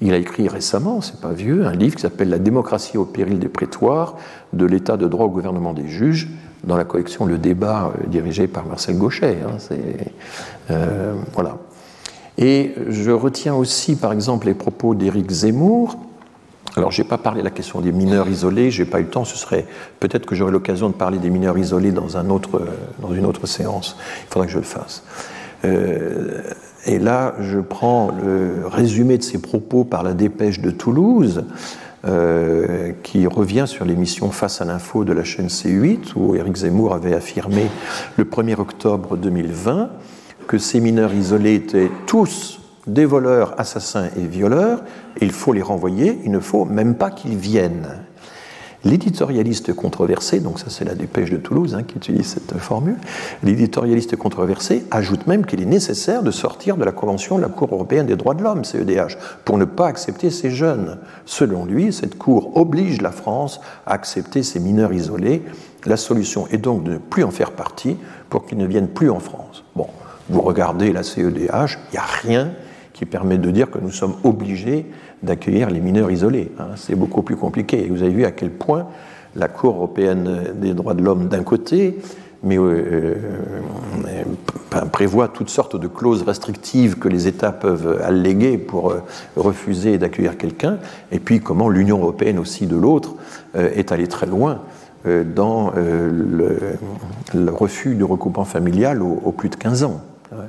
Il a écrit récemment, c'est pas vieux, un livre qui s'appelle La démocratie au péril des prétoires, de l'état de droit au gouvernement des juges, dans la collection Le débat dirigé par Marcel Gauchet. Hein, voilà. Et je retiens aussi, par exemple, les propos d'Éric Zemmour. Alors, je n'ai pas parlé de la question des mineurs isolés, je n'ai pas eu le temps, ce serait peut-être que j'aurai l'occasion de parler des mineurs isolés dans, un autre, dans une autre séance. Il faudra que je le fasse. Euh, et là, je prends le résumé de ses propos par la dépêche de Toulouse, euh, qui revient sur l'émission Face à l'info de la chaîne C8, où Éric Zemmour avait affirmé le 1er octobre 2020 que ces mineurs isolés étaient tous des voleurs, assassins et violeurs, il faut les renvoyer, il ne faut même pas qu'ils viennent. L'éditorialiste controversé, donc ça c'est la dépêche de Toulouse hein, qui utilise cette formule, l'éditorialiste controversé ajoute même qu'il est nécessaire de sortir de la Convention de la Cour européenne des droits de l'homme, CEDH, pour ne pas accepter ces jeunes. Selon lui, cette Cour oblige la France à accepter ces mineurs isolés. La solution est donc de ne plus en faire partie pour qu'ils ne viennent plus en France. Vous regardez la CEDH, il n'y a rien qui permet de dire que nous sommes obligés d'accueillir les mineurs isolés. Hein. C'est beaucoup plus compliqué. Et vous avez vu à quel point la Cour européenne des droits de l'homme d'un côté, mais euh, euh, prévoit toutes sortes de clauses restrictives que les États peuvent alléguer pour euh, refuser d'accueillir quelqu'un, et puis comment l'Union européenne aussi de l'autre est allée très loin dans le, refus du recoupement familial aux plus de 15 ans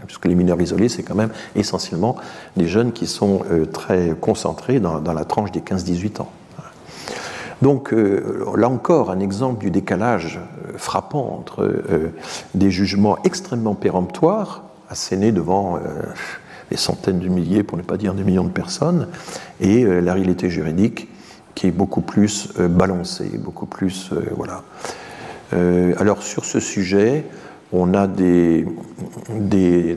puisque les mineurs isolés, c'est quand même essentiellement des jeunes qui sont euh, très concentrés dans, la tranche des 15-18 ans. Donc euh, là encore, un exemple du décalage euh, frappant entre des jugements extrêmement péremptoires, assénés devant des centaines de milliers, pour ne pas dire des millions de personnes, et la réalité juridique qui est beaucoup plus balancée, beaucoup plus... voilà. alors sur ce sujet, on a des,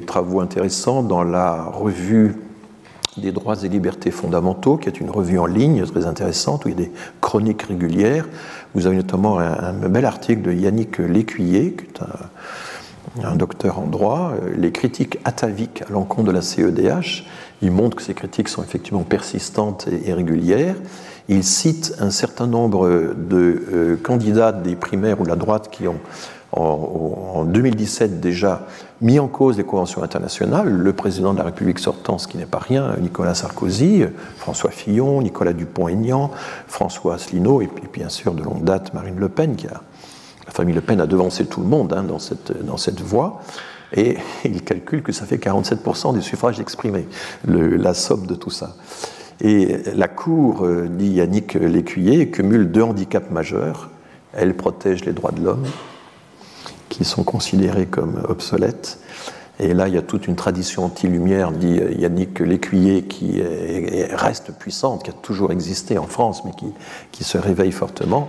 travaux intéressants dans la revue des droits et libertés fondamentaux, qui est une revue en ligne très intéressante, où il y a des chroniques régulières. Vous avez notamment un, bel article de Yannick Lécuyer, qui est un, docteur en droit, les critiques ataviques à l'encontre de la CEDH. Il montre que ces critiques sont effectivement persistantes et, régulières. Il cite un certain nombre de euh, candidats des primaires ou de la droite qui ont en, 2017 déjà mis en cause les conventions internationales, le président de la République sortant, ce qui n'est pas rien, Nicolas Sarkozy, François Fillon, Nicolas Dupont-Aignan, François Asselineau, et puis bien sûr de longue date Marine Le Pen, qui a, la famille Le Pen a devancé tout le monde hein, dans, cette, dans cette voie, et (laughs) il calcule que ça fait 47% des suffrages exprimés, la somme de tout ça. Et la Cour, euh, dit Yannick Lécuyer, cumule deux handicaps majeurs. Elle protège les droits de l'homme qui sont considérés comme obsolètes. Et là, il y a toute une tradition anti-lumière, dit Yannick Lécuyer, qui reste puissante, qui a toujours existé en France, mais qui, qui, se réveille fortement.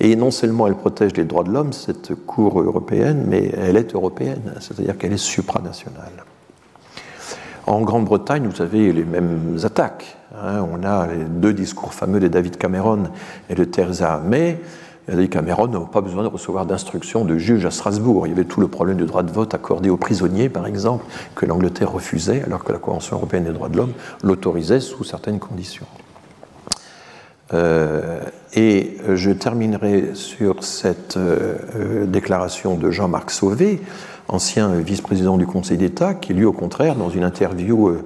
Et non seulement elle protège les droits de l'homme, cette Cour européenne, mais elle est européenne, c'est-à-dire qu'elle est supranationale. En Grande-Bretagne, vous avez les mêmes attaques. Hein. On a les deux discours fameux de David Cameron et de Theresa May Dit Cameron n'a pas besoin de recevoir d'instructions de juge à Strasbourg. Il y avait tout le problème du droit de vote accordé aux prisonniers, par exemple, que l'Angleterre refusait, alors que la Convention européenne des droits de l'homme l'autorisait sous certaines conditions. Euh, et je terminerai sur cette euh, déclaration de Jean-Marc Sauvé, ancien vice-président du Conseil d'État, qui lui, au contraire, dans une interview euh,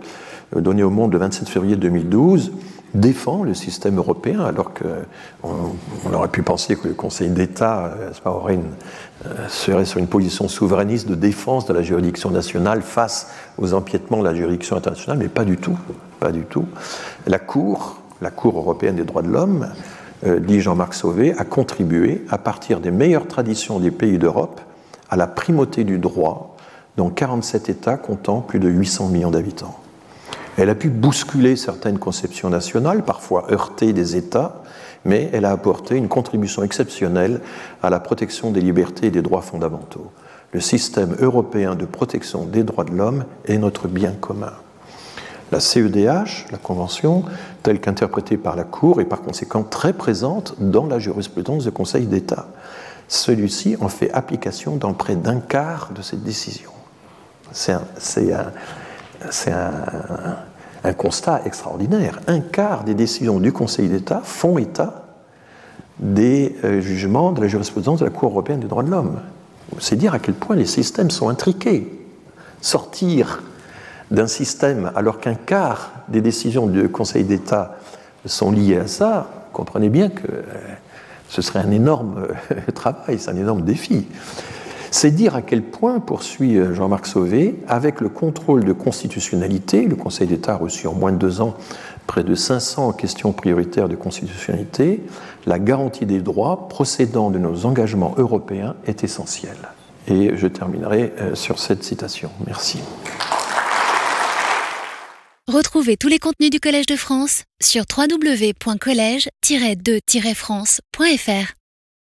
donnée au Monde le 27 février 2012, défend le système européen, alors qu'on on aurait pu penser que le Conseil d'État aurait serait sur une position souverainiste de défense de la juridiction nationale face aux empiètements de la juridiction internationale, mais pas du tout, pas du tout. La Cour la Cour européenne des droits de l'homme, euh, dit Jean-Marc Sauvé, a contribué, à partir des meilleures traditions des pays d'Europe, à la primauté du droit dans 47 États comptant plus de 800 millions d'habitants. Elle a pu bousculer certaines conceptions nationales, parfois heurter des États, mais elle a apporté une contribution exceptionnelle à la protection des libertés et des droits fondamentaux. Le système européen de protection des droits de l'homme est notre bien commun. La CEDH, la Convention, telle qu'interprétée par la Cour, est par conséquent très présente dans la jurisprudence du Conseil d'État. Celui-ci en fait application dans près d'un quart de ses décisions. C'est un, un, constat extraordinaire. Un quart des décisions du Conseil d'État font état des euh, jugements de la jurisprudence de la Cour européenne des droits de l'homme. C'est dire à quel point les systèmes sont intriqués. Sortir d'un système alors qu'un quart des décisions du Conseil d'État sont liées à ça, comprenez bien que euh, ce serait un énorme euh, (laughs) travail, c'est un énorme défi. C'est dire à quel point, poursuit euh, Jean-Marc Sauvé, avec le contrôle de constitutionnalité, le Conseil d'État a reçu en moins de deux ans près de 500 questions prioritaires de constitutionnalité, la garantie des droits procédant de nos engagements européens est essentielle. Et je terminerai sur cette citation. Merci. Retrouvez tous les contenus du Collège de France sur www.colège-2-france.fr.